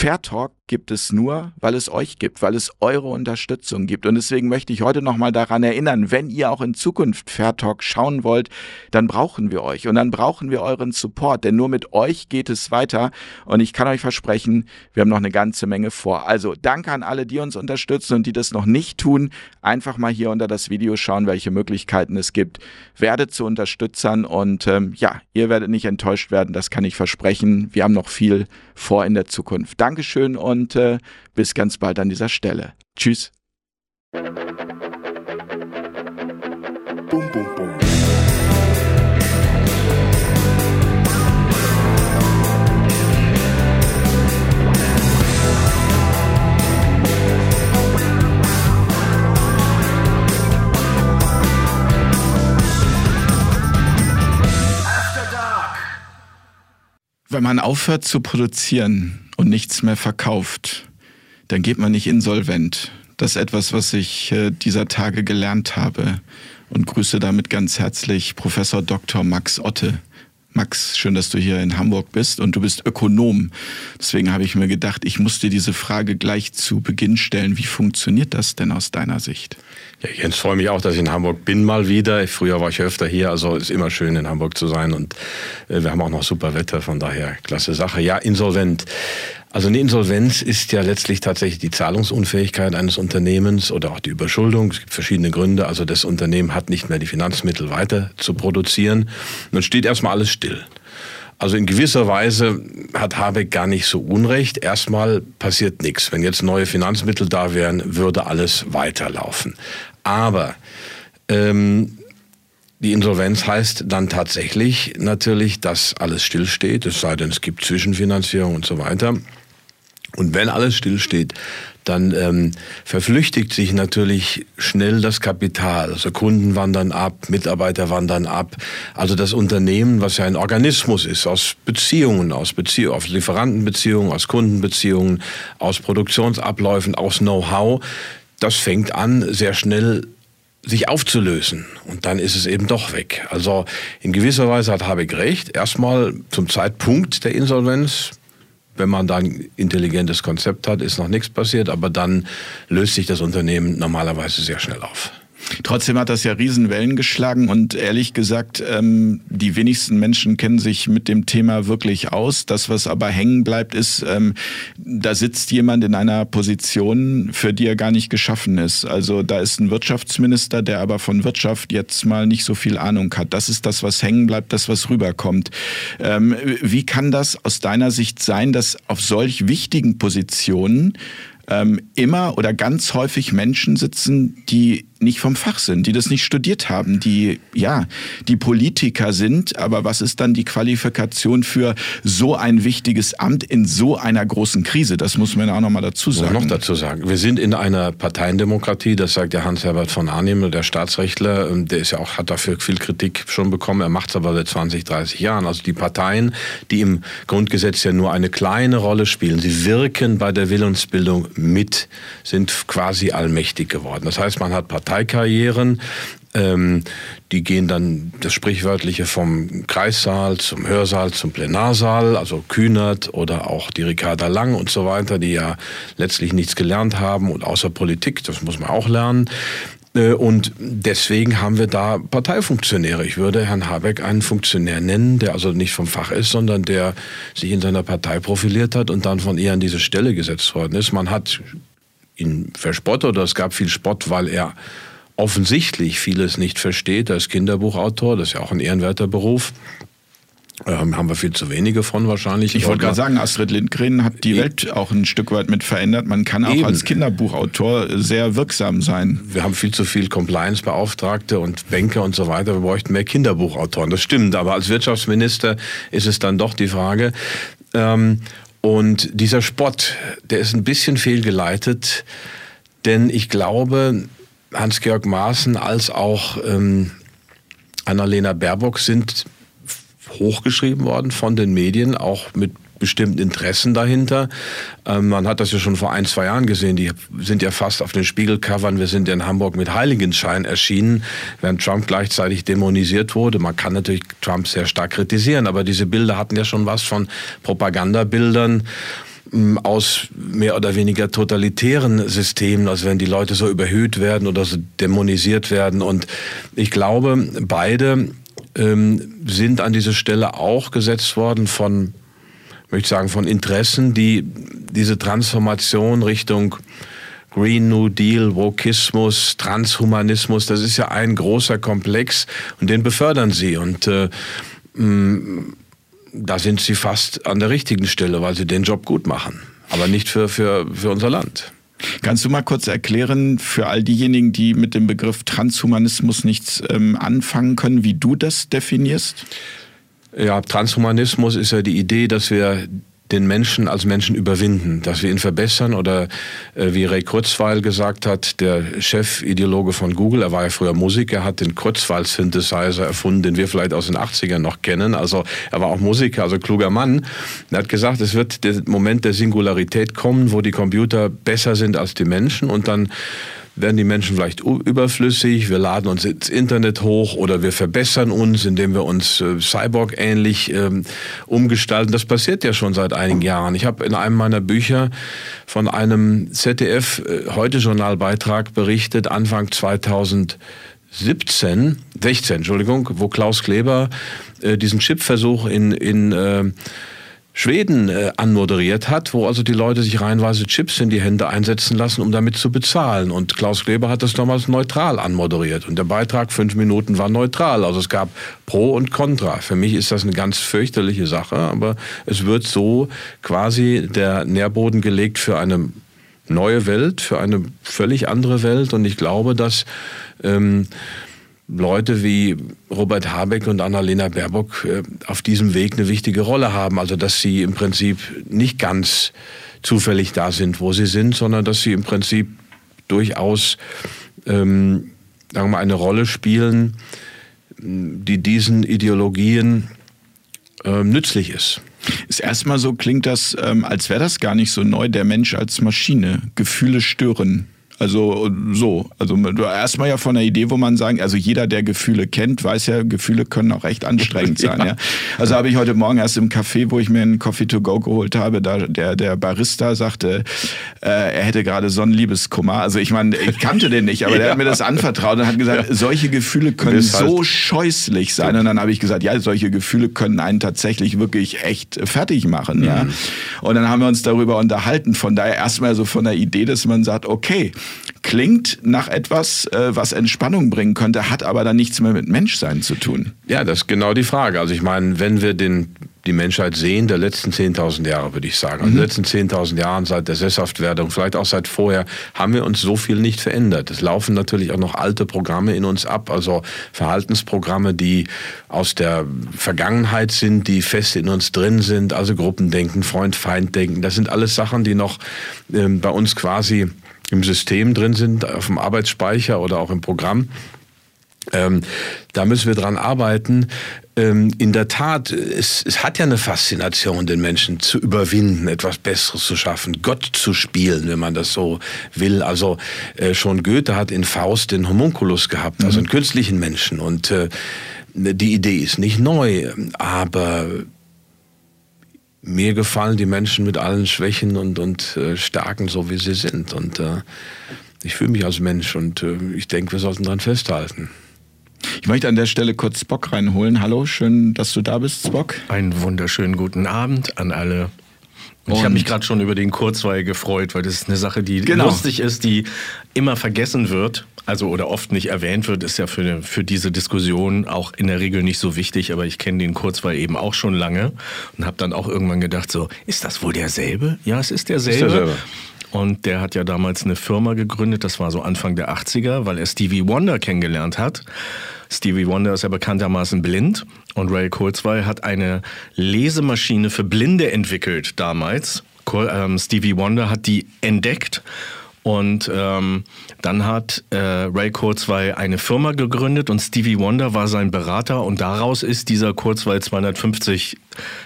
Fair Talk gibt es nur, weil es euch gibt, weil es eure Unterstützung gibt. Und deswegen möchte ich heute nochmal daran erinnern, wenn ihr auch in Zukunft Fair Talk schauen wollt, dann brauchen wir euch und dann brauchen wir euren Support, denn nur mit euch geht es weiter. Und ich kann euch versprechen, wir haben noch eine ganze Menge vor. Also danke an alle, die uns unterstützen und die das noch nicht tun. Einfach mal hier unter das Video schauen, welche Möglichkeiten es gibt. Werdet zu Unterstützern und ähm, ja, ihr werdet nicht enttäuscht werden, das kann ich versprechen. Wir haben noch viel vor in der Zukunft. Dankeschön und äh, bis ganz bald an dieser Stelle. Tschüss. Bum, bum, bum. Wenn man aufhört zu produzieren und nichts mehr verkauft, dann geht man nicht insolvent. Das ist etwas, was ich äh, dieser Tage gelernt habe und grüße damit ganz herzlich Professor Dr. Max Otte. Max, schön, dass du hier in Hamburg bist und du bist Ökonom. Deswegen habe ich mir gedacht, ich muss dir diese Frage gleich zu Beginn stellen. Wie funktioniert das denn aus deiner Sicht? Ja, Jens, freue mich auch, dass ich in Hamburg bin mal wieder. Früher war ich öfter hier, also ist immer schön in Hamburg zu sein und äh, wir haben auch noch super Wetter, von daher klasse Sache. Ja, insolvent. Also eine Insolvenz ist ja letztlich tatsächlich die Zahlungsunfähigkeit eines Unternehmens oder auch die Überschuldung. Es gibt verschiedene Gründe. Also das Unternehmen hat nicht mehr die Finanzmittel weiter zu produzieren. Und dann steht erstmal alles still. Also in gewisser Weise hat Habeck gar nicht so unrecht. Erstmal passiert nichts. Wenn jetzt neue Finanzmittel da wären, würde alles weiterlaufen. Aber ähm, die Insolvenz heißt dann tatsächlich natürlich, dass alles stillsteht, es sei denn, es gibt Zwischenfinanzierung und so weiter. Und wenn alles stillsteht, dann ähm, verflüchtigt sich natürlich schnell das Kapital. Also Kunden wandern ab, Mitarbeiter wandern ab. Also das Unternehmen, was ja ein Organismus ist, aus Beziehungen, aus Beziehungen, aus Lieferantenbeziehungen, aus Kundenbeziehungen, aus Produktionsabläufen, aus Know-how, das fängt an, sehr schnell sich aufzulösen. Und dann ist es eben doch weg. Also in gewisser Weise hat Habeck recht. Erstmal zum Zeitpunkt der Insolvenz wenn man dann ein intelligentes Konzept hat, ist noch nichts passiert, aber dann löst sich das Unternehmen normalerweise sehr schnell auf. Trotzdem hat das ja Riesenwellen geschlagen und ehrlich gesagt, ähm, die wenigsten Menschen kennen sich mit dem Thema wirklich aus. Das, was aber hängen bleibt, ist, ähm, da sitzt jemand in einer Position, für die er gar nicht geschaffen ist. Also da ist ein Wirtschaftsminister, der aber von Wirtschaft jetzt mal nicht so viel Ahnung hat. Das ist das, was hängen bleibt, das, was rüberkommt. Ähm, wie kann das aus deiner Sicht sein, dass auf solch wichtigen Positionen ähm, immer oder ganz häufig Menschen sitzen, die nicht vom Fach sind, die das nicht studiert haben, die ja, die Politiker sind, aber was ist dann die Qualifikation für so ein wichtiges Amt in so einer großen Krise? Das muss man auch noch mal dazu sagen. noch dazu sagen, wir sind in einer Parteiendemokratie, das sagt der Hans-Herbert von Arnim, der Staatsrechtler, ähm, der ist ja auch hat dafür viel Kritik schon bekommen, er macht es aber seit 20, 30 Jahren. Also die Parteien, die im Grundgesetz ja nur eine kleine Rolle spielen, sie wirken bei der Willensbildung mit, sind quasi allmächtig geworden. Das heißt, man hat Parteikarrieren. Ähm, die gehen dann das sprichwörtliche vom Kreissaal zum Hörsaal zum Plenarsaal, also Kühnert oder auch die Ricarda Lang und so weiter, die ja letztlich nichts gelernt haben und außer Politik, das muss man auch lernen. Äh, und deswegen haben wir da Parteifunktionäre. Ich würde Herrn Habeck einen Funktionär nennen, der also nicht vom Fach ist, sondern der sich in seiner Partei profiliert hat und dann von ihr an diese Stelle gesetzt worden ist. Man hat ihn verspottet oder es gab viel Spott, weil er offensichtlich vieles nicht versteht. Er ist Kinderbuchautor, das ist ja auch ein ehrenwerter Beruf. Ähm, haben wir viel zu wenige von wahrscheinlich. Ich wollte gerade sagen, Astrid Lindgren hat die Welt auch ein Stück weit mit verändert. Man kann auch Eben. als Kinderbuchautor sehr wirksam sein. Wir haben viel zu viel Compliance-Beauftragte und Banker und so weiter. Wir bräuchten mehr Kinderbuchautoren. Das stimmt. Aber als Wirtschaftsminister ist es dann doch die Frage. Ähm, und dieser Spott, der ist ein bisschen fehlgeleitet, denn ich glaube, Hans-Georg Maaßen als auch ähm, Annalena Baerbock sind hochgeschrieben worden von den Medien, auch mit bestimmten Interessen dahinter. Ähm, man hat das ja schon vor ein, zwei Jahren gesehen. Die sind ja fast auf den Spiegelcovern. Wir sind ja in Hamburg mit Heiligenschein erschienen, während Trump gleichzeitig dämonisiert wurde. Man kann natürlich Trump sehr stark kritisieren, aber diese Bilder hatten ja schon was von Propagandabildern. aus mehr oder weniger totalitären Systemen, als wenn die Leute so überhöht werden oder so dämonisiert werden. Und ich glaube, beide ähm, sind an diese Stelle auch gesetzt worden von, möchte ich sagen, von Interessen, die diese Transformation Richtung Green New Deal, Wokismus, Transhumanismus, das ist ja ein großer Komplex und den befördern sie. Und äh, da sind sie fast an der richtigen Stelle, weil sie den Job gut machen, aber nicht für, für, für unser Land. Kannst du mal kurz erklären für all diejenigen, die mit dem Begriff Transhumanismus nichts ähm, anfangen können, wie du das definierst? Ja, Transhumanismus ist ja die Idee, dass wir den Menschen als Menschen überwinden, dass wir ihn verbessern oder äh, wie Ray Kurzweil gesagt hat, der Chefideologe von Google, er war ja früher Musiker, hat den Kurzweil-Synthesizer erfunden, den wir vielleicht aus den 80ern noch kennen. Also er war auch Musiker, also kluger Mann. Er hat gesagt, es wird der Moment der Singularität kommen, wo die Computer besser sind als die Menschen und dann werden die Menschen vielleicht überflüssig, wir laden uns ins Internet hoch oder wir verbessern uns, indem wir uns äh, Cyborg-ähnlich ähm, umgestalten. Das passiert ja schon seit einigen Jahren. Ich habe in einem meiner Bücher von einem ZDF äh, berichtet, Anfang 2017, 16, Entschuldigung, wo Klaus Kleber äh, diesen Chipversuch in, in äh, Schweden äh, anmoderiert hat, wo also die Leute sich reihenweise Chips in die Hände einsetzen lassen, um damit zu bezahlen. Und Klaus Kleber hat das damals neutral anmoderiert. Und der Beitrag fünf Minuten war neutral. Also es gab Pro und Contra. Für mich ist das eine ganz fürchterliche Sache, aber es wird so quasi der Nährboden gelegt für eine neue Welt, für eine völlig andere Welt. Und ich glaube, dass ähm, Leute wie Robert Habeck und Annalena Baerbock äh, auf diesem Weg eine wichtige Rolle haben. Also dass sie im Prinzip nicht ganz zufällig da sind, wo sie sind, sondern dass sie im Prinzip durchaus ähm, sagen wir mal, eine Rolle spielen, die diesen Ideologien äh, nützlich ist. Ist erstmal so, klingt das, ähm, als wäre das gar nicht so neu, der Mensch als Maschine. Gefühle stören. Also so, also erstmal ja von der Idee, wo man sagen, also jeder, der Gefühle kennt, weiß ja, Gefühle können auch recht anstrengend sein. ja. ja. Also habe ich heute Morgen erst im Café, wo ich mir einen Coffee to go geholt habe, da der der Barista sagte, äh, er hätte gerade Sonnenliebeskummer. Also ich meine, ich kannte den nicht, aber ja. der hat mir das anvertraut und hat gesagt, solche Gefühle können so scheußlich sein. Und dann habe ich gesagt, ja, solche Gefühle können einen tatsächlich wirklich echt fertig machen. Mhm. Ja. Und dann haben wir uns darüber unterhalten. Von daher erstmal so von der Idee, dass man sagt, okay, klingt nach etwas, äh, was Entspannung bringen könnte, hat aber dann nichts mehr mit Menschsein zu tun. Ja, das ist genau die Frage. Also ich meine, wenn wir den die Menschheit sehen, der letzten 10.000 Jahre, würde ich sagen. Mhm. Also letzten 10.000 Jahren seit der Sesshaftwerdung, vielleicht auch seit vorher, haben wir uns so viel nicht verändert. Es laufen natürlich auch noch alte Programme in uns ab, also Verhaltensprogramme, die aus der Vergangenheit sind, die fest in uns drin sind, also Gruppendenken, Freund-Feind-Denken. Das sind alles Sachen, die noch ähm, bei uns quasi im System drin sind, auf dem Arbeitsspeicher oder auch im Programm. Ähm, da müssen wir dran arbeiten. Ähm, in der Tat, es, es hat ja eine Faszination, den Menschen zu überwinden, etwas Besseres zu schaffen, Gott zu spielen, wenn man das so will. Also äh, schon Goethe hat in Faust den Homunculus gehabt, also mhm. einen künstlichen Menschen. Und äh, die Idee ist nicht neu, aber mir gefallen die Menschen mit allen Schwächen und, und äh, Stärken, so wie sie sind. Und äh, ich fühle mich als Mensch und äh, ich denke, wir sollten daran festhalten. Ich möchte an der Stelle kurz Spock reinholen. Hallo, schön, dass du da bist, Spock. Einen wunderschönen guten Abend an alle. Und ich habe mich gerade schon über den Kurzweil gefreut, weil das ist eine Sache, die genau. lustig ist, die immer vergessen wird also oder oft nicht erwähnt wird, ist ja für, für diese Diskussion auch in der Regel nicht so wichtig, aber ich kenne den Kurzweil eben auch schon lange und habe dann auch irgendwann gedacht, so, ist das wohl derselbe? Ja, es ist derselbe. Ist derselbe. Und der hat ja damals eine Firma gegründet, das war so Anfang der 80er, weil er Stevie Wonder kennengelernt hat. Stevie Wonder ist ja bekanntermaßen blind und Ray Kurzweil hat eine Lesemaschine für Blinde entwickelt damals. Ähm, Stevie Wonder hat die entdeckt und ähm, dann hat äh, Ray Kurzweil eine Firma gegründet und Stevie Wonder war sein Berater und daraus ist dieser Kurzweil 250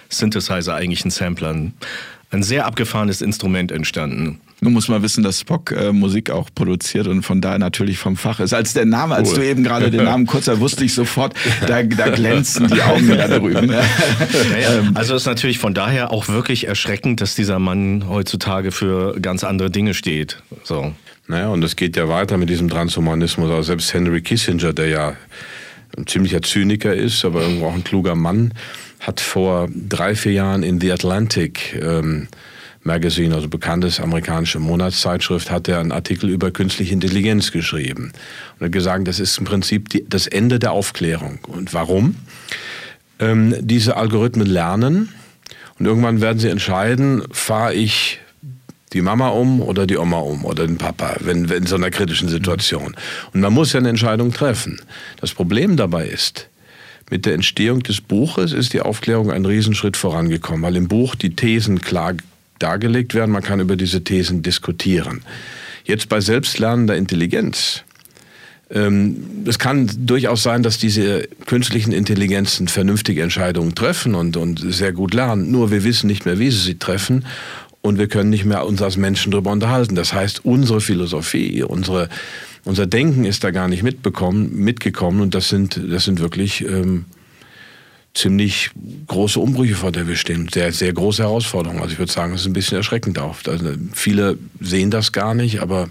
Synthesizer eigentlich ein Sampler ein sehr abgefahrenes Instrument entstanden. Nun muss man wissen, dass Spock äh, Musik auch produziert und von daher natürlich vom Fach ist. Als der Name, als cool. du eben gerade den Namen kurz, da wusste ich sofort, da, da glänzen die Augen da drüben. Ja, ja. Also ist natürlich von daher auch wirklich erschreckend, dass dieser Mann heutzutage für ganz andere Dinge steht. So. Naja, und es geht ja weiter mit diesem Transhumanismus. Also selbst Henry Kissinger, der ja ein ziemlicher Zyniker ist, aber irgendwo auch ein kluger Mann, hat vor drei, vier Jahren in The Atlantic ähm, Magazine, also bekanntes amerikanische Monatszeitschrift, hat er einen Artikel über künstliche Intelligenz geschrieben. Und hat gesagt, das ist im Prinzip die, das Ende der Aufklärung. Und warum? Ähm, diese Algorithmen lernen und irgendwann werden sie entscheiden, fahre ich die Mama um oder die Oma um oder den Papa, wenn, wenn in so einer kritischen Situation. Und man muss ja eine Entscheidung treffen. Das Problem dabei ist, mit der Entstehung des Buches ist die Aufklärung einen Riesenschritt vorangekommen, weil im Buch die Thesen klar dargelegt werden. Man kann über diese Thesen diskutieren. Jetzt bei selbstlernender Intelligenz. Ähm, es kann durchaus sein, dass diese künstlichen Intelligenzen vernünftige Entscheidungen treffen und, und sehr gut lernen. Nur wir wissen nicht mehr, wie sie sie treffen und wir können nicht mehr uns als Menschen darüber unterhalten. Das heißt, unsere Philosophie, unsere, unser Denken ist da gar nicht mitbekommen, mitgekommen und das sind, das sind wirklich ähm, ziemlich große Umbrüche, vor der wir stehen. Sehr, sehr große Herausforderungen. Also ich würde sagen, es ist ein bisschen erschreckend auch. Also viele sehen das gar nicht, aber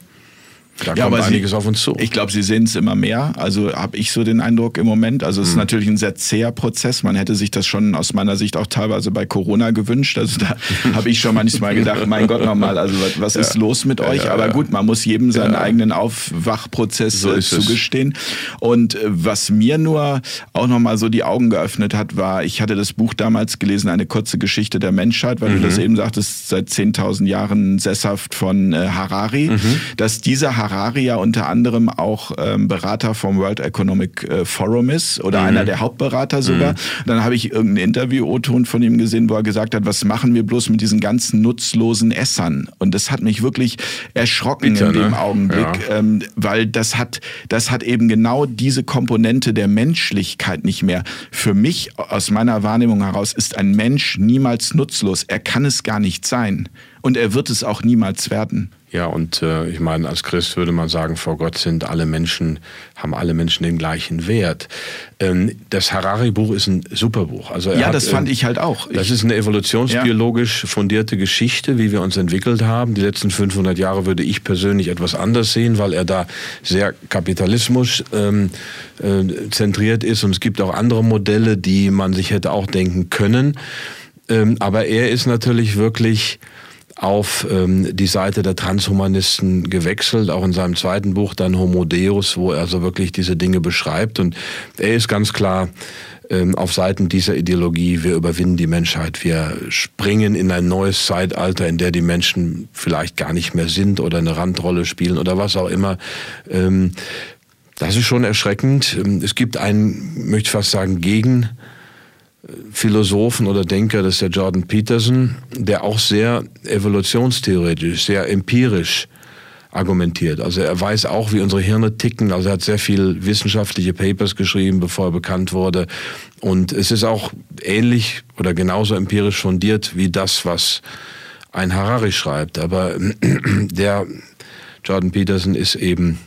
da ja, kommt einiges Sie, auf uns zu. Ich glaube, Sie sehen es immer mehr. Also habe ich so den Eindruck im Moment. Also es ist mhm. natürlich ein sehr zäher Prozess. Man hätte sich das schon aus meiner Sicht auch teilweise bei Corona gewünscht. Also da habe ich schon manchmal gedacht, mein Gott nochmal, also was, was ja. ist los mit euch? Ja, Aber gut, man muss jedem seinen eigenen Aufwachprozess so äh, zugestehen. Es. Und äh, was mir nur auch nochmal so die Augen geöffnet hat, war, ich hatte das Buch damals gelesen, eine kurze Geschichte der Menschheit, weil mhm. du das eben sagtest, seit 10.000 Jahren sesshaft von äh, Harari, mhm. dass dieser Ja unter anderem auch ähm, Berater vom World Economic äh, Forum ist oder mhm. einer der Hauptberater sogar. Mhm. Dann habe ich irgendeinen Interview-O-Ton von ihm gesehen, wo er gesagt hat, was machen wir bloß mit diesen ganzen nutzlosen Essern? Und das hat mich wirklich erschrocken Bitte, in dem ne? Augenblick, ja. ähm, weil das hat, das hat eben genau diese Komponente der Menschlichkeit nicht mehr. Für mich, aus meiner Wahrnehmung heraus, ist ein Mensch niemals nutzlos. Er kann es gar nicht sein. Und er wird es auch niemals werden. Ja, und äh, ich meine, als Christ würde man sagen, vor Gott sind alle Menschen, haben alle Menschen den gleichen Wert. Ähm, das Harari-Buch ist ein super Buch. Also ja, hat, das fand äh, ich halt auch. Das ich, ist eine evolutionsbiologisch ja. fundierte Geschichte, wie wir uns entwickelt haben. Die letzten 500 Jahre würde ich persönlich etwas anders sehen, weil er da sehr Kapitalismus ähm, äh, zentriert ist. Und es gibt auch andere Modelle, die man sich hätte auch denken können. Ähm, aber er ist natürlich wirklich auf ähm, die Seite der Transhumanisten gewechselt, auch in seinem zweiten Buch dann Homo Deus, wo er so wirklich diese Dinge beschreibt. Und er ist ganz klar ähm, auf Seiten dieser Ideologie, wir überwinden die Menschheit, wir springen in ein neues Zeitalter, in der die Menschen vielleicht gar nicht mehr sind oder eine Randrolle spielen oder was auch immer. Ähm, das ist schon erschreckend. Ähm, es gibt einen, möchte ich fast sagen, gegen Philosophen oder Denker, das ist der Jordan Peterson, der auch sehr evolutionstheoretisch, sehr empirisch argumentiert. Also er weiß auch, wie unsere Hirne ticken. Also er hat sehr viel wissenschaftliche Papers geschrieben, bevor er bekannt wurde. Und es ist auch ähnlich oder genauso empirisch fundiert wie das, was ein Harari schreibt. Aber der Jordan Peterson ist eben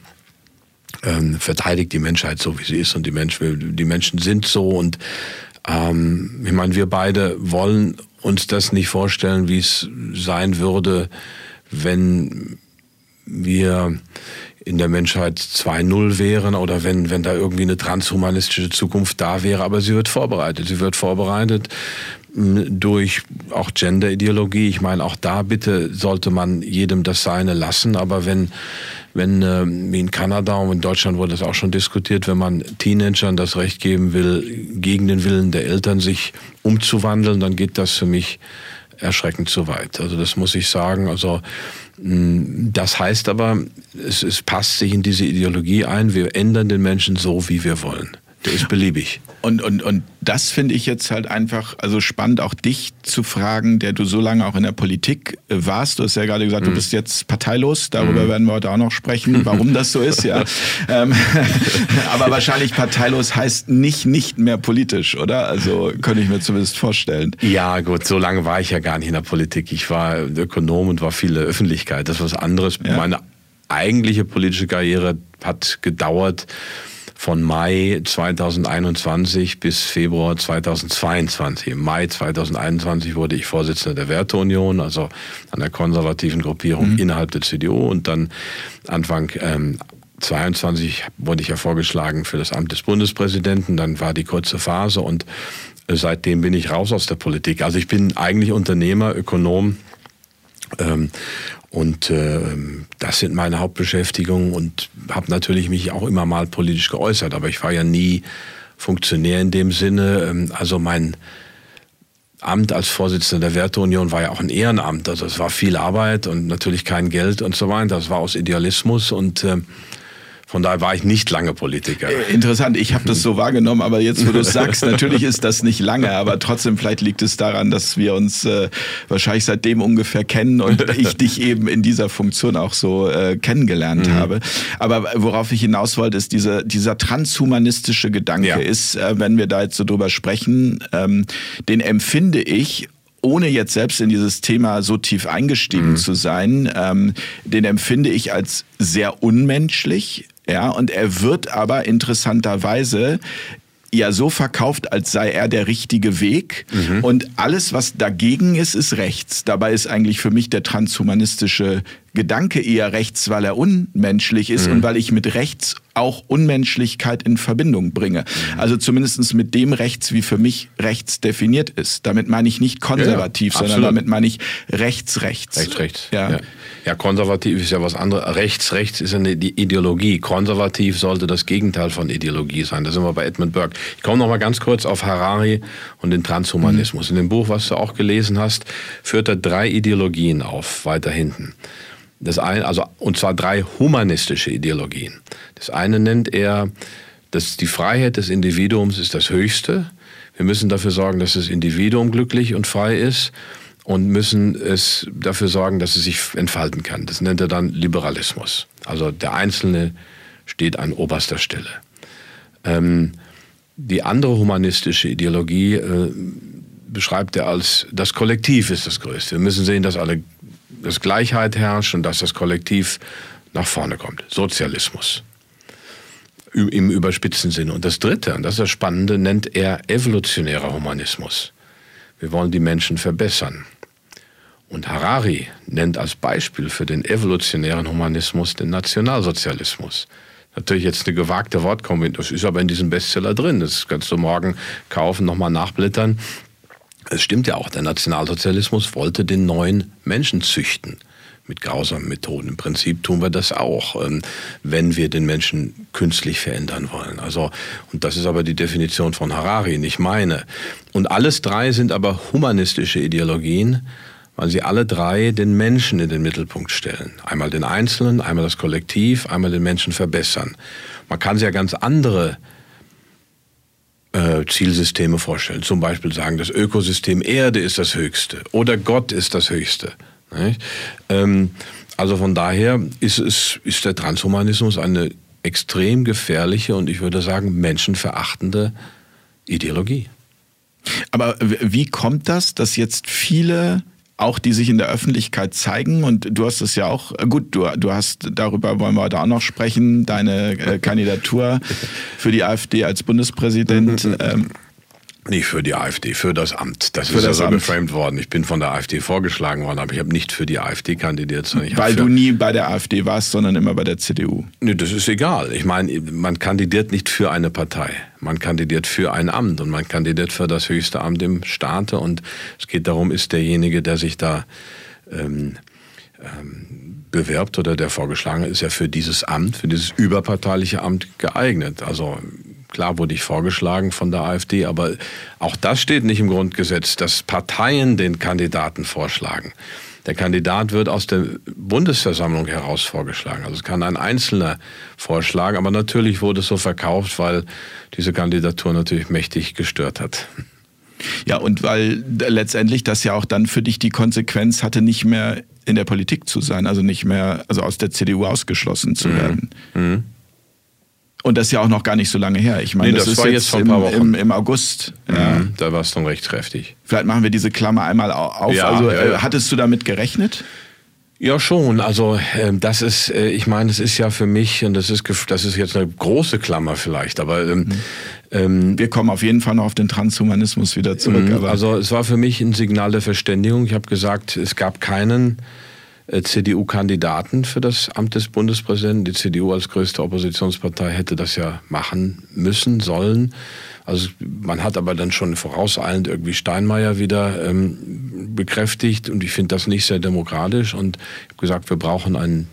ähm, verteidigt die Menschheit so, wie sie ist und die, Mensch, die Menschen sind so und ähm, ich meine, wir beide wollen uns das nicht vorstellen, wie es sein würde, wenn wir in der Menschheit 2.0 wären oder wenn, wenn da irgendwie eine transhumanistische Zukunft da wäre. Aber sie wird vorbereitet. Sie wird vorbereitet durch auch Gender-Ideologie. Ich meine, auch da bitte sollte man jedem das Seine lassen. Aber wenn wenn, äh, wie in Kanada und in Deutschland wurde das auch schon diskutiert, wenn man Teenagern das Recht geben will, gegen den Willen der Eltern sich umzuwandeln, dann geht das für mich erschreckend zu weit. Also das muss ich sagen. Also mm, das heißt aber, es, es passt sich in diese Ideologie ein, wir ändern den Menschen so, wie wir wollen. Der ist beliebig. Und, und, und das finde ich jetzt halt einfach also spannend, auch dich zu fragen, der du so lange auch in der Politik äh, warst. Du hast ja gerade gesagt, mhm. du bist jetzt parteilos. Darüber mhm. werden wir heute auch noch sprechen, warum das so ist, ja. Ähm, aber wahrscheinlich parteilos heißt nicht nicht mehr politisch, oder? Also könnte ich mir zumindest vorstellen. Ja, gut, so lange war ich ja gar nicht in der Politik. Ich war Ökonom und war viele Öffentlichkeit. Das ist was anderes. Ja. Meine eigentliche politische Karriere hat gedauert von Mai 2021 bis Februar 2022. Im Mai 2021 wurde ich Vorsitzender der Werteunion, also einer konservativen Gruppierung mhm. innerhalb der CDU und dann Anfang ähm, 22 wurde ich ja vorgeschlagen für das Amt des Bundespräsidenten. Dann war die kurze Phase und äh, seitdem bin ich raus aus der Politik. Also ich bin eigentlich Unternehmer, Ökonom ähm, und äh, das sind meine Hauptbeschäftigungen und habe natürlich mich auch immer mal politisch geäußert, aber ich war ja nie Funktionär in dem Sinne. Ähm, also mein Amt als Vorsitzender der Werteunion war ja auch ein Ehrenamt. Also es war viel Arbeit und natürlich kein Geld und so weiter. Das war aus Idealismus und äh, von daher war ich nicht lange Politiker. Äh, interessant, ich habe das so wahrgenommen, aber jetzt, wo du es sagst, natürlich ist das nicht lange, aber trotzdem vielleicht liegt es daran, dass wir uns äh, wahrscheinlich seitdem ungefähr kennen und ich dich eben in dieser Funktion auch so äh, kennengelernt mhm. habe. Aber worauf ich hinaus wollte, ist diese, dieser transhumanistische Gedanke ja. ist, äh, wenn wir da jetzt so drüber sprechen, ähm, den empfinde ich ohne jetzt selbst in dieses Thema so tief eingestiegen mhm. zu sein, ähm, den empfinde ich als sehr unmenschlich, ja, und er wird aber interessanterweise ja so verkauft, als sei er der richtige Weg. Mhm. Und alles, was dagegen ist, ist rechts. Dabei ist eigentlich für mich der transhumanistische Gedanke eher rechts, weil er unmenschlich ist mhm. und weil ich mit rechts auch Unmenschlichkeit in Verbindung bringe. Mhm. Also zumindest mit dem rechts, wie für mich rechts definiert ist. Damit meine ich nicht konservativ, ja, sondern damit meine ich rechts, rechts. Rechts, rechts. Ja. ja. Ja, konservativ ist ja was anderes. Rechts, rechts ist eine Ideologie. Konservativ sollte das Gegenteil von Ideologie sein. Da sind wir bei Edmund Burke. Ich komme noch mal ganz kurz auf Harari und den Transhumanismus. Mhm. In dem Buch, was du auch gelesen hast, führt er drei Ideologien auf, weiter hinten. Das eine, also, und zwar drei humanistische Ideologien. Das eine nennt er, dass die Freiheit des Individuums ist das Höchste. Wir müssen dafür sorgen, dass das Individuum glücklich und frei ist und müssen es dafür sorgen, dass es sich entfalten kann. Das nennt er dann Liberalismus. Also der Einzelne steht an oberster Stelle. Ähm, die andere humanistische Ideologie äh, beschreibt er als das Kollektiv ist das Größte. Wir müssen sehen, dass alle dass Gleichheit herrscht und dass das Kollektiv nach vorne kommt. Sozialismus. Im überspitzten Sinne. Und das Dritte, und das ist das Spannende, nennt er evolutionärer Humanismus. Wir wollen die Menschen verbessern. Und Harari nennt als Beispiel für den evolutionären Humanismus den Nationalsozialismus. Natürlich jetzt eine gewagte Wortkombination, das ist aber in diesem Bestseller drin. Das kannst du morgen kaufen, nochmal nachblättern. Es stimmt ja auch, der Nationalsozialismus wollte den neuen Menschen züchten mit grausamen Methoden. Im Prinzip tun wir das auch, ähm, wenn wir den Menschen künstlich verändern wollen. Also, und das ist aber die Definition von Harari, nicht meine. Und alles drei sind aber humanistische Ideologien, weil sie alle drei den Menschen in den Mittelpunkt stellen. Einmal den Einzelnen, einmal das Kollektiv, einmal den Menschen verbessern. Man kann sich ja ganz andere äh, Zielsysteme vorstellen. Zum Beispiel sagen, das Ökosystem Erde ist das Höchste oder Gott ist das Höchste. Ähm, also von daher ist, es, ist der Transhumanismus eine extrem gefährliche und ich würde sagen menschenverachtende Ideologie. Aber wie kommt das, dass jetzt viele auch die sich in der Öffentlichkeit zeigen und du hast es ja auch, äh, gut, du, du hast, darüber wollen wir heute auch noch sprechen, deine äh, Kandidatur für die AfD als Bundespräsident. Ähm, nicht für die AfD, für das Amt. Das für ist das ja so geframed worden. Ich bin von der AfD vorgeschlagen worden, aber ich habe nicht für die AfD kandidiert. Sondern Weil du nie bei der AfD warst, sondern immer bei der CDU. Nee, das ist egal. Ich meine, man kandidiert nicht für eine Partei. Man kandidiert für ein Amt und man kandidiert für das höchste Amt im Staate. Und es geht darum, ist derjenige, der sich da ähm, ähm, bewirbt oder der vorgeschlagen ist, ja für dieses Amt, für dieses überparteiliche Amt geeignet. Also Klar wurde ich vorgeschlagen von der AfD, aber auch das steht nicht im Grundgesetz, dass Parteien den Kandidaten vorschlagen. Der Kandidat wird aus der Bundesversammlung heraus vorgeschlagen. Also es kann ein Einzelner vorschlagen, aber natürlich wurde es so verkauft, weil diese Kandidatur natürlich mächtig gestört hat. Ja, und weil letztendlich das ja auch dann für dich die Konsequenz hatte, nicht mehr in der Politik zu sein, also nicht mehr, also aus der CDU ausgeschlossen zu mhm. werden. Mhm. Und das ist ja auch noch gar nicht so lange her. Ich meine, nee, das, das, ist jetzt, jetzt im, im, im, August. Mhm, ja. Da war es dann recht kräftig. Vielleicht machen wir diese Klammer einmal auf. Ja, also, äh, hattest du damit gerechnet? Ja, schon. Also äh, das ist, äh, ich meine, es ist ja für mich, und das ist, das ist jetzt eine große Klammer vielleicht, aber ähm, mhm. ähm, wir kommen auf jeden Fall noch auf den Transhumanismus wieder zurück. Mhm, also es war für mich ein Signal der Verständigung. Ich habe gesagt, es gab keinen CDU-Kandidaten für das Amt des Bundespräsidenten. Die CDU als größte Oppositionspartei hätte das ja machen müssen, sollen. Also man hat aber dann schon vorauseilend irgendwie Steinmeier wieder ähm, bekräftigt und ich finde das nicht sehr demokratisch und ich habe gesagt, wir brauchen einen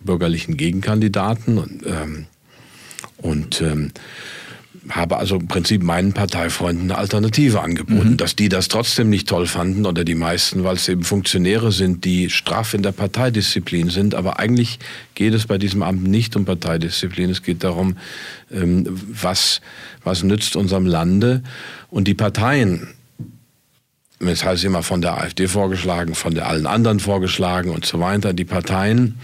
bürgerlichen Gegenkandidaten und, ähm, und ähm, habe also im Prinzip meinen Parteifreunden eine Alternative angeboten. Mhm. Dass die das trotzdem nicht toll fanden oder die meisten, weil es eben Funktionäre sind, die straff in der Parteidisziplin sind. Aber eigentlich geht es bei diesem Amt nicht um Parteidisziplin. Es geht darum, ähm, was, was nützt unserem Lande. Und die Parteien, das heißt immer von der AfD vorgeschlagen, von der allen anderen vorgeschlagen und so weiter, die Parteien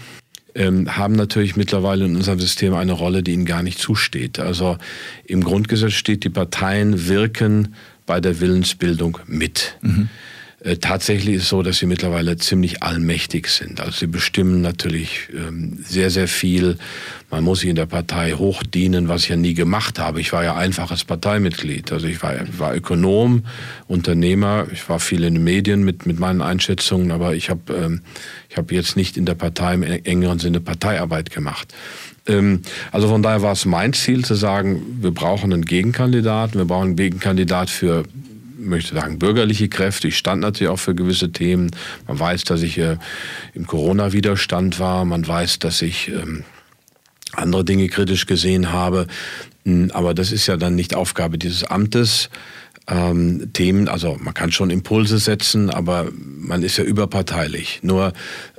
ähm, haben natürlich mittlerweile in unserem System eine Rolle, die ihnen gar nicht zusteht. Also im Grundgesetz steht, die Parteien wirken bei der Willensbildung mit. Mhm. Äh, tatsächlich ist es so, dass sie mittlerweile ziemlich allmächtig sind. Also sie bestimmen natürlich ähm, sehr, sehr viel. Man muss sich in der Partei hochdienen, was ich ja nie gemacht habe. Ich war ja einfaches Parteimitglied. Also ich war, war Ökonom, Unternehmer. Ich war viel in den Medien mit, mit meinen Einschätzungen, aber ich habe ähm, hab jetzt nicht in der Partei im engeren Sinne Parteiarbeit gemacht. Ähm, also von daher war es mein Ziel zu sagen, wir brauchen einen Gegenkandidaten, wir brauchen einen Gegenkandidat für möchte sagen, bürgerliche Kräfte. Ich stand natürlich auch für gewisse Themen. Man weiß, dass ich äh, im Corona-Widerstand war. Man weiß, dass ich ähm, andere Dinge kritisch gesehen habe. Hm, aber das ist ja dann nicht Aufgabe dieses Amtes. Ähm, Themen, also man kann schon Impulse setzen, aber man ist ja überparteilich. Nur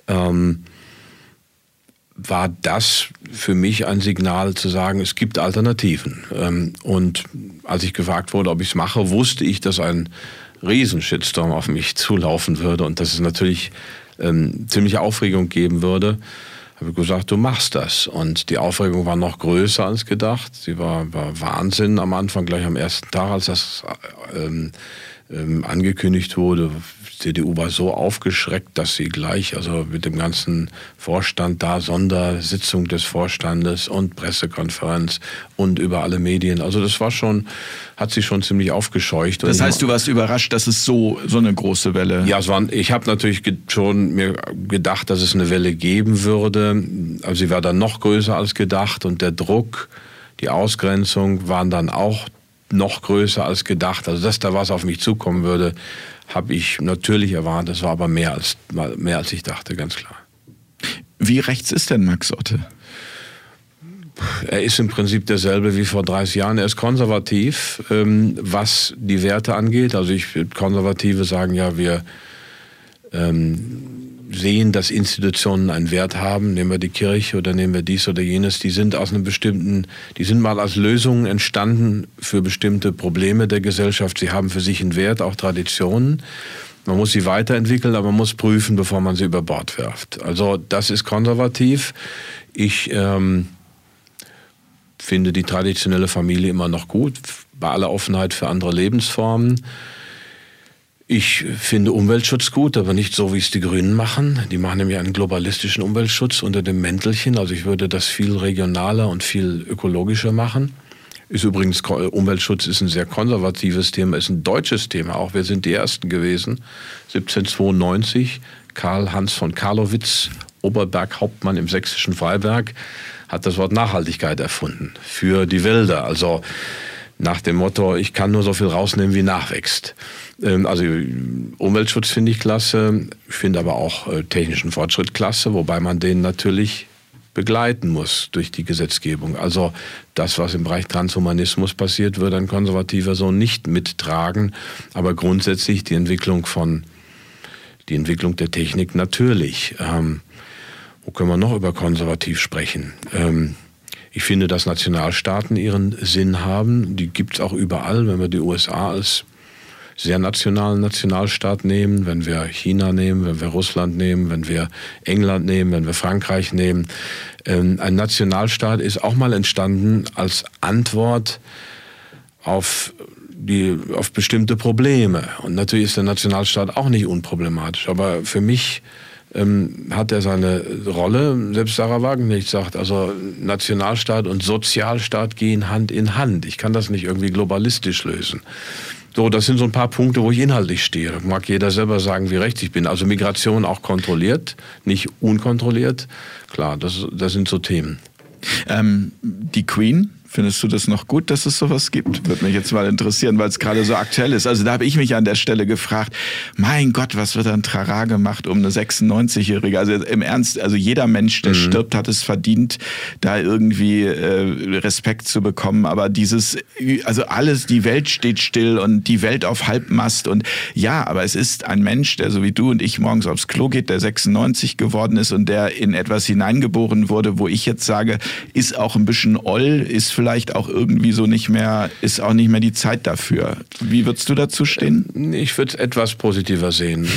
ähm, war das für mich ein Signal zu sagen, es gibt Alternativen. Ähm, und als ich gefragt wurde, ob ich es mache, wusste ich, dass ein Riesenshitstorm auf mich zulaufen würde und dass es natürlich ähm, ziemliche Aufregung geben würde. Habe ich gesagt, du machst das. Und die Aufregung war noch größer als gedacht. Sie war, war Wahnsinn am Anfang, gleich am ersten Tag, als das ähm, ähm, angekündigt wurde, CDU war so aufgeschreckt, dass sie gleich, also mit dem ganzen Vorstand da, Sondersitzung des Vorstandes und Pressekonferenz und über alle Medien. Also das war schon, hat sie schon ziemlich aufgescheucht. Das heißt, du warst überrascht, dass es so, so eine große Welle. Ja, es war, ich habe natürlich schon mir gedacht, dass es eine Welle geben würde. Also sie war dann noch größer als gedacht und der Druck, die Ausgrenzung waren dann auch noch größer als gedacht. Also dass da was auf mich zukommen würde, habe ich natürlich erwartet. Das war aber mehr als, mehr als ich dachte, ganz klar. Wie rechts ist denn Max Otte? Er ist im Prinzip derselbe wie vor 30 Jahren. Er ist konservativ, ähm, was die Werte angeht. Also ich Konservative sagen ja, wir ähm, sehen, dass Institutionen einen Wert haben, nehmen wir die Kirche oder nehmen wir dies oder jenes, die sind aus einem bestimmten, die sind mal als Lösungen entstanden für bestimmte Probleme der Gesellschaft. Sie haben für sich einen Wert, auch Traditionen. Man muss sie weiterentwickeln, aber man muss prüfen, bevor man sie über Bord wirft. Also das ist konservativ. Ich ähm, finde die traditionelle Familie immer noch gut, bei aller Offenheit für andere Lebensformen. Ich finde Umweltschutz gut, aber nicht so, wie es die Grünen machen. Die machen nämlich einen globalistischen Umweltschutz unter dem Mäntelchen. Also ich würde das viel regionaler und viel ökologischer machen. Ist übrigens, Umweltschutz ist ein sehr konservatives Thema, ist ein deutsches Thema. Auch wir sind die Ersten gewesen. 1792, Karl Hans von Karlowitz, Oberberghauptmann im sächsischen Freiberg, hat das Wort Nachhaltigkeit erfunden für die Wälder. Also nach dem Motto, ich kann nur so viel rausnehmen, wie nachwächst. Ähm, also Umweltschutz finde ich klasse, ich finde aber auch äh, technischen Fortschritt klasse, wobei man den natürlich begleiten muss durch die Gesetzgebung. Also das, was im Bereich Transhumanismus passiert, wird ein Konservativer so nicht mittragen. Aber grundsätzlich die Entwicklung von Die Entwicklung der Technik natürlich. Ähm, wo können wir noch über konservativ sprechen? Ähm, ich finde, dass Nationalstaaten ihren Sinn haben. Die gibt es auch überall, wenn wir die USA als sehr nationalen Nationalstaat nehmen, wenn wir China nehmen, wenn wir Russland nehmen, wenn wir England nehmen, wenn wir Frankreich nehmen. Ähm, ein Nationalstaat ist auch mal entstanden als Antwort auf die, auf bestimmte Probleme. Und natürlich ist der Nationalstaat auch nicht unproblematisch. Aber für mich ähm, hat er seine Rolle. Selbst Sarah Wagenknecht sagt, also Nationalstaat und Sozialstaat gehen Hand in Hand. Ich kann das nicht irgendwie globalistisch lösen. So, das sind so ein paar Punkte, wo ich inhaltlich stehe. Mag jeder selber sagen, wie recht ich bin. Also Migration auch kontrolliert, nicht unkontrolliert. Klar, das, das sind so Themen. Ähm, die Queen Findest du das noch gut, dass es sowas gibt? Würde mich jetzt mal interessieren, weil es gerade so aktuell ist. Also da habe ich mich an der Stelle gefragt, mein Gott, was wird ein Trara gemacht um eine 96-Jährige? Also im Ernst, also jeder Mensch, der mhm. stirbt, hat es verdient, da irgendwie äh, Respekt zu bekommen. Aber dieses, also alles, die Welt steht still und die Welt auf Halbmast. Und ja, aber es ist ein Mensch, der so wie du und ich morgens aufs Klo geht, der 96 geworden ist und der in etwas hineingeboren wurde, wo ich jetzt sage, ist auch ein bisschen oll, ist vielleicht vielleicht auch irgendwie so nicht mehr, ist auch nicht mehr die Zeit dafür. Wie würdest du dazu stehen? Ich würde es etwas positiver sehen.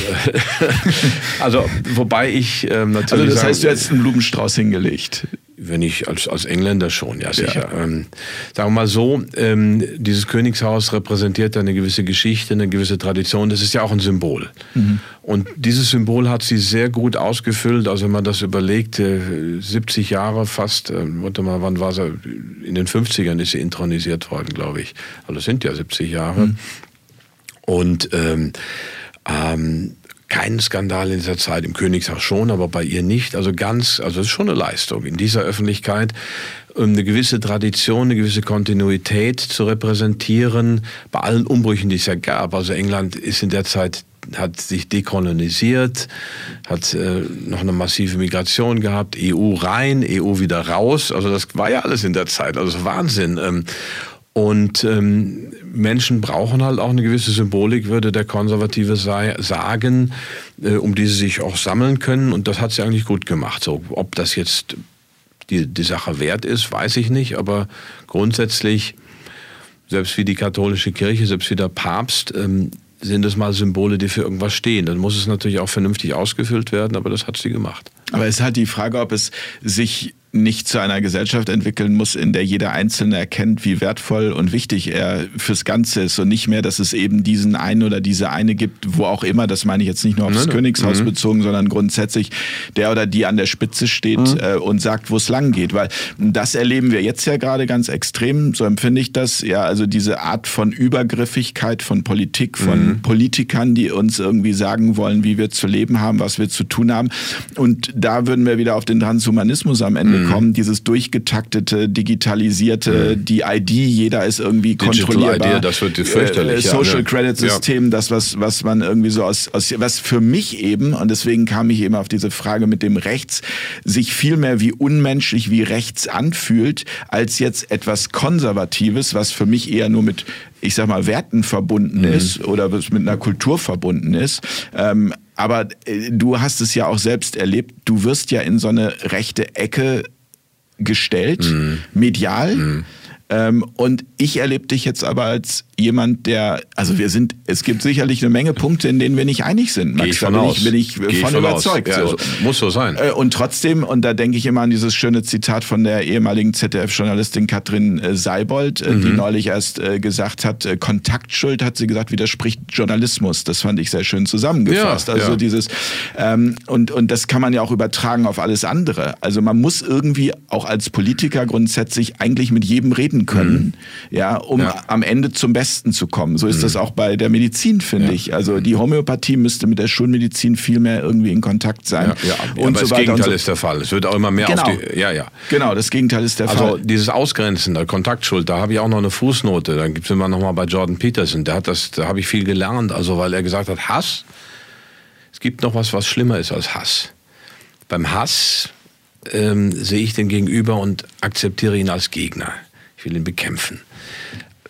also, wobei ich ähm, natürlich. Also, das heißt, du hättest einen Blumenstrauß hingelegt. Wenn ich als, als Engländer schon, ja sicher. Ja. Ähm, sagen wir mal so, ähm, dieses Königshaus repräsentiert eine gewisse Geschichte, eine gewisse Tradition. Das ist ja auch ein Symbol. Mhm. Und dieses Symbol hat sie sehr gut ausgefüllt. Also wenn man das überlegt, äh, 70 Jahre fast, äh, warte mal, wann war sie? In den 50ern ist sie intronisiert worden, glaube ich. Also das sind ja 70 Jahre. Mhm. Und ähm, ähm, keinen Skandal in dieser Zeit, im Königshaus schon, aber bei ihr nicht. Also ganz, also es ist schon eine Leistung in dieser Öffentlichkeit, um eine gewisse Tradition, eine gewisse Kontinuität zu repräsentieren, bei allen Umbrüchen, die es ja gab. Also England ist in der Zeit hat sich dekolonisiert, hat äh, noch eine massive Migration gehabt, EU rein, EU wieder raus. Also das war ja alles in der Zeit, also Wahnsinn. Ähm, und ähm, Menschen brauchen halt auch eine gewisse Symbolik, würde der Konservative sagen, äh, um die sie sich auch sammeln können. Und das hat sie eigentlich gut gemacht. So, ob das jetzt die, die Sache wert ist, weiß ich nicht. Aber grundsätzlich, selbst wie die katholische Kirche, selbst wie der Papst, ähm, sind es mal Symbole, die für irgendwas stehen. Dann muss es natürlich auch vernünftig ausgefüllt werden, aber das hat sie gemacht. Aber es ist halt die Frage, ob es sich nicht zu einer Gesellschaft entwickeln muss, in der jeder Einzelne erkennt, wie wertvoll und wichtig er fürs Ganze ist und nicht mehr, dass es eben diesen einen oder diese eine gibt, wo auch immer, das meine ich jetzt nicht nur aufs nein, Königshaus mhm. bezogen, sondern grundsätzlich der oder die an der Spitze steht mhm. äh, und sagt, wo es lang geht, weil das erleben wir jetzt ja gerade ganz extrem, so empfinde ich das, ja, also diese Art von Übergriffigkeit von Politik, von mhm. Politikern, die uns irgendwie sagen wollen, wie wir zu leben haben, was wir zu tun haben und da würden wir wieder auf den Transhumanismus am Ende mhm. kommen, dieses durchgetaktete, digitalisierte, mhm. die ID, jeder ist irgendwie Digital kontrollierbar. ID, das wird fürchterlich. Äh, Social ja, Credit System, ja. das was was man irgendwie so aus, aus was für mich eben und deswegen kam ich eben auf diese Frage mit dem Rechts sich viel mehr wie unmenschlich wie rechts anfühlt als jetzt etwas Konservatives, was für mich eher nur mit ich sag mal, Werten verbunden mhm. ist oder was mit einer Kultur verbunden ist. Ähm, aber äh, du hast es ja auch selbst erlebt. Du wirst ja in so eine rechte Ecke gestellt, mhm. medial. Mhm. Ähm, und ich erlebe dich jetzt aber als jemand, der, also wir sind, es gibt sicherlich eine Menge Punkte, in denen wir nicht einig sind. Max, Geh ich von da bin aus. ich, bin ich Geh von, von überzeugt. Ja, so. muss so sein. Äh, und trotzdem, und da denke ich immer an dieses schöne Zitat von der ehemaligen ZDF-Journalistin Katrin äh, Seibold, äh, mhm. die neulich erst gesagt hat, Kontaktschuld, hat sie gesagt, widerspricht Journalismus. Das fand ich sehr schön zusammengefasst. Ja, also ja. dieses, ähm, und, und das kann man ja auch übertragen auf alles andere. Also man muss irgendwie auch als Politiker grundsätzlich eigentlich mit jedem reden können, mhm. ja, um am Ende zum Besten Besten zu kommen. So ist mhm. das auch bei der Medizin, finde ja. ich. Also die Homöopathie müsste mit der Schulmedizin viel mehr irgendwie in Kontakt sein. Ja, ja. und aber so das Gegenteil so. ist der Fall. Es wird auch immer mehr genau. auf die. Ja, ja. Genau, das Gegenteil ist der also Fall. Also dieses Ausgrenzen der Kontaktschuld, da habe ich auch noch eine Fußnote. Dann gibt es immer noch mal bei Jordan Peterson. Der hat das, da habe ich viel gelernt. Also weil er gesagt hat, Hass. Es gibt noch was, was schlimmer ist als Hass. Beim Hass ähm, sehe ich den Gegenüber und akzeptiere ihn als Gegner. Ich will ihn bekämpfen.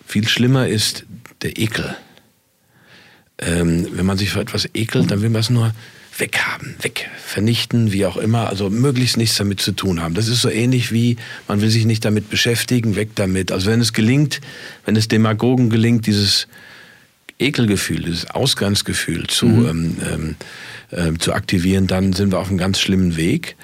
Viel schlimmer ist der Ekel. ähm, wenn man sich für etwas ekelt, dann will man es nur weghaben, weg, vernichten, wie auch immer, also möglichst nichts damit zu tun haben. Das ist so ähnlich wie, man will sich nicht damit beschäftigen, weg damit. Also wenn es gelingt, wenn es Demagogen gelingt, dieses Ekelgefühl, dieses Ausgrenzgefühl zu, mhm. ähm, ähm, zu aktivieren, dann sind wir auf einem ganz schlimmen Weg.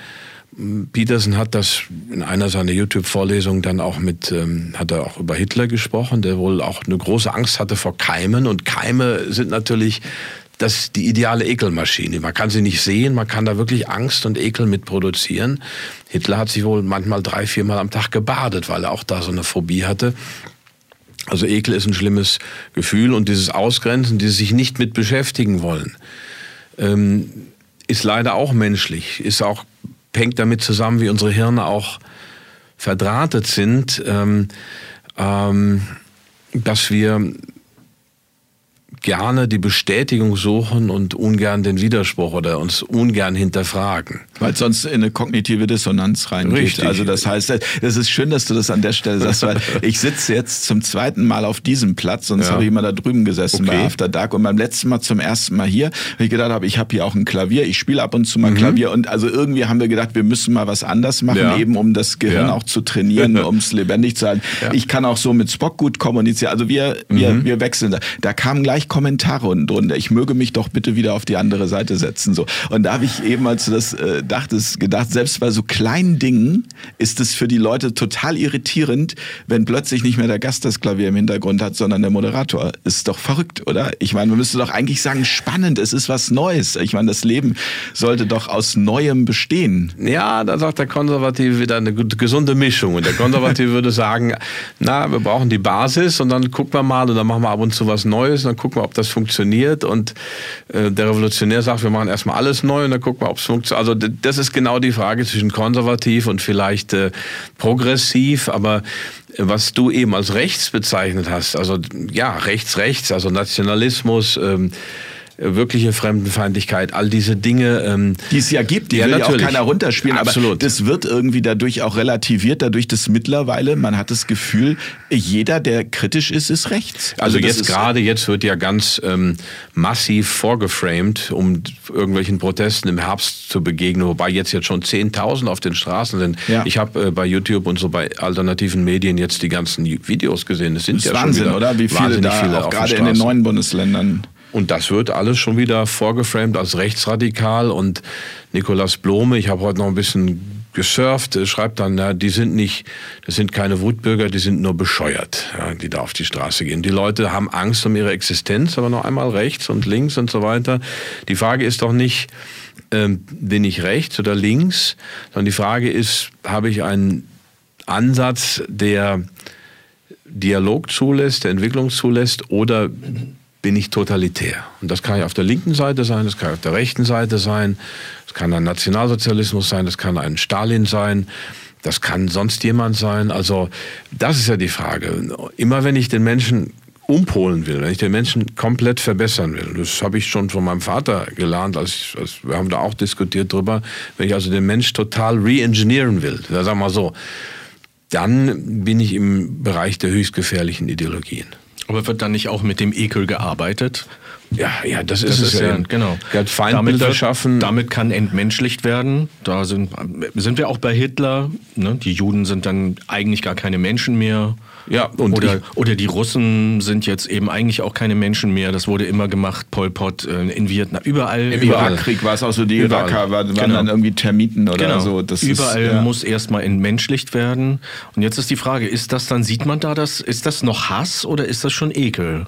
Peterson hat das in einer seiner YouTube-Vorlesungen dann auch mit, ähm, hat er auch über Hitler gesprochen, der wohl auch eine große Angst hatte vor Keimen. Und Keime sind natürlich das die ideale Ekelmaschine. Man kann sie nicht sehen, man kann da wirklich Angst und Ekel mit produzieren. Hitler hat sich wohl manchmal drei, viermal am Tag gebadet, weil er auch da so eine Phobie hatte. Also Ekel ist ein schlimmes Gefühl und dieses Ausgrenzen, dieses sich nicht mit beschäftigen wollen, ähm, ist leider auch menschlich, ist auch hängt damit zusammen, wie unsere Hirne auch verdrahtet sind, ähm, ähm, dass wir gerne die Bestätigung suchen und ungern den Widerspruch oder uns ungern hinterfragen. Weil sonst in eine kognitive Dissonanz reingeht. Richtig. Also das heißt, das ist schön, dass du das an der Stelle sagst, weil ich sitze jetzt zum zweiten Mal auf diesem Platz, sonst ja. habe ich immer da drüben gesessen okay. bei After Dark und beim letzten Mal zum ersten Mal hier, weil ich gedacht habe, ich habe hier auch ein Klavier, ich spiele ab und zu mal mhm. Klavier und also irgendwie haben wir gedacht, wir müssen mal was anders machen, ja. eben um das Gehirn ja. auch zu trainieren, um es lebendig zu halten. Ich kann auch so mit Spock gut kommunizieren, also wir, wir, mhm. wir wechseln da. Da kamen gleich Kommentare unten drunter. Ich möge mich doch bitte wieder auf die andere Seite setzen. So. Und da habe ich eben, als du das äh, dachtest, gedacht, selbst bei so kleinen Dingen ist es für die Leute total irritierend, wenn plötzlich nicht mehr der Gast das Klavier im Hintergrund hat, sondern der Moderator. Ist doch verrückt, oder? Ich meine, man müsste doch eigentlich sagen, spannend, es ist was Neues. Ich meine, das Leben sollte doch aus Neuem bestehen. Ja, da sagt der Konservative wieder eine gesunde Mischung. Und der Konservative würde sagen, na, wir brauchen die Basis und dann gucken wir mal und dann machen wir ab und zu was Neues und dann gucken wir, ob das funktioniert. Und äh, der Revolutionär sagt, wir machen erstmal alles neu und dann gucken wir, ob es funktioniert. Also das ist genau die Frage zwischen konservativ und vielleicht äh, progressiv. Aber was du eben als rechts bezeichnet hast, also ja, rechts, rechts, also Nationalismus, ähm, wirkliche Fremdenfeindlichkeit, all diese Dinge. Ähm, die es ja gibt, die ja, will ja auch keiner runterspielen, Absolut. aber das wird irgendwie dadurch auch relativiert, dadurch, dass mittlerweile, man hat das Gefühl, jeder, der kritisch ist, ist rechts. Also, also jetzt gerade, jetzt wird ja ganz ähm, massiv vorgeframed, um irgendwelchen Protesten im Herbst zu begegnen, wobei jetzt jetzt schon 10.000 auf den Straßen sind. Ja. Ich habe äh, bei YouTube und so bei alternativen Medien jetzt die ganzen Videos gesehen. Das sind das ja Wahnsinn, schon wieder oder? Wie viele da viele auch gerade in den neuen Bundesländern. Und das wird alles schon wieder vorgeframed als rechtsradikal. Und Nikolaus Blome, ich habe heute noch ein bisschen gesurft, schreibt dann, ja, die sind nicht, das sind keine Wutbürger, die sind nur bescheuert, ja, die da auf die Straße gehen. Die Leute haben Angst um ihre Existenz, aber noch einmal rechts und links und so weiter. Die Frage ist doch nicht, ähm, bin ich rechts oder links, sondern die Frage ist, habe ich einen Ansatz, der Dialog zulässt, der Entwicklung zulässt, oder bin ich totalitär. Und das kann ja auf der linken Seite sein, das kann auf der rechten Seite sein, das kann ein Nationalsozialismus sein, das kann ein Stalin sein, das kann sonst jemand sein. Also das ist ja die Frage. Immer wenn ich den Menschen umpolen will, wenn ich den Menschen komplett verbessern will, das habe ich schon von meinem Vater gelernt, als, ich, als wir haben da auch diskutiert drüber, wenn ich also den Mensch total re-engineeren will, sagen wir mal so, dann bin ich im Bereich der höchst gefährlichen Ideologien. Aber wird dann nicht auch mit dem Ekel gearbeitet? Ja, ja, das ist das es ist ja. Genau. Feindbilder damit schaffen. Damit kann entmenschlicht werden. Da sind, sind wir auch bei Hitler. Ne? Die Juden sind dann eigentlich gar keine Menschen mehr. Ja, und oder, oder die Russen sind jetzt eben eigentlich auch keine Menschen mehr. Das wurde immer gemacht, Pol Pot äh, in Vietnam, überall. Im Irakkrieg war es auch so, die Iraker waren, genau. dann irgendwie Termiten oder genau. so. Das überall ist, ja. muss erstmal entmenschlicht werden. Und jetzt ist die Frage, ist das dann, sieht man da das, ist das noch Hass oder ist das schon Ekel?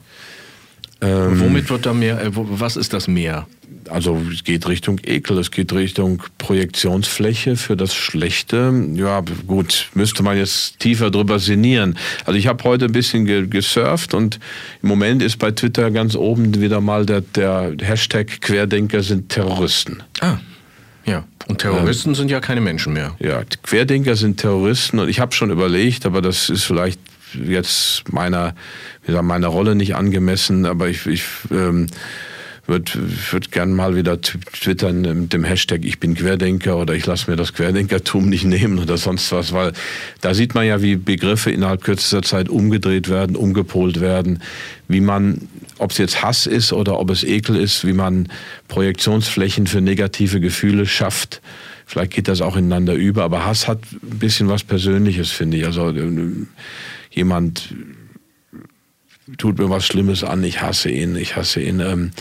Ähm, Womit wird da mehr, äh, was ist das mehr? Also es geht Richtung Ekel, es geht Richtung Projektionsfläche für das Schlechte. Ja, gut, müsste man jetzt tiefer drüber sinnieren. Also ich habe heute ein bisschen gesurft und im Moment ist bei Twitter ganz oben wieder mal der, der Hashtag Querdenker sind Terroristen. Ah. Ja, und Terroristen ähm, sind ja keine Menschen mehr. Ja, Querdenker sind Terroristen und ich habe schon überlegt, aber das ist vielleicht jetzt meiner, wie sagen, meiner Rolle nicht angemessen, aber ich, ich ähm, würde würd gern mal wieder twittern mit dem Hashtag Ich bin Querdenker oder ich lasse mir das Querdenkertum nicht nehmen oder sonst was, weil da sieht man ja, wie Begriffe innerhalb kürzester Zeit umgedreht werden, umgepolt werden, wie man ob es jetzt Hass ist oder ob es Ekel ist, wie man Projektionsflächen für negative Gefühle schafft. Vielleicht geht das auch ineinander über, aber Hass hat ein bisschen was Persönliches, finde ich. Also äh, jemand tut mir was Schlimmes an, ich hasse ihn, ich hasse ihn. Ähm,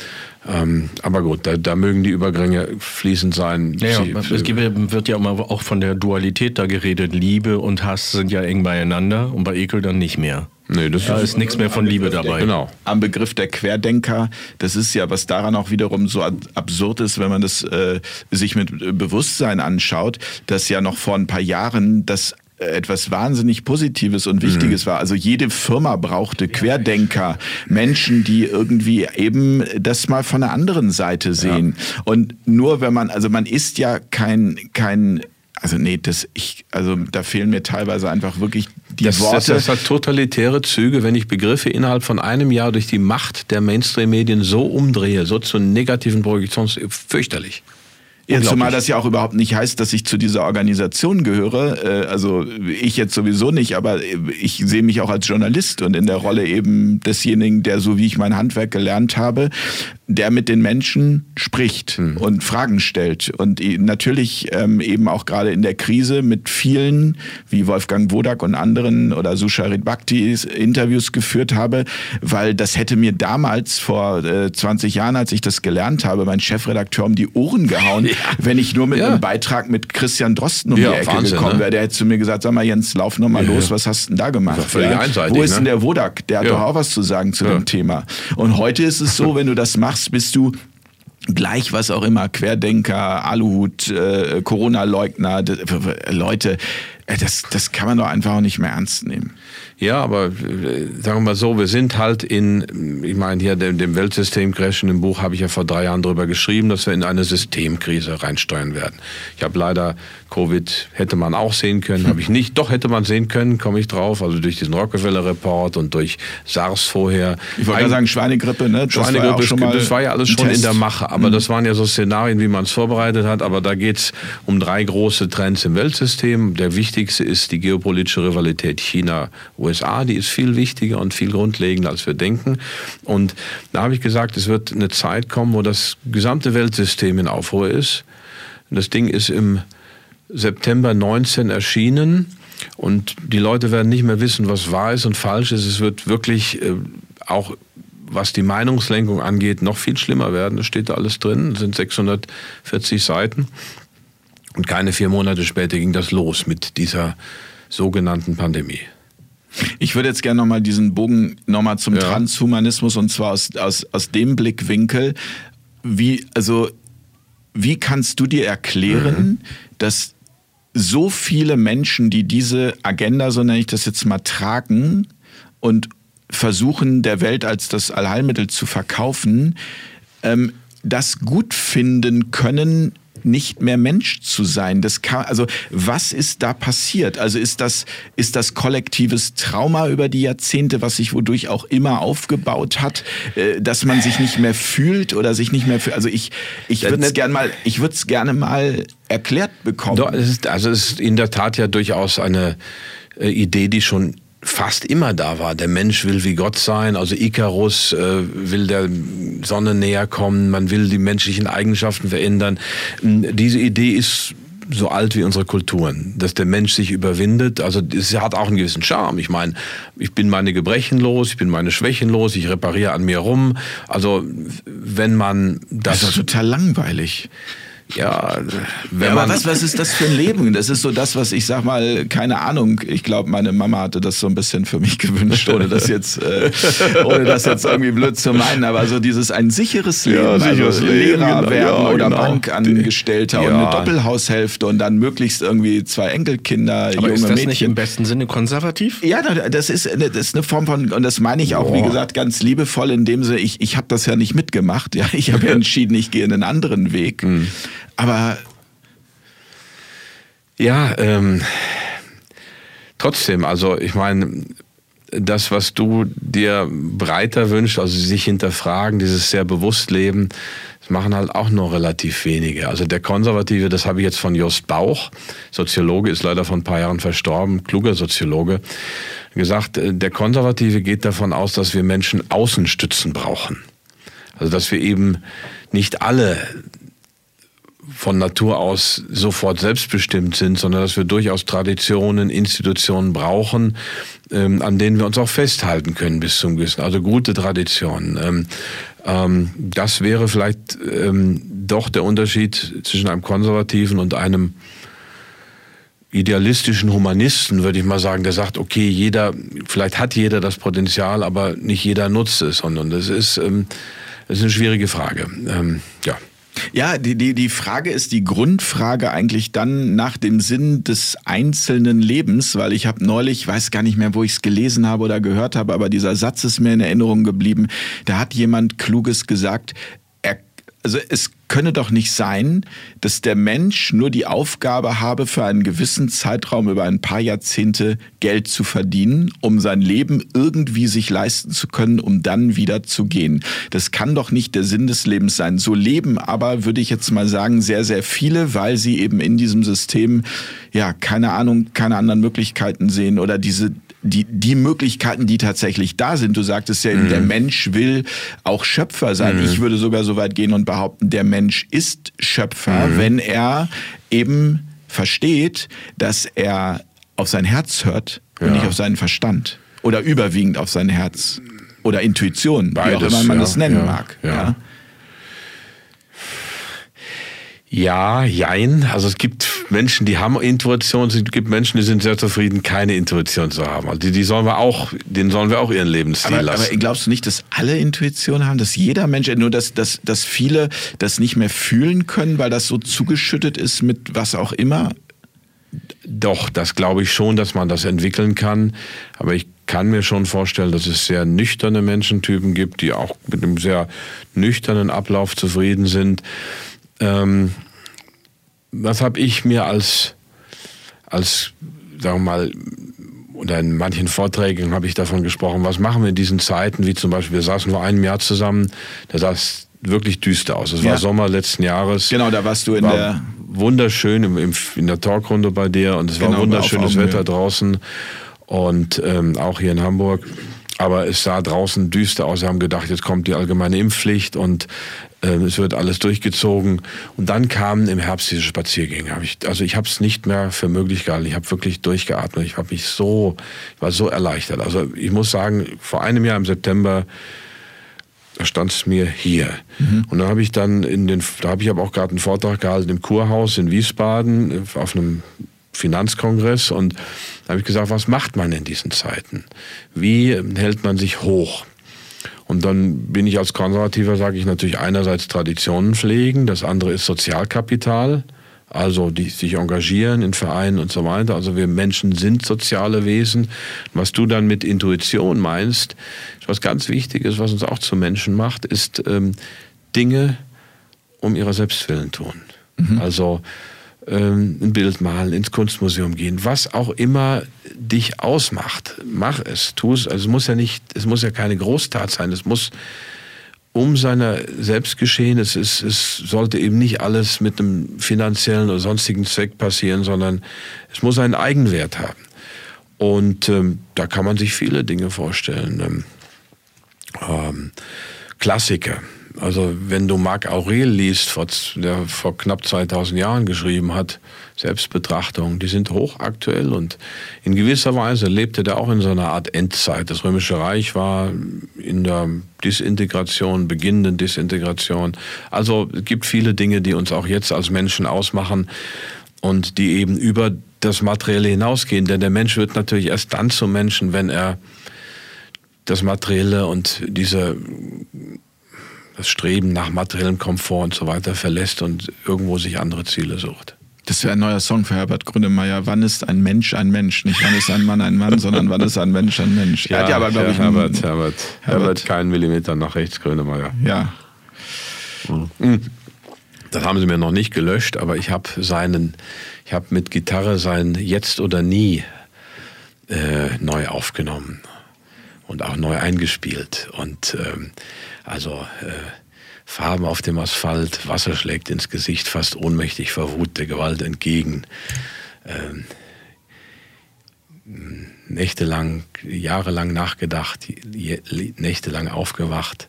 ähm, aber gut, da, da, mögen die Übergänge fließend sein. Ja, ja, es gibt, wird ja auch von der Dualität da geredet. Liebe und Hass sind ja eng beieinander und bei Ekel dann nicht mehr. Nee, das da ist, ist nichts mehr von Liebe dabei. Genau. Am Begriff der Querdenker, das ist ja, was daran auch wiederum so absurd ist, wenn man das äh, sich mit Bewusstsein anschaut, dass ja noch vor ein paar Jahren das etwas wahnsinnig Positives und Wichtiges mhm. war. Also jede Firma brauchte Querdenker, Menschen, die irgendwie eben das mal von der anderen Seite sehen. Ja. Und nur wenn man, also man ist ja kein, kein also nee, das ich, also da fehlen mir teilweise einfach wirklich die das, Worte. Das, das hat totalitäre Züge, wenn ich Begriffe innerhalb von einem Jahr durch die Macht der Mainstream-Medien so umdrehe, so zu negativen Projektions, fürchterlich. Ja, zumal das ja auch überhaupt nicht heißt, dass ich zu dieser Organisation gehöre. Äh, also ich jetzt sowieso nicht, aber ich sehe mich auch als Journalist und in der Rolle eben desjenigen, der so wie ich mein Handwerk gelernt habe, der mit den Menschen spricht mhm. und Fragen stellt. Und natürlich ähm, eben auch gerade in der Krise mit vielen, wie Wolfgang Wodak und anderen oder Susharit Bhakti Interviews geführt habe, weil das hätte mir damals vor äh, 20 Jahren, als ich das gelernt habe, mein Chefredakteur um die Ohren gehauen, ja. wenn ich nur mit ja. einem Beitrag mit Christian Drosten um ja, die Ecke Wahnsinn, gekommen ne? wäre. Der hätte zu mir gesagt, sag mal Jens, lauf noch mal los, was hast du denn da gemacht? Wo ist ne? denn der Wodak? Der hat doch auch was zu sagen zu dem Thema. Und heute ist es so, wenn du das machst, bist du gleich was auch immer, Querdenker, Aluhut, äh, Corona-Leugner, Leute, das, das kann man doch einfach auch nicht mehr ernst nehmen. Ja, aber äh, sagen wir mal so, wir sind halt in, ich meine hier dem, dem Weltsystem-Crash in dem Buch habe ich ja vor drei Jahren darüber geschrieben, dass wir in eine Systemkrise reinsteuern werden. Ich habe leider Covid hätte man auch sehen können, habe ich nicht. Doch hätte man sehen können, komme ich drauf. Also durch diesen Rockefeller-Report und durch SARS vorher. Ich wollte sagen Schweinegrippe, ne? Das Schweinegrippe, war ja schon mal das war ja alles schon Test. in der Mache. Aber mhm. das waren ja so Szenarien, wie man es vorbereitet hat. Aber da geht es um drei große Trends im Weltsystem. Der wichtigste ist die geopolitische Rivalität China-USA. Die ist viel wichtiger und viel grundlegender, als wir denken. Und da habe ich gesagt, es wird eine Zeit kommen, wo das gesamte Weltsystem in Aufruhr ist. Das Ding ist im September 19 erschienen und die Leute werden nicht mehr wissen, was wahr ist und falsch ist. Es wird wirklich äh, auch was die Meinungslenkung angeht, noch viel schlimmer werden. Das steht da alles drin. Das sind 640 Seiten. Und keine vier Monate später ging das los mit dieser sogenannten Pandemie. Ich würde jetzt gerne nochmal diesen Bogen nochmal zum ja. Transhumanismus und zwar aus, aus, aus dem Blickwinkel, wie, also, wie kannst du dir erklären, mhm. dass so viele Menschen, die diese Agenda, so nenne ich das jetzt mal, tragen und versuchen, der Welt als das Allheilmittel zu verkaufen, ähm, das gut finden können, nicht mehr Mensch zu sein. Das kann, also was ist da passiert? Also ist das, ist das kollektives Trauma über die Jahrzehnte, was sich wodurch auch immer aufgebaut hat, äh, dass man sich nicht mehr fühlt oder sich nicht mehr fühlt? Also ich, ich würde es gerne mal, ich würde es gerne mal erklärt bekommen. Doch, es ist, also es ist in der Tat ja durchaus eine äh, Idee, die schon fast immer da war. Der Mensch will wie Gott sein, also Icarus äh, will der Sonne näher kommen, man will die menschlichen Eigenschaften verändern. Hm, diese Idee ist so alt wie unsere Kulturen, dass der Mensch sich überwindet. Also es hat auch einen gewissen Charme. Ich meine, ich bin meine Gebrechen los, ich bin meine Schwächen los, ich repariere an mir rum. Also wenn man das, das ist total langweilig. Ja, ja, aber was, was ist das für ein Leben? Das ist so das, was ich sag mal, keine Ahnung. Ich glaube, meine Mama hatte das so ein bisschen für mich gewünscht, ohne das jetzt, äh, ohne das jetzt irgendwie blöd zu meinen. Aber so dieses ein sicheres Leben, ja, sicheres also Leben, Lehrer genau. werden ja, oder genau. Bankangestellter ja. und eine Doppelhaushälfte und dann möglichst irgendwie zwei Enkelkinder, aber junge ist das Mädchen. nicht im besten Sinne konservativ? Ja, das ist, das ist eine Form von, und das meine ich auch, Boah. wie gesagt, ganz liebevoll in dem Sinne, ich, ich habe das ja nicht mitgemacht. Ja, ich habe ja entschieden, ich gehe einen anderen Weg. Mhm. Aber ja, ähm, trotzdem, also ich meine, das, was du dir breiter wünschst, also sich hinterfragen, dieses sehr bewusst leben, das machen halt auch nur relativ wenige. Also der Konservative, das habe ich jetzt von Jost Bauch, Soziologe, ist leider vor ein paar Jahren verstorben, kluger Soziologe, gesagt, äh, der Konservative geht davon aus, dass wir Menschen Außenstützen brauchen. Also dass wir eben nicht alle von Natur aus sofort selbstbestimmt sind, sondern dass wir durchaus Traditionen, Institutionen brauchen, ähm, an denen wir uns auch festhalten können bis zum gewissen. Also gute Traditionen. Ähm, ähm, das wäre vielleicht ähm, doch der Unterschied zwischen einem Konservativen und einem idealistischen Humanisten, würde ich mal sagen, der sagt, okay, jeder, vielleicht hat jeder das Potenzial, aber nicht jeder nutzt es, sondern das ist, ähm, das ist eine schwierige Frage. Ähm, ja. Ja, die, die, die Frage ist die Grundfrage eigentlich dann nach dem Sinn des einzelnen Lebens, weil ich habe neulich, weiß gar nicht mehr, wo ich es gelesen habe oder gehört habe, aber dieser Satz ist mir in Erinnerung geblieben. Da hat jemand Kluges gesagt, also es könne doch nicht sein, dass der Mensch nur die Aufgabe habe, für einen gewissen Zeitraum über ein paar Jahrzehnte Geld zu verdienen, um sein Leben irgendwie sich leisten zu können, um dann wieder zu gehen. Das kann doch nicht der Sinn des Lebens sein. So leben aber, würde ich jetzt mal sagen, sehr, sehr viele, weil sie eben in diesem System, ja, keine Ahnung, keine anderen Möglichkeiten sehen oder diese die, die Möglichkeiten, die tatsächlich da sind. Du sagtest ja, mhm. der Mensch will auch Schöpfer sein. Mhm. Ich würde sogar so weit gehen und behaupten, der Mensch ist Schöpfer, mhm. wenn er eben versteht, dass er auf sein Herz hört und ja. nicht auf seinen Verstand. Oder überwiegend auf sein Herz. Oder Intuition, Beides, wie auch immer man ja, das nennen ja, mag. Ja. Ja, jein. Also es gibt Menschen, die haben Intuition, es gibt Menschen, die sind sehr zufrieden, keine Intuition zu haben. Also die, die sollen wir auch, denen sollen wir auch ihren Lebensstil aber, lassen. Aber glaubst du nicht, dass alle Intuition haben, dass jeder Mensch, nur dass, dass, dass viele das nicht mehr fühlen können, weil das so zugeschüttet ist mit was auch immer? Doch, das glaube ich schon, dass man das entwickeln kann. Aber ich kann mir schon vorstellen, dass es sehr nüchterne Menschentypen gibt, die auch mit einem sehr nüchternen Ablauf zufrieden sind. Ähm, was habe ich mir als, als, sagen wir mal, oder in manchen Vorträgen habe ich davon gesprochen, was machen wir in diesen Zeiten, wie zum Beispiel, wir saßen vor einem Jahr zusammen, da sah es wirklich düster aus. Es ja. war Sommer letzten Jahres. Genau, da warst du in der... Wunderschön im, im, in der Talkrunde bei dir und es genau, war wunderschönes Wetter draußen und ähm, auch hier in Hamburg. Aber es sah draußen düster aus. Wir haben gedacht, jetzt kommt die allgemeine Impfpflicht und äh, es wird alles durchgezogen. Und dann kamen im Herbst diese Spaziergänge. ich, also ich habe es nicht mehr für möglich gehalten. Ich habe wirklich durchgeatmet. Ich habe mich so, ich war so erleichtert. Also ich muss sagen, vor einem Jahr im September da stand es mir hier. Mhm. Und da habe ich dann in den, da habe ich aber auch gerade einen Vortrag gehalten im Kurhaus in Wiesbaden auf einem Finanzkongress und da habe ich gesagt, was macht man in diesen Zeiten? Wie hält man sich hoch? Und dann bin ich als Konservativer, sage ich natürlich einerseits Traditionen pflegen, das andere ist Sozialkapital, also die sich engagieren in Vereinen und so weiter. Also wir Menschen sind soziale Wesen. Was du dann mit Intuition meinst, ist was ganz Wichtiges, was uns auch zu Menschen macht, ist ähm, Dinge um ihrer Selbstwillen tun. Mhm. Also ein Bild malen, ins Kunstmuseum gehen, was auch immer dich ausmacht, mach es, tu es. Also es muss ja nicht, es muss ja keine Großtat sein, es muss um seiner selbst geschehen. Es, ist, es sollte eben nicht alles mit einem finanziellen oder sonstigen Zweck passieren, sondern es muss einen Eigenwert haben. Und ähm, da kann man sich viele Dinge vorstellen. Ähm, ähm, Klassiker. Also wenn du Marc Aurel liest, der vor knapp 2000 Jahren geschrieben hat, Selbstbetrachtung, die sind hochaktuell und in gewisser Weise lebte der auch in so einer Art Endzeit. Das Römische Reich war in der Disintegration, beginnenden Disintegration. Also es gibt viele Dinge, die uns auch jetzt als Menschen ausmachen und die eben über das Materielle hinausgehen. Denn der Mensch wird natürlich erst dann zum Menschen, wenn er das Materielle und diese das Streben nach materiellem Komfort und so weiter verlässt und irgendwo sich andere Ziele sucht. Das wäre ein neuer Song für Herbert Grönemeyer. Wann ist ein Mensch ein Mensch? Nicht wann ist ein Mann ein Mann, sondern wann ist ein Mensch ein Mensch? Ja, ja aber, glaube ich, Herbert, Herbert, Herbert, keinen Millimeter nach rechts, Grönemeyer. Ja. Mhm. Das haben sie mir noch nicht gelöscht, aber ich habe seinen, ich habe mit Gitarre sein Jetzt oder Nie äh, neu aufgenommen. und auch neu eingespielt. Und ähm, also äh, Farben auf dem Asphalt, Wasser schlägt ins Gesicht, fast ohnmächtig vor Wut der Gewalt entgegen. Ähm, nächtelang, jahrelang nachgedacht, nächtelang aufgewacht.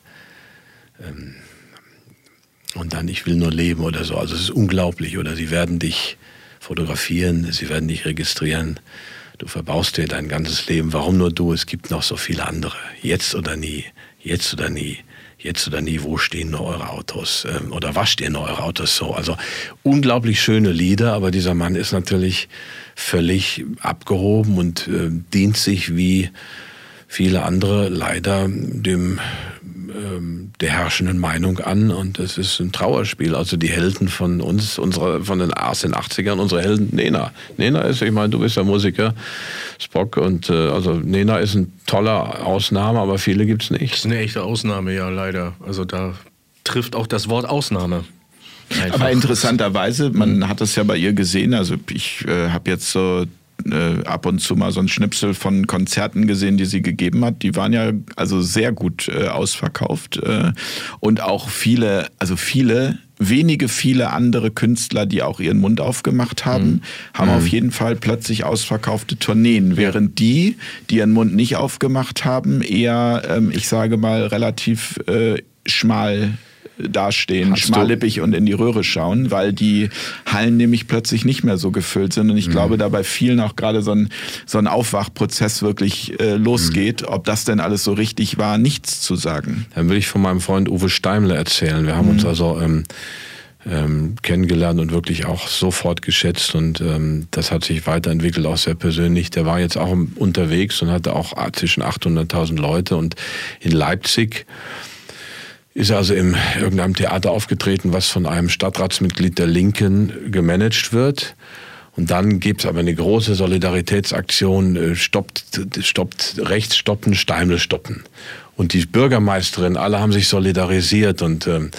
Ähm, und dann, ich will nur leben oder so. Also es ist unglaublich. Oder sie werden dich fotografieren, sie werden dich registrieren. Du verbaust dir dein ganzes Leben. Warum nur du? Es gibt noch so viele andere. Jetzt oder nie. Jetzt oder nie. Jetzt oder nie. Wo stehen nur eure Autos? Ähm, oder was stehen nur eure Autos so? Also unglaublich schöne Lieder, aber dieser Mann ist natürlich völlig abgehoben und äh, dient sich wie viele andere leider dem ähm, der herrschenden Meinung an und es ist ein Trauerspiel. Also die Helden von uns, unsere, von den aus den 80ern, unsere Helden, Nena. Nena ist, ich meine, du bist ja Musiker, Spock, und äh, also Nena ist ein toller Ausnahme, aber viele gibt es nicht. Das ist eine echte Ausnahme, ja, leider. Also da trifft auch das Wort Ausnahme. Einfach. Aber interessanterweise, man hat es ja bei ihr gesehen, also ich äh, habe jetzt so äh, ab und zu mal so ein Schnipsel von Konzerten gesehen, die sie gegeben hat. Die waren ja also sehr gut äh, ausverkauft äh, und auch viele, also viele wenige, viele andere Künstler, die auch ihren Mund aufgemacht haben, mhm. haben mhm. auf jeden Fall plötzlich ausverkaufte Tourneen, während die, die ihren Mund nicht aufgemacht haben, eher, ähm, ich sage mal, relativ äh, schmal dastehen, Hast schmallippig du? und in die Röhre schauen, weil die Hallen nämlich plötzlich nicht mehr so gefüllt sind. Und ich mhm. glaube, da bei vielen auch gerade so ein, so ein Aufwachprozess wirklich äh, losgeht. Mhm. Ob das denn alles so richtig war, nichts zu sagen. Dann will ich von meinem Freund Uwe Steimle erzählen. Wir haben mhm. uns also ähm, ähm, kennengelernt und wirklich auch sofort geschätzt und ähm, das hat sich weiterentwickelt, auch sehr persönlich. Der war jetzt auch unterwegs und hatte auch zwischen 800.000 Leute und in Leipzig ist also in irgendeinem Theater aufgetreten, was von einem Stadtratsmitglied der Linken gemanagt wird. Und dann gibt es aber eine große Solidaritätsaktion, äh, stoppt, stoppt rechts stoppen, Steimle stoppen. Und die Bürgermeisterin, alle haben sich solidarisiert und ähm,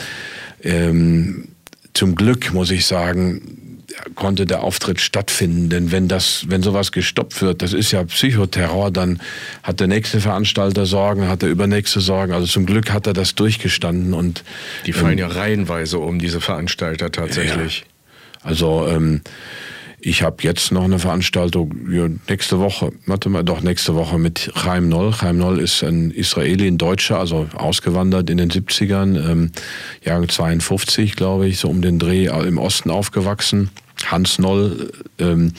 ähm, zum Glück muss ich sagen, konnte der Auftritt stattfinden. Denn wenn das, wenn sowas gestoppt wird, das ist ja Psychoterror, dann hat der nächste Veranstalter Sorgen, hat der übernächste Sorgen. Also zum Glück hat er das durchgestanden und die fallen ähm, ja reihenweise um diese Veranstalter tatsächlich. Ja. Also ähm, ich habe jetzt noch eine Veranstaltung ja, nächste Woche, warte mal, doch nächste Woche mit Chaim Noll. Chaim Noll ist ein Israeli, ein Deutscher, also ausgewandert in den 70ern, ähm, Jahrgang 52, glaube ich, so um den Dreh im Osten aufgewachsen. Hans Noll ähm,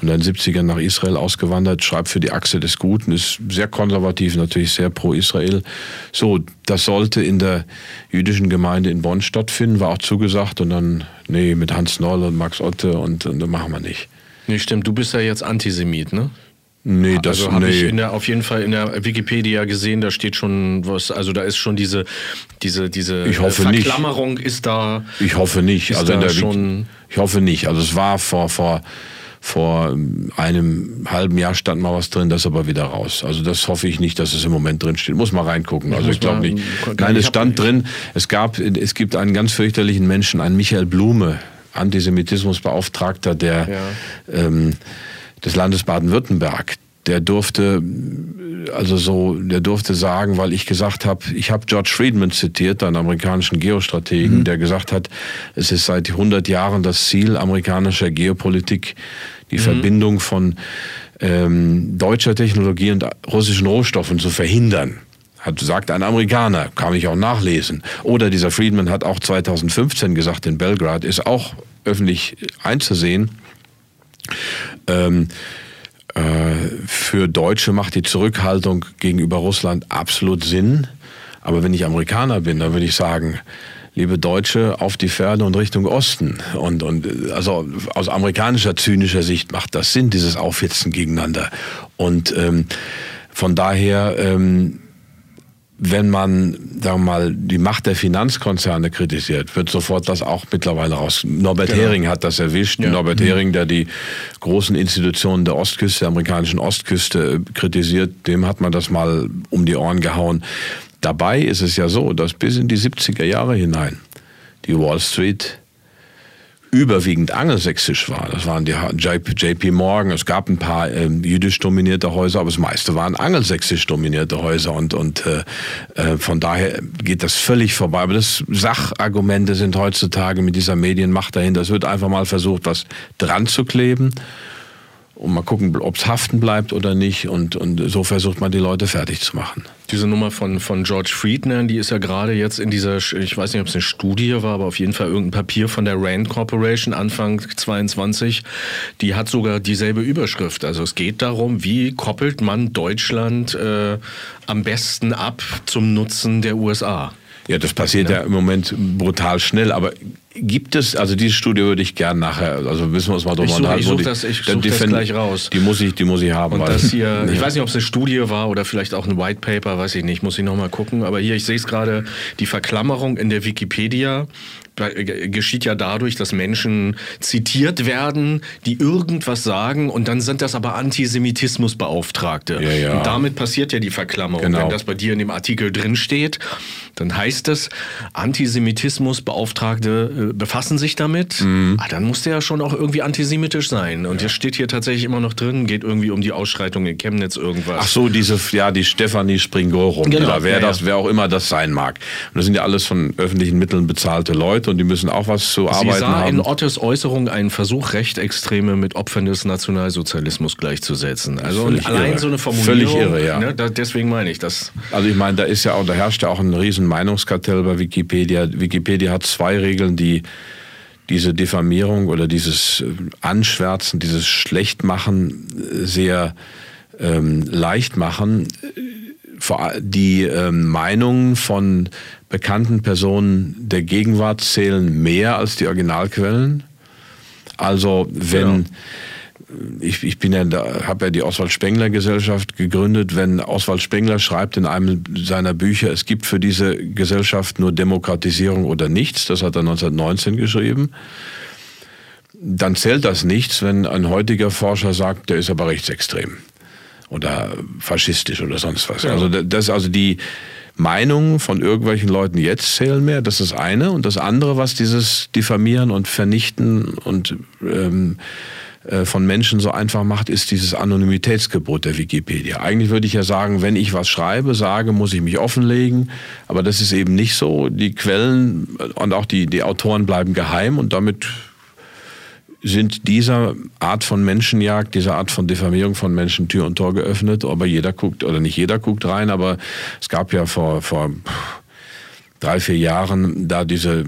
in den 70ern nach Israel ausgewandert, schreibt für die Achse des Guten, ist sehr konservativ, natürlich sehr pro Israel. So, das sollte in der jüdischen Gemeinde in Bonn stattfinden, war auch zugesagt und dann, nee, mit Hans Noll und Max Otte und, und das machen wir nicht. Nee, stimmt, du bist ja jetzt Antisemit, ne? Nee, das also habe nee. ich in der, auf jeden Fall in der Wikipedia gesehen, da steht schon was, also da ist schon diese, diese, diese ich hoffe Verklammerung nicht. ist da. Ich hoffe nicht. Also in der schon ich hoffe nicht. Also es war vor, vor, vor einem halben Jahr stand mal was drin, das aber wieder raus. Also das hoffe ich nicht, dass es im Moment drin steht. Muss mal reingucken. Also ich glaube nicht. Nein, es stand drin. Es gab, es gibt einen ganz fürchterlichen Menschen, einen Michael Blume, Antisemitismusbeauftragter der ja. ähm, des Landes Baden-Württemberg, der durfte also so, der durfte sagen, weil ich gesagt habe, ich habe George Friedman zitiert, einen amerikanischen Geostrategen, mhm. der gesagt hat, es ist seit 100 Jahren das Ziel amerikanischer Geopolitik, die mhm. Verbindung von ähm, deutscher Technologie und russischen Rohstoffen zu verhindern. Hat, sagt ein Amerikaner, kann ich auch nachlesen. Oder dieser Friedman hat auch 2015 gesagt in Belgrad, ist auch öffentlich einzusehen. Ähm, äh, für Deutsche macht die Zurückhaltung gegenüber Russland absolut Sinn. Aber wenn ich Amerikaner bin, dann würde ich sagen, liebe Deutsche, auf die Pferde und Richtung Osten. Und, und also aus amerikanischer, zynischer Sicht macht das Sinn, dieses Aufhitzen gegeneinander. Und ähm, von daher ähm, wenn man, sagen wir mal, die Macht der Finanzkonzerne kritisiert, wird sofort das auch mittlerweile raus. Norbert genau. Hering hat das erwischt. Ja. Norbert mhm. Hering, der die großen Institutionen der Ostküste, der amerikanischen Ostküste äh, kritisiert, dem hat man das mal um die Ohren gehauen. Dabei ist es ja so, dass bis in die 70er Jahre hinein die Wall Street überwiegend angelsächsisch war. Das waren die JP Morgan, es gab ein paar äh, jüdisch dominierte Häuser, aber das meiste waren angelsächsisch dominierte Häuser und, und äh, äh, von daher geht das völlig vorbei. Aber das Sachargumente sind heutzutage mit dieser Medienmacht dahinter. Es wird einfach mal versucht, was dran zu kleben und mal gucken, ob es haften bleibt oder nicht. Und, und so versucht man die Leute fertig zu machen. Diese Nummer von, von George Friedman, die ist ja gerade jetzt in dieser, ich weiß nicht, ob es eine Studie war, aber auf jeden Fall irgendein Papier von der Rand Corporation Anfang 22. Die hat sogar dieselbe Überschrift. Also es geht darum, wie koppelt man Deutschland äh, am besten ab zum Nutzen der USA. Ja, das passiert ja, ja im Moment brutal schnell, aber Gibt es, also diese Studie würde ich gern nachher, also müssen wir uns mal drüber unterhalten. Ich suche das, ich such das gleich raus. Die muss ich, die muss ich haben. Und das hier, ich weiß nicht, ob es eine Studie war oder vielleicht auch ein White Paper, weiß ich nicht, muss ich nochmal gucken. Aber hier, ich sehe es gerade, die Verklammerung in der Wikipedia geschieht ja dadurch, dass Menschen zitiert werden, die irgendwas sagen und dann sind das aber Antisemitismusbeauftragte. Ja, ja. Und damit passiert ja die Verklammerung. Genau. Wenn das bei dir in dem Artikel drin steht, dann heißt es, Antisemitismusbeauftragte äh, befassen sich damit. Mhm. Ah, dann muss der ja schon auch irgendwie antisemitisch sein. Und ja. jetzt steht hier tatsächlich immer noch drin, geht irgendwie um die Ausschreitung in Chemnitz irgendwas. Ach so, diese, ja, die Stefanie Springorum. Genau. wer ja, das, wer auch immer das sein mag. Und das sind ja alles von öffentlichen Mitteln bezahlte Leute und die müssen auch was zu Sie arbeiten sah haben. in Ottes Äußerung einen Versuch, Rechtsextreme mit Opfern des Nationalsozialismus gleichzusetzen. Also allein irre. so eine Formulierung. Völlig irre, ja. Ne, da, deswegen meine ich das. Also ich meine, da ist ja auch, da herrscht ja auch ein riesen Meinungskartell bei Wikipedia. Wikipedia hat zwei Regeln, die diese Diffamierung oder dieses äh, Anschwärzen, dieses Schlechtmachen äh, sehr ähm, leicht machen. Die ähm, Meinungen von bekannten Personen der Gegenwart zählen mehr als die Originalquellen. Also wenn genau. ich, ich bin ja habe ja die Oswald Spengler Gesellschaft gegründet, wenn Oswald Spengler schreibt in einem seiner Bücher, es gibt für diese Gesellschaft nur Demokratisierung oder nichts, das hat er 1919 geschrieben. Dann zählt das nichts, wenn ein heutiger Forscher sagt, der ist aber rechtsextrem oder faschistisch oder sonst was. Ja. Also das also die Meinungen von irgendwelchen Leuten jetzt zählen mehr. Das ist das eine. Und das andere, was dieses Diffamieren und Vernichten und ähm, äh, von Menschen so einfach macht, ist dieses Anonymitätsgebot der Wikipedia. Eigentlich würde ich ja sagen, wenn ich was schreibe, sage, muss ich mich offenlegen. Aber das ist eben nicht so. Die Quellen und auch die, die Autoren bleiben geheim und damit sind dieser Art von Menschenjagd, dieser Art von Diffamierung von Menschen Tür und Tor geöffnet. Aber jeder guckt, oder nicht jeder guckt rein, aber es gab ja vor, vor drei, vier Jahren da diese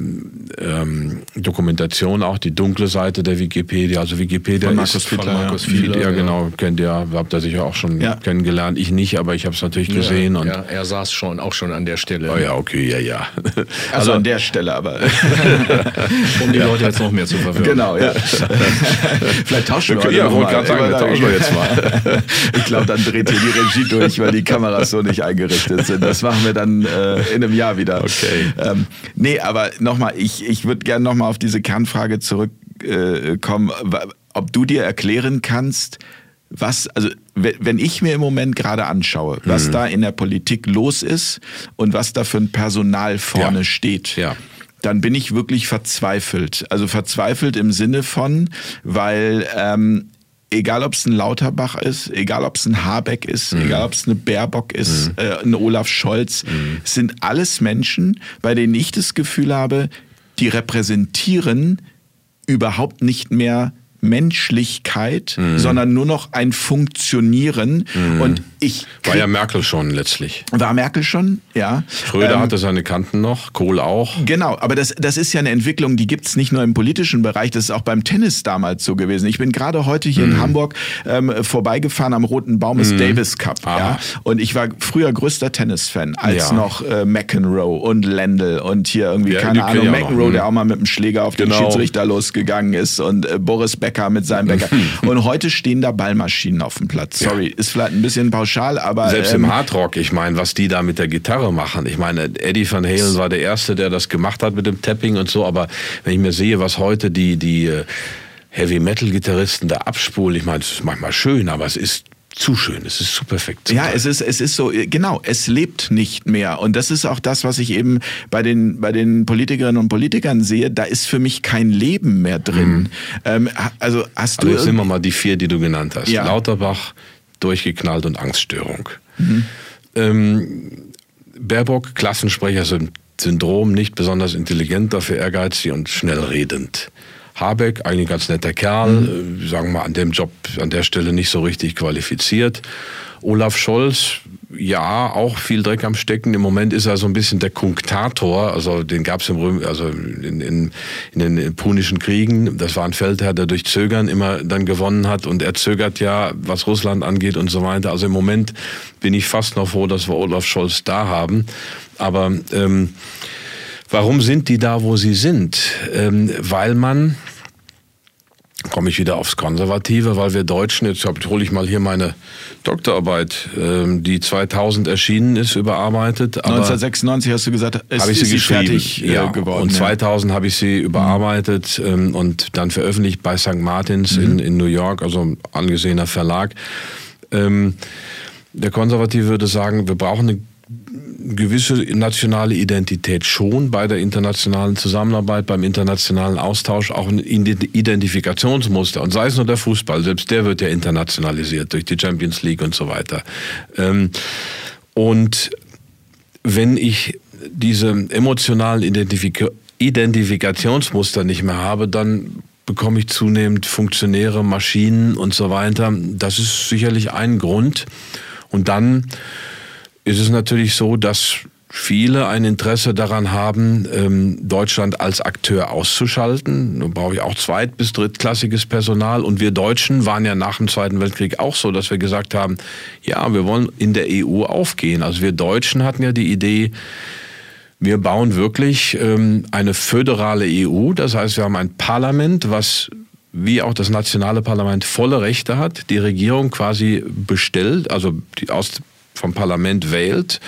ähm, Dokumentation, auch die dunkle Seite der Wikipedia. Also Wikipedia von Markus ist Fiedler, von Markus Fiedler, ja, genau, kennt ihr, habt ihr sicher auch schon ja. kennengelernt. Ich nicht, aber ich habe es natürlich ja, gesehen. Und ja, er saß schon, auch schon an der Stelle. Oh ja, okay, ja, ja. Also, also an der Stelle, aber um die Leute jetzt noch mehr zu verwirren. Genau, ja. Vielleicht tauschen wir, ja, wollte gerade sagen, tauschen wir jetzt mal. ich glaube, dann dreht hier die Regie durch, weil die Kameras so nicht eingerichtet sind. Das machen wir dann äh, in einem Jahr wieder. Okay. Okay. Ähm, nee, aber nochmal, ich, ich würde gerne nochmal auf diese Kernfrage zurückkommen, äh, ob du dir erklären kannst, was, also wenn ich mir im Moment gerade anschaue, was mhm. da in der Politik los ist und was da für ein Personal vorne ja. steht, ja. dann bin ich wirklich verzweifelt. Also verzweifelt im Sinne von, weil ähm, egal ob es ein Lauterbach ist, egal ob es ein Habeck ist, mhm. egal ob es eine Baerbock ist, mhm. äh, ein Olaf Scholz, mhm. sind alles Menschen, bei denen ich das Gefühl habe, die repräsentieren überhaupt nicht mehr Menschlichkeit, mhm. sondern nur noch ein Funktionieren. Mhm. Und ich war ja Merkel schon letztlich. War Merkel schon, ja. Schröder ähm, hatte seine Kanten noch, Kohl auch. Genau, aber das, das ist ja eine Entwicklung, die gibt's nicht nur im politischen Bereich, das ist auch beim Tennis damals so gewesen. Ich bin gerade heute hier mhm. in Hamburg ähm, vorbeigefahren am Roten Baum des mhm. Davis Cup. Ja? Und ich war früher größter Tennisfan, als ja. noch äh, McEnroe und Lendl und hier irgendwie, ja, keine Ahnung, McEnroe, der auch mal mit dem Schläger auf genau. den Schiedsrichter losgegangen ist und äh, Boris Becker Bäcker mit seinem Bäcker. Und heute stehen da Ballmaschinen auf dem Platz. Sorry, ja. ist vielleicht ein bisschen pauschal, aber. Selbst ähm, im Hardrock, ich meine, was die da mit der Gitarre machen. Ich meine, Eddie Van Halen war der Erste, der das gemacht hat mit dem Tapping und so, aber wenn ich mir sehe, was heute die, die äh, Heavy Metal Gitarristen da abspulen, ich meine, es ist manchmal schön, aber es ist zu schön, es ist zu perfekt. Zu ja, es ist, es ist so, genau, es lebt nicht mehr. Und das ist auch das, was ich eben bei den, bei den Politikerinnen und Politikern sehe. Da ist für mich kein Leben mehr drin. Mhm. Ähm, also hast also du. jetzt nehmen wir mal die vier, die du genannt hast. Ja. Lauterbach, durchgeknallt und Angststörung. Mhm. Ähm, Baerbock, Klassensprecher-Syndrom, nicht besonders intelligent, dafür ehrgeizig und schnell redend. Habeck, eigentlich ganz netter Kerl, mhm. sagen wir mal an dem Job, an der Stelle nicht so richtig qualifiziert. Olaf Scholz, ja, auch viel Dreck am Stecken. Im Moment ist er so ein bisschen der Kunktator. Also den gab es im Röm, also in, in, in, den punischen Kriegen. Das war ein Feldherr, der durch Zögern immer dann gewonnen hat. Und er zögert ja, was Russland angeht und so weiter. Also im Moment bin ich fast noch froh, dass wir Olaf Scholz da haben. Aber ähm, Warum sind die da, wo sie sind? Ähm, weil man, komme ich wieder aufs Konservative, weil wir Deutschen, jetzt hole ich mal hier meine Doktorarbeit, ähm, die 2000 erschienen ist, überarbeitet. 1996 hast du gesagt, ist, ich sie, ist sie fertig äh, ja, geworden. Und 2000 ja. habe ich sie überarbeitet ähm, und dann veröffentlicht bei St. Martins mhm. in, in New York, also ein angesehener Verlag. Ähm, der Konservative würde sagen, wir brauchen eine gewisse nationale Identität schon bei der internationalen Zusammenarbeit, beim internationalen Austausch, auch ein Identifikationsmuster. Und sei es nur der Fußball, selbst der wird ja internationalisiert durch die Champions League und so weiter. Ähm, und wenn ich diese emotionalen Identifik Identifikationsmuster nicht mehr habe, dann bekomme ich zunehmend Funktionäre, Maschinen und so weiter. Das ist sicherlich ein Grund. Und dann ist es natürlich so, dass viele ein Interesse daran haben, ähm, Deutschland als Akteur auszuschalten. Da brauche ich auch zweit- bis drittklassiges Personal. Und wir Deutschen waren ja nach dem Zweiten Weltkrieg auch so, dass wir gesagt haben, ja, wir wollen in der EU aufgehen. Also wir Deutschen hatten ja die Idee, wir bauen wirklich ähm, eine föderale EU. Das heißt, wir haben ein Parlament, was wie auch das nationale Parlament volle Rechte hat, die Regierung quasi bestellt, also die aus vom Parlament wählt.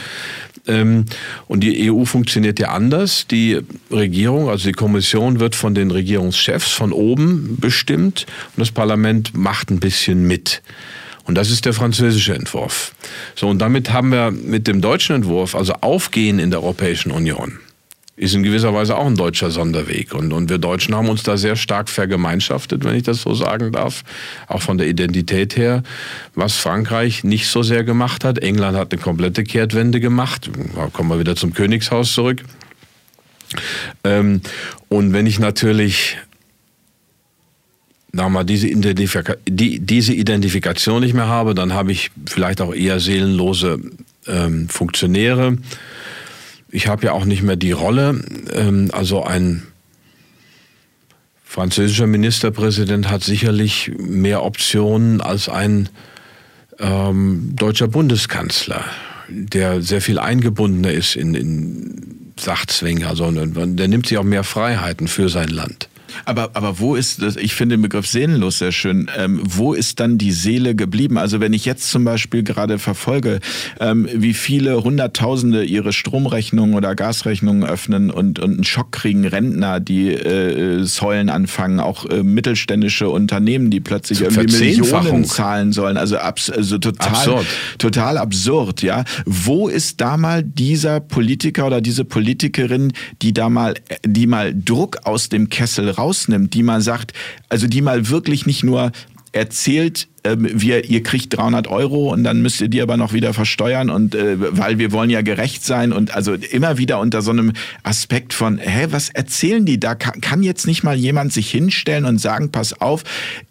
Ähm, und die EU funktioniert ja anders. Die Regierung, also die Kommission, wird von den Regierungschefs von oben bestimmt und das Parlament macht ein bisschen mit. Und das ist der französische Entwurf. So, und damit haben wir mit dem deutschen Entwurf, also Aufgehen in der Europäischen Union, ist in gewisser Weise auch ein deutscher Sonderweg. Und, und wir Deutschen haben uns da sehr stark vergemeinschaftet, wenn ich das so sagen darf, auch von der Identität her, was Frankreich nicht so sehr gemacht hat. England hat eine komplette Kehrtwende gemacht. Da kommen wir wieder zum Königshaus zurück. Ähm, und wenn ich natürlich mal, diese, Identifika die, diese Identifikation nicht mehr habe, dann habe ich vielleicht auch eher seelenlose ähm, Funktionäre ich habe ja auch nicht mehr die Rolle. Ähm, also ein französischer Ministerpräsident hat sicherlich mehr Optionen als ein ähm, deutscher Bundeskanzler, der sehr viel eingebundener ist in, in Sachzwänge. Also der nimmt sich auch mehr Freiheiten für sein Land. Aber, aber wo ist, das, ich finde den Begriff seelenlos sehr schön, ähm, wo ist dann die Seele geblieben? Also wenn ich jetzt zum Beispiel gerade verfolge, ähm, wie viele Hunderttausende ihre Stromrechnungen oder Gasrechnungen öffnen und, und einen Schock kriegen, Rentner, die äh, Säulen anfangen, auch äh, mittelständische Unternehmen, die plötzlich Zur irgendwie Millionen zahlen sollen. Also, abs also total, absurd. total absurd, ja. Wo ist da mal dieser Politiker oder diese Politikerin, die da mal, die mal Druck aus dem Kessel raus rausnimmt, die mal sagt, also die mal wirklich nicht nur erzählt, ähm, wir, ihr kriegt 300 Euro und dann müsst ihr die aber noch wieder versteuern und äh, weil wir wollen ja gerecht sein und also immer wieder unter so einem Aspekt von, hä, was erzählen die da? Kann, kann jetzt nicht mal jemand sich hinstellen und sagen, pass auf,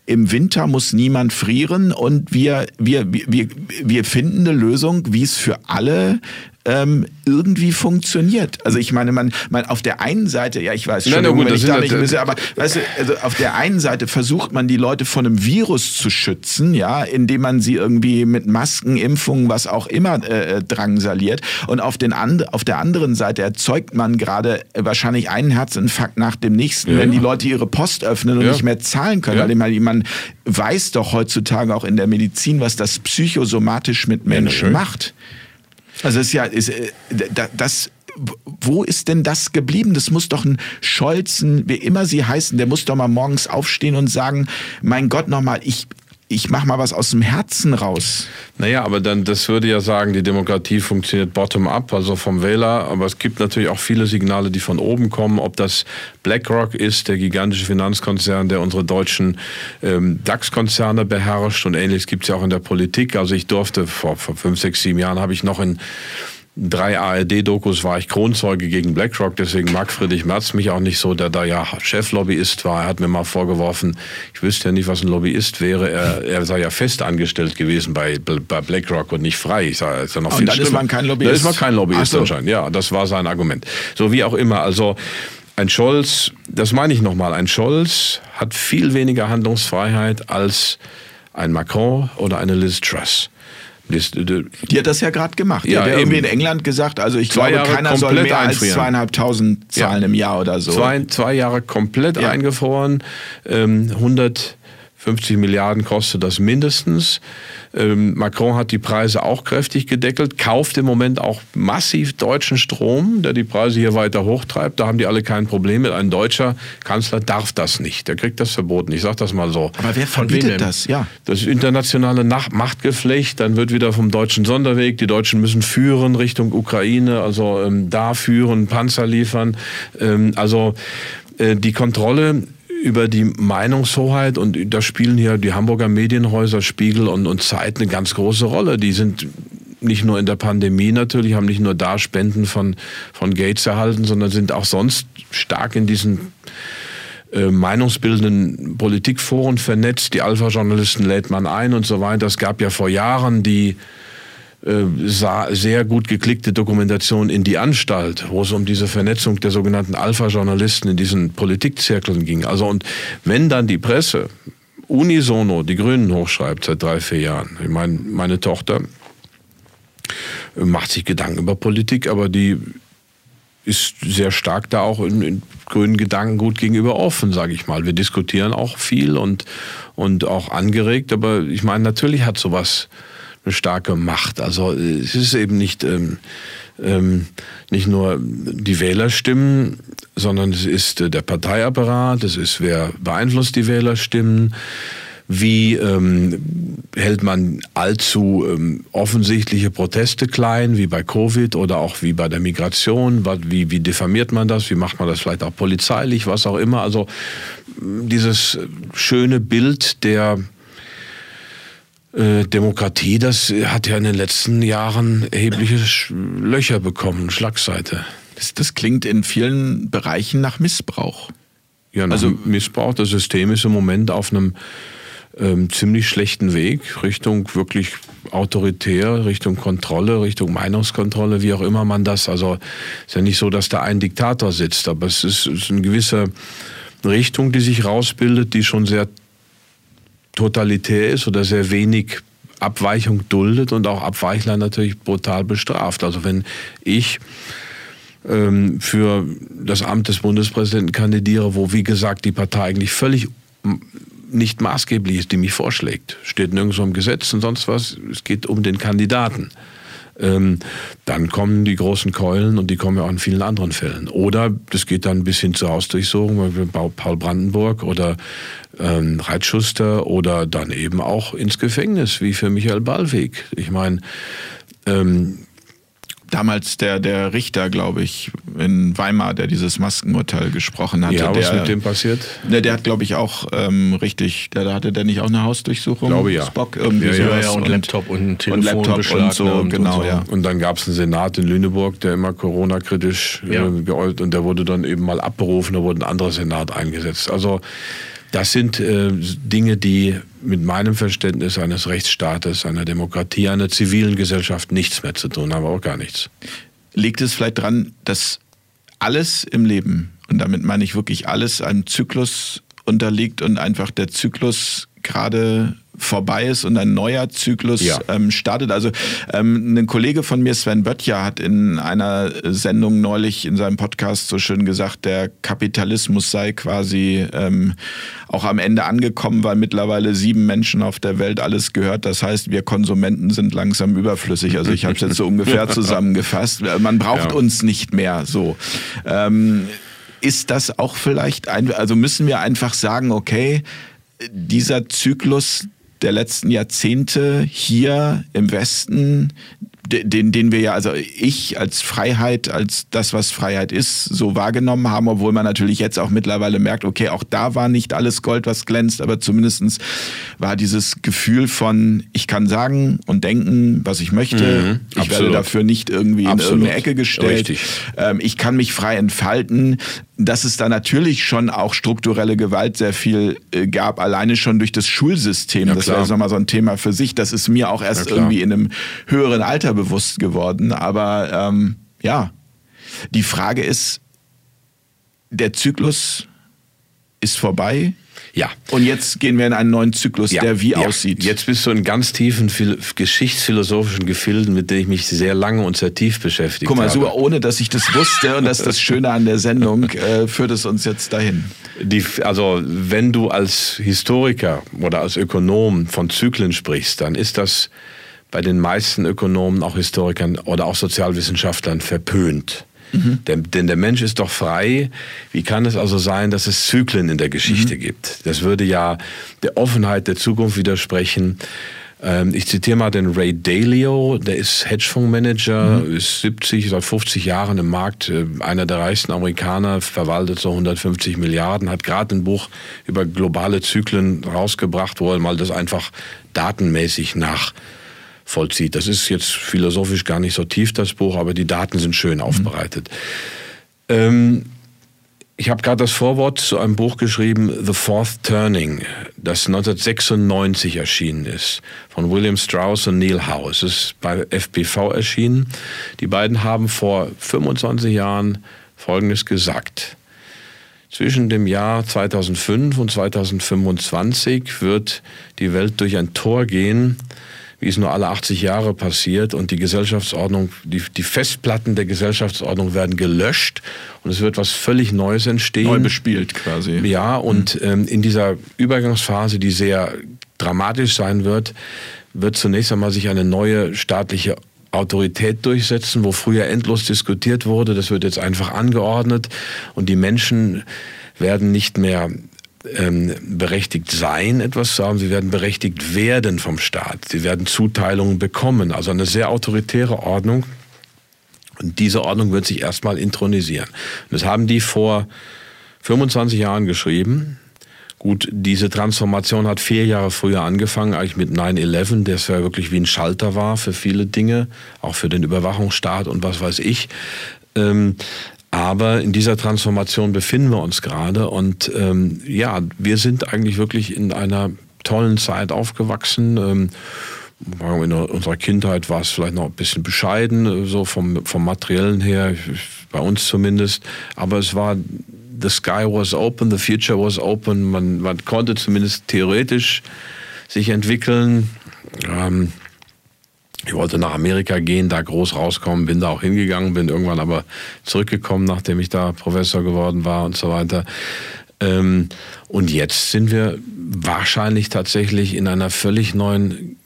im Winter muss niemand frieren und wir, wir, wir, wir finden eine Lösung, wie es für alle ähm, irgendwie funktioniert. Also ich meine, man, man auf der einen Seite, ja, ich weiß schon, wenn ich da nicht müsse, aber weißt du, also auf der einen Seite versucht man die Leute von einem Virus zu schützen, ja, indem man sie irgendwie mit Masken, Impfungen, was auch immer äh, äh drangsaliert. Und auf, den and auf der anderen Seite erzeugt man gerade wahrscheinlich einen Herzinfarkt nach dem nächsten, ja, wenn die Leute ihre Post öffnen und ja. nicht mehr zahlen können. Ja. Weil man weiß doch heutzutage auch in der Medizin, was das psychosomatisch mit Menschen macht. Also es ist ja, ist, äh, das, wo ist denn das geblieben? Das muss doch ein Scholzen, wie immer sie heißen, der muss doch mal morgens aufstehen und sagen, mein Gott nochmal, ich, ich mache mal was aus dem Herzen raus. Naja, aber dann, das würde ja sagen, die Demokratie funktioniert bottom-up, also vom Wähler. Aber es gibt natürlich auch viele Signale, die von oben kommen. Ob das BlackRock ist, der gigantische Finanzkonzern, der unsere deutschen ähm, DAX-Konzerne beherrscht und ähnliches gibt es ja auch in der Politik. Also ich durfte vor, vor fünf, sechs, sieben Jahren habe ich noch in drei ARD-Dokus war ich Kronzeuge gegen BlackRock, deswegen mag Friedrich Merz mich auch nicht so, der da ja Cheflobbyist war. Er hat mir mal vorgeworfen, ich wüsste ja nicht, was ein Lobbyist wäre. Er, er sei ja fest angestellt gewesen bei, bei BlackRock und nicht frei. Ich sage, ist ja noch und viel dann schlimmer. ist man kein Lobbyist. Da ist man kein Lobbyist so. anscheinend. Ja, das war sein Argument. So wie auch immer. Also ein Scholz, das meine ich nochmal, ein Scholz hat viel weniger Handlungsfreiheit als ein Macron oder eine Liz Truss. Die hat das ja gerade gemacht. Ja, die hat irgendwie in England gesagt, also ich glaube, Jahre keiner soll mehr einfrieren. als zweieinhalbtausend zahlen ja. im Jahr oder so. Zwei, zwei Jahre komplett ja. eingefroren, ähm, 150 Milliarden kostet das mindestens. Ähm, Macron hat die Preise auch kräftig gedeckelt, kauft im Moment auch massiv deutschen Strom, der die Preise hier weiter hochtreibt. Da haben die alle kein Problem mit. Ein deutscher Kanzler darf das nicht. Der kriegt das verboten. Ich sage das mal so. Aber wer verbietet das? Ja. Das internationale Machtgeflecht. Dann wird wieder vom deutschen Sonderweg. Die Deutschen müssen führen Richtung Ukraine, also ähm, da führen, Panzer liefern. Ähm, also äh, die Kontrolle über die Meinungshoheit und da spielen hier die Hamburger Medienhäuser Spiegel und, und Zeit eine ganz große Rolle. Die sind nicht nur in der Pandemie natürlich, haben nicht nur da Spenden von, von Gates erhalten, sondern sind auch sonst stark in diesen äh, meinungsbildenden Politikforen vernetzt. Die Alpha-Journalisten lädt man ein und so weiter. Es gab ja vor Jahren die sehr gut geklickte Dokumentation in die Anstalt, wo es um diese Vernetzung der sogenannten Alpha-Journalisten in diesen Politikzirkeln ging. Also und wenn dann die Presse unisono die Grünen hochschreibt seit drei, vier Jahren. Ich meine, meine Tochter macht sich Gedanken über Politik, aber die ist sehr stark da auch in, in grünen Gedanken gut gegenüber offen, sage ich mal. Wir diskutieren auch viel und, und auch angeregt, aber ich meine, natürlich hat sowas eine starke Macht. Also es ist eben nicht, ähm, ähm, nicht nur die Wählerstimmen, sondern es ist äh, der Parteiapparat, es ist wer beeinflusst die Wählerstimmen. Wie ähm, hält man allzu ähm, offensichtliche Proteste klein, wie bei Covid oder auch wie bei der Migration? Wie, wie diffamiert man das? Wie macht man das vielleicht auch polizeilich, was auch immer? Also dieses schöne Bild der Demokratie, das hat ja in den letzten Jahren erhebliche Löcher bekommen, Schlagseite. Das, das klingt in vielen Bereichen nach Missbrauch. Ja, nach also Missbrauch. Das System ist im Moment auf einem ähm, ziemlich schlechten Weg Richtung wirklich autoritär, Richtung Kontrolle, Richtung Meinungskontrolle, wie auch immer man das. Also ist ja nicht so, dass da ein Diktator sitzt, aber es ist, es ist eine gewisse Richtung, die sich rausbildet, die schon sehr totalitär ist oder sehr wenig Abweichung duldet und auch Abweichler natürlich brutal bestraft. Also wenn ich ähm, für das Amt des Bundespräsidenten kandidiere, wo wie gesagt die Partei eigentlich völlig nicht maßgeblich ist, die mich vorschlägt, steht nirgendwo im Gesetz und sonst was, es geht um den Kandidaten ähm, dann kommen die großen Keulen und die kommen ja auch in vielen anderen Fällen. Oder das geht dann bis hin zur Hausdurchsuchung, Paul Brandenburg oder ähm, Reitschuster oder dann eben auch ins Gefängnis, wie für Michael Ballweg. Ich meine, ähm, damals der, der Richter, glaube ich, in Weimar, der dieses Maskenurteil gesprochen hatte. Ja, was der, mit dem passiert? Der, der hat, glaube ich, auch ähm, richtig, der, der hatte der nicht auch eine Hausdurchsuchung? Glaube ja. Spock irgendwie ja, ja, ja, und, und Laptop und Telefon und Laptop und so, genau, und so. ja. Und dann gab es einen Senat in Lüneburg, der immer Corona-kritisch ja. äh, geäußert und der wurde dann eben mal abberufen, da wurde ein anderer Senat eingesetzt. Also das sind äh, Dinge, die mit meinem Verständnis eines Rechtsstaates, einer Demokratie, einer zivilen Gesellschaft nichts mehr zu tun haben, auch gar nichts. Liegt es vielleicht daran, dass alles im Leben, und damit meine ich wirklich alles, einem Zyklus unterliegt und einfach der Zyklus gerade vorbei ist und ein neuer Zyklus ja. ähm, startet. Also ähm, ein Kollege von mir, Sven Böttcher, hat in einer Sendung neulich in seinem Podcast so schön gesagt, der Kapitalismus sei quasi ähm, auch am Ende angekommen, weil mittlerweile sieben Menschen auf der Welt alles gehört. Das heißt, wir Konsumenten sind langsam überflüssig. Also ich habe es jetzt so ungefähr zusammengefasst. Man braucht ja. uns nicht mehr so. Ähm, ist das auch vielleicht ein, also müssen wir einfach sagen, okay, dieser Zyklus, der letzten Jahrzehnte hier im Westen den, den wir ja, also ich als Freiheit, als das, was Freiheit ist, so wahrgenommen haben, obwohl man natürlich jetzt auch mittlerweile merkt, okay, auch da war nicht alles Gold, was glänzt, aber zumindestens war dieses Gefühl von, ich kann sagen und denken, was ich möchte. Mhm, ich absolut. werde dafür nicht irgendwie absolut. in irgendeine Ecke gestellt. Ähm, ich kann mich frei entfalten dass es da natürlich schon auch strukturelle Gewalt sehr viel äh, gab, alleine schon durch das Schulsystem. Ja, das wäre nochmal so ein Thema für sich. Das ist mir auch erst ja, irgendwie in einem höheren Alter bewusst geworden. Aber ähm, ja, die Frage ist, der Zyklus ist vorbei. Ja. Und jetzt gehen wir in einen neuen Zyklus, ja. der wie ja. aussieht. Jetzt bist du in ganz tiefen geschichtsphilosophischen Gefilden, mit denen ich mich sehr lange und sehr tief beschäftigt habe. Guck mal, so ohne dass ich das wusste und das ist das Schöne an der Sendung, äh, führt es uns jetzt dahin. Die, also wenn du als Historiker oder als Ökonom von Zyklen sprichst, dann ist das bei den meisten Ökonomen, auch Historikern oder auch Sozialwissenschaftlern verpönt. Mhm. Denn, denn, der Mensch ist doch frei. Wie kann es also sein, dass es Zyklen in der Geschichte mhm. gibt? Das würde ja der Offenheit der Zukunft widersprechen. Ähm, ich zitiere mal den Ray Dalio, der ist Hedgefondsmanager, mhm. ist 70, seit 50 Jahren im Markt, äh, einer der reichsten Amerikaner, verwaltet so 150 Milliarden, hat gerade ein Buch über globale Zyklen rausgebracht, wo er mal das einfach datenmäßig nach vollzieht. Das ist jetzt philosophisch gar nicht so tief, das Buch, aber die Daten sind schön mhm. aufbereitet. Mhm. Ähm, ich habe gerade das Vorwort zu einem Buch geschrieben, The Fourth Turning, das 1996 erschienen ist, von William Strauss und Neil Howe. Es ist bei FPV erschienen. Die beiden haben vor 25 Jahren Folgendes gesagt. Zwischen dem Jahr 2005 und 2025 wird die Welt durch ein Tor gehen, wie es nur alle 80 Jahre passiert und die Gesellschaftsordnung, die, die Festplatten der Gesellschaftsordnung werden gelöscht und es wird was völlig Neues entstehen. Neu bespielt quasi. Ja, und mhm. ähm, in dieser Übergangsphase, die sehr dramatisch sein wird, wird zunächst einmal sich eine neue staatliche Autorität durchsetzen, wo früher endlos diskutiert wurde. Das wird jetzt einfach angeordnet und die Menschen werden nicht mehr ähm, berechtigt sein, etwas zu haben, sie werden berechtigt werden vom Staat. Sie werden Zuteilungen bekommen. Also eine sehr autoritäre Ordnung. Und diese Ordnung wird sich erstmal intronisieren. Das haben die vor 25 Jahren geschrieben. Gut, diese Transformation hat vier Jahre früher angefangen, eigentlich mit 9-11, das ja wirklich wie ein Schalter war für viele Dinge, auch für den Überwachungsstaat und was weiß ich. Ähm, aber in dieser Transformation befinden wir uns gerade und ähm, ja, wir sind eigentlich wirklich in einer tollen Zeit aufgewachsen. Ähm, in unserer Kindheit war es vielleicht noch ein bisschen bescheiden, so vom, vom materiellen her, bei uns zumindest. Aber es war, the sky was open, the future was open. Man, man konnte zumindest theoretisch sich entwickeln. Ähm, ich wollte nach Amerika gehen, da groß rauskommen, bin da auch hingegangen, bin irgendwann aber zurückgekommen, nachdem ich da Professor geworden war und so weiter. Ähm, und jetzt sind wir wahrscheinlich tatsächlich in einer völlig neuen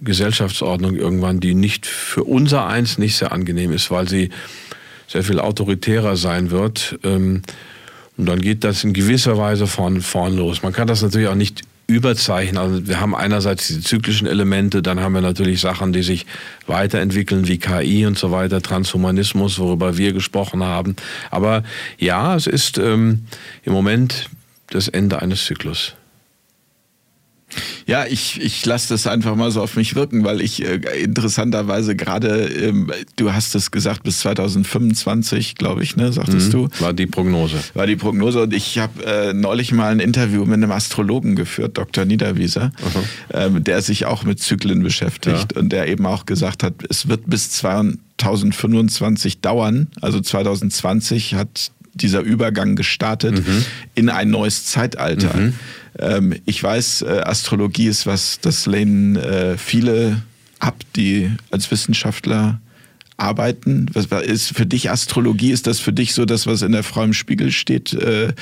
Gesellschaftsordnung irgendwann, die nicht für unser eins nicht sehr angenehm ist, weil sie sehr viel autoritärer sein wird. Ähm, und dann geht das in gewisser Weise von vorn los. Man kann das natürlich auch nicht überzeichnen. Also wir haben einerseits diese zyklischen Elemente, dann haben wir natürlich Sachen, die sich weiterentwickeln wie KI und so weiter, Transhumanismus, worüber wir gesprochen haben. Aber ja, es ist ähm, im Moment das Ende eines Zyklus. Ja, ich, ich lasse das einfach mal so auf mich wirken, weil ich äh, interessanterweise gerade, ähm, du hast es gesagt, bis 2025, glaube ich, ne, sagtest mhm, du. War die Prognose. War die Prognose und ich habe äh, neulich mal ein Interview mit einem Astrologen geführt, Dr. Niederwieser, ähm, der sich auch mit Zyklen beschäftigt ja. und der eben auch gesagt hat, es wird bis 2025 dauern. Also 2020 hat dieser Übergang gestartet mhm. in ein neues Zeitalter. Mhm. Ähm, ich weiß, äh, Astrologie ist was, das lehnen äh, viele ab, die als Wissenschaftler arbeiten? Was ist für dich Astrologie? Ist das für dich so das, was in der Frau im Spiegel steht, äh,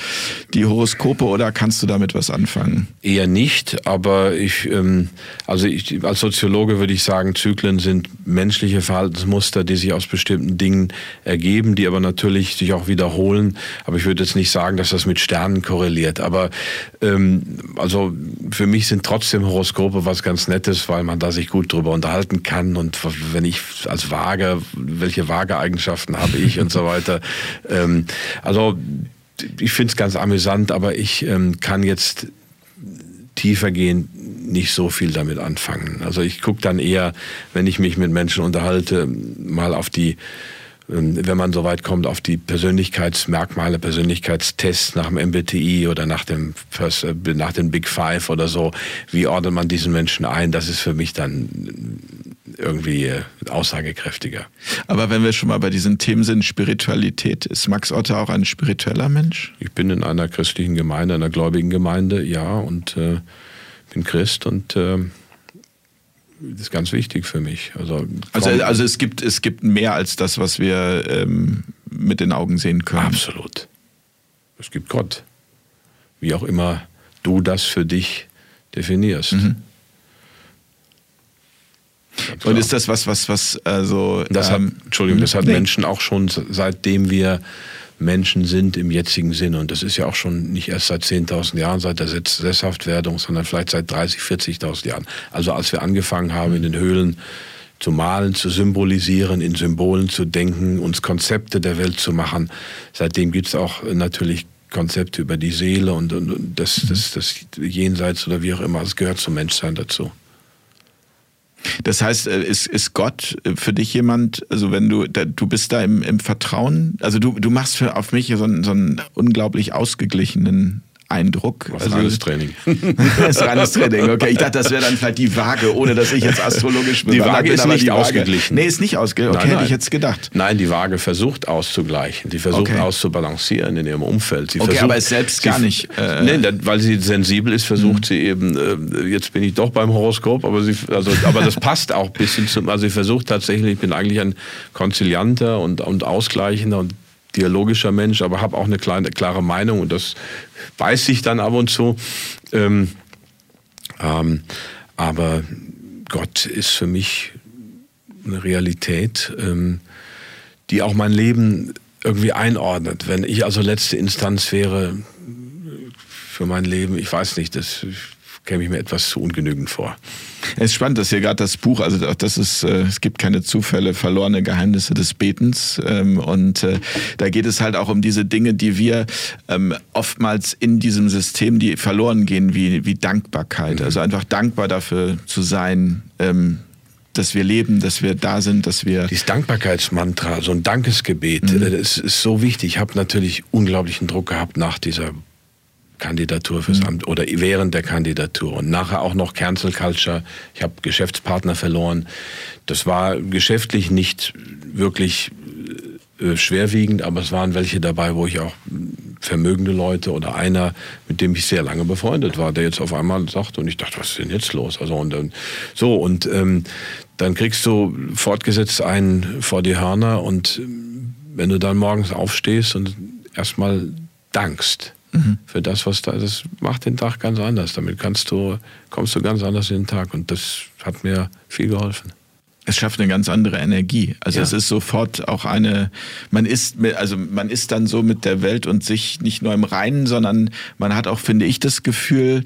die Horoskope, oder kannst du damit was anfangen? Eher nicht, aber ich, ähm, also ich, als Soziologe würde ich sagen, Zyklen sind menschliche Verhaltensmuster, die sich aus bestimmten Dingen ergeben, die aber natürlich sich auch wiederholen. Aber ich würde jetzt nicht sagen, dass das mit Sternen korreliert. Aber ähm, also für mich sind trotzdem Horoskope was ganz Nettes, weil man da sich gut drüber unterhalten kann und wenn ich als Waage, welche Waageeigenschaften habe ich und so weiter. Ähm, also ich finde es ganz amüsant, aber ich ähm, kann jetzt tiefer gehen nicht so viel damit anfangen. Also ich gucke dann eher, wenn ich mich mit Menschen unterhalte, mal auf die ähm, wenn man so weit kommt, auf die Persönlichkeitsmerkmale, Persönlichkeitstests nach dem MBTI oder nach dem, äh, nach dem Big Five oder so, wie ordnet man diesen Menschen ein? Das ist für mich dann irgendwie äh, aussagekräftiger. Aber wenn wir schon mal bei diesen Themen sind, Spiritualität, ist Max Otter auch ein spiritueller Mensch? Ich bin in einer christlichen Gemeinde, einer gläubigen Gemeinde, ja, und äh, bin Christ und äh, das ist ganz wichtig für mich. Also, also, also es, gibt, es gibt mehr als das, was wir ähm, mit den Augen sehen können. Absolut. Es gibt Gott. Wie auch immer du das für dich definierst. Mhm. Und ist das was, was, was, also. Das hat, ähm, Entschuldigung, das hat nee. Menschen auch schon, seitdem wir Menschen sind im jetzigen Sinne. Und das ist ja auch schon nicht erst seit 10.000 Jahren, seit der Sesshaftwerdung, sondern vielleicht seit 30, 40.000 Jahren. Also als wir angefangen haben, in den Höhlen zu malen, zu symbolisieren, in Symbolen zu denken, uns Konzepte der Welt zu machen. Seitdem gibt es auch natürlich Konzepte über die Seele und, und das, das, das Jenseits oder wie auch immer. Es gehört zum Menschsein dazu. Das heißt, äh, ist, ist Gott äh, für dich jemand, also wenn du, da, du bist da im, im Vertrauen, also du, du machst für, auf mich so einen, so einen unglaublich ausgeglichenen Eindruck. Was also reines Training. das ist reines Training, okay. Ich dachte, das wäre dann vielleicht die Waage, ohne dass ich jetzt astrologisch bin. Die Waage ist nicht ausgeglichen. Nee, ist nicht ausgeglichen. Okay, nein, nein. hätte ich jetzt gedacht. Nein, die Waage versucht auszugleichen. Die versucht okay. auszubalancieren in ihrem Umfeld. Sie okay, versucht, aber ist selbst gar nicht. Äh, nee, weil sie sensibel ist, versucht mhm. sie eben, äh, jetzt bin ich doch beim Horoskop, aber sie, also, aber das passt auch ein bisschen zum, also sie versucht tatsächlich, ich bin eigentlich ein konzilianter und, und ausgleichender und dialogischer Mensch, aber habe auch eine kleine, klare Meinung und das weiß ich dann ab und zu. Ähm, ähm, aber Gott ist für mich eine Realität, ähm, die auch mein Leben irgendwie einordnet. Wenn ich also letzte Instanz wäre für mein Leben, ich weiß nicht, das käme ich mir etwas zu ungenügend vor. Es ist spannend, dass hier gerade das Buch, also das ist, äh, es gibt keine Zufälle, verlorene Geheimnisse des Betens. Ähm, und äh, da geht es halt auch um diese Dinge, die wir ähm, oftmals in diesem System, die verloren gehen, wie, wie Dankbarkeit. Mhm. Also einfach dankbar dafür zu sein, ähm, dass wir leben, dass wir da sind, dass wir. Dieses Dankbarkeitsmantra, so ein Dankesgebet, mhm. das ist so wichtig. Ich habe natürlich unglaublichen Druck gehabt nach dieser Kandidatur fürs mhm. Amt oder während der Kandidatur und nachher auch noch Cancel Culture. Ich habe Geschäftspartner verloren. Das war geschäftlich nicht wirklich äh, schwerwiegend, aber es waren welche dabei, wo ich auch vermögende Leute oder einer, mit dem ich sehr lange befreundet war, der jetzt auf einmal sagt und ich dachte, was ist denn jetzt los? Also und dann, so und ähm, dann kriegst du fortgesetzt einen vor die Hörner und wenn du dann morgens aufstehst und erstmal dankst, mhm. für das, was da ist. Das macht den Tag ganz anders. Damit kannst du, kommst du ganz anders in den Tag. Und das hat mir viel geholfen es schafft eine ganz andere Energie. Also ja. es ist sofort auch eine, man ist, also man ist dann so mit der Welt und sich nicht nur im Reinen, sondern man hat auch, finde ich, das Gefühl,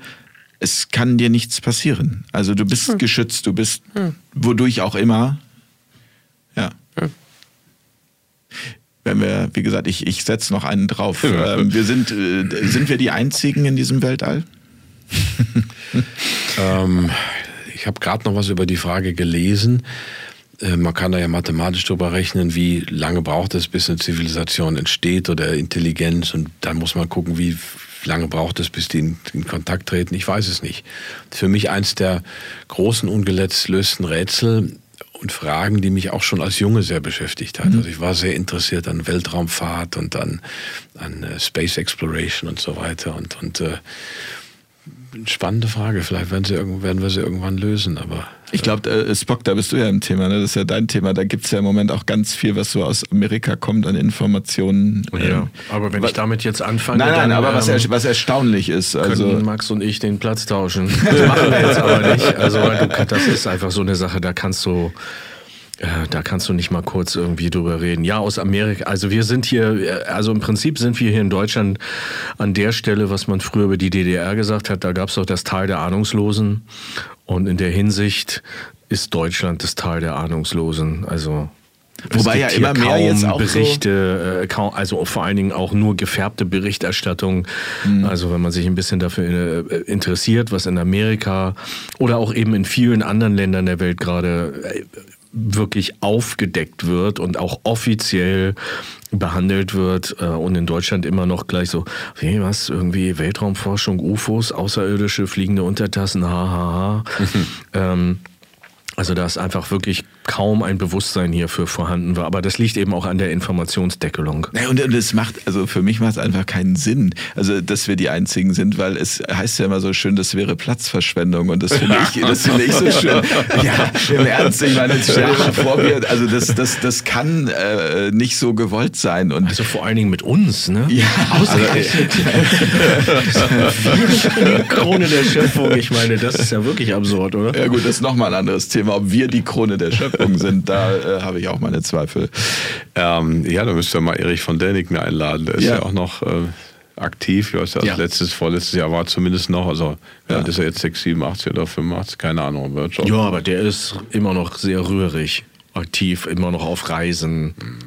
es kann dir nichts passieren. Also du bist hm. geschützt, du bist, hm. wodurch auch immer. Ja. Hm wenn wir, wie gesagt, ich, ich setze noch einen drauf. Ähm, wir sind, äh, sind wir die Einzigen in diesem Weltall? ähm, ich habe gerade noch was über die Frage gelesen. Äh, man kann da ja mathematisch drüber rechnen, wie lange braucht es, bis eine Zivilisation entsteht oder Intelligenz. Und dann muss man gucken, wie lange braucht es, bis die in, in Kontakt treten. Ich weiß es nicht. Für mich eins der großen ungelösten Rätsel und Fragen, die mich auch schon als Junge sehr beschäftigt hat. Mhm. Also ich war sehr interessiert an Weltraumfahrt und an, an uh, Space Exploration und so weiter. Und, und uh, spannende Frage. Vielleicht werden, sie, werden wir sie irgendwann lösen, aber. Ich glaube, äh, Spock, da bist du ja im Thema, ne? das ist ja dein Thema. Da gibt es ja im Moment auch ganz viel, was so aus Amerika kommt an Informationen. Ja, ähm, aber wenn ich damit jetzt anfange. Nein, nein, dann, aber ähm, was, er, was erstaunlich ist. Also Max und ich den Platz tauschen. Das machen wir jetzt aber nicht. Also, das ist einfach so eine Sache, da kannst du äh, da kannst du nicht mal kurz irgendwie drüber reden. Ja, aus Amerika. Also wir sind hier, äh, also im Prinzip sind wir hier in Deutschland an der Stelle, was man früher über die DDR gesagt hat. Da gab es doch das Tal der Ahnungslosen. Und in der Hinsicht ist Deutschland das Tal der Ahnungslosen. Also Wobei ja immer mehr jetzt auch Berichte, so äh, kaum, also vor allen Dingen auch nur gefärbte Berichterstattung. Mhm. Also wenn man sich ein bisschen dafür interessiert, was in Amerika oder auch eben in vielen anderen Ländern der Welt gerade wirklich aufgedeckt wird und auch offiziell behandelt wird äh, und in Deutschland immer noch gleich so, wie was, irgendwie Weltraumforschung, UFOs, außerirdische fliegende Untertassen, hahaha. Ha, ha. ähm, also da ist einfach wirklich kaum ein Bewusstsein hierfür vorhanden war. Aber das liegt eben auch an der Informationsdeckelung. Ja, und, es macht, also für mich macht es einfach keinen Sinn, also dass wir die Einzigen sind, weil es heißt ja immer so schön, das wäre Platzverschwendung und das finde ich, das finde ich so schön. Ja, im Ernst, ich meine, stell dir mal vor, wir, also das, das, das kann äh, nicht so gewollt sein. Und also vor allen Dingen mit uns, ne? Ja. Ausgerechnet. die Krone der Schöpfung, ich meine, das ist ja wirklich absurd, oder? Ja gut, das ist nochmal ein anderes Thema, ob wir die Krone der Schöpfung Schöpfung sind, da äh, habe ich auch meine Zweifel. Ähm, ja, da müsst ihr mal Erich von Däniken einladen. Der ist ja, ja auch noch äh, aktiv. Ich ja, ja. letztes, vorletztes Jahr war zumindest noch. Also, ja. ist er jetzt 6, 87 oder 85, keine Ahnung. Ja, aber der ist immer noch sehr rührig aktiv, immer noch auf Reisen. Mhm.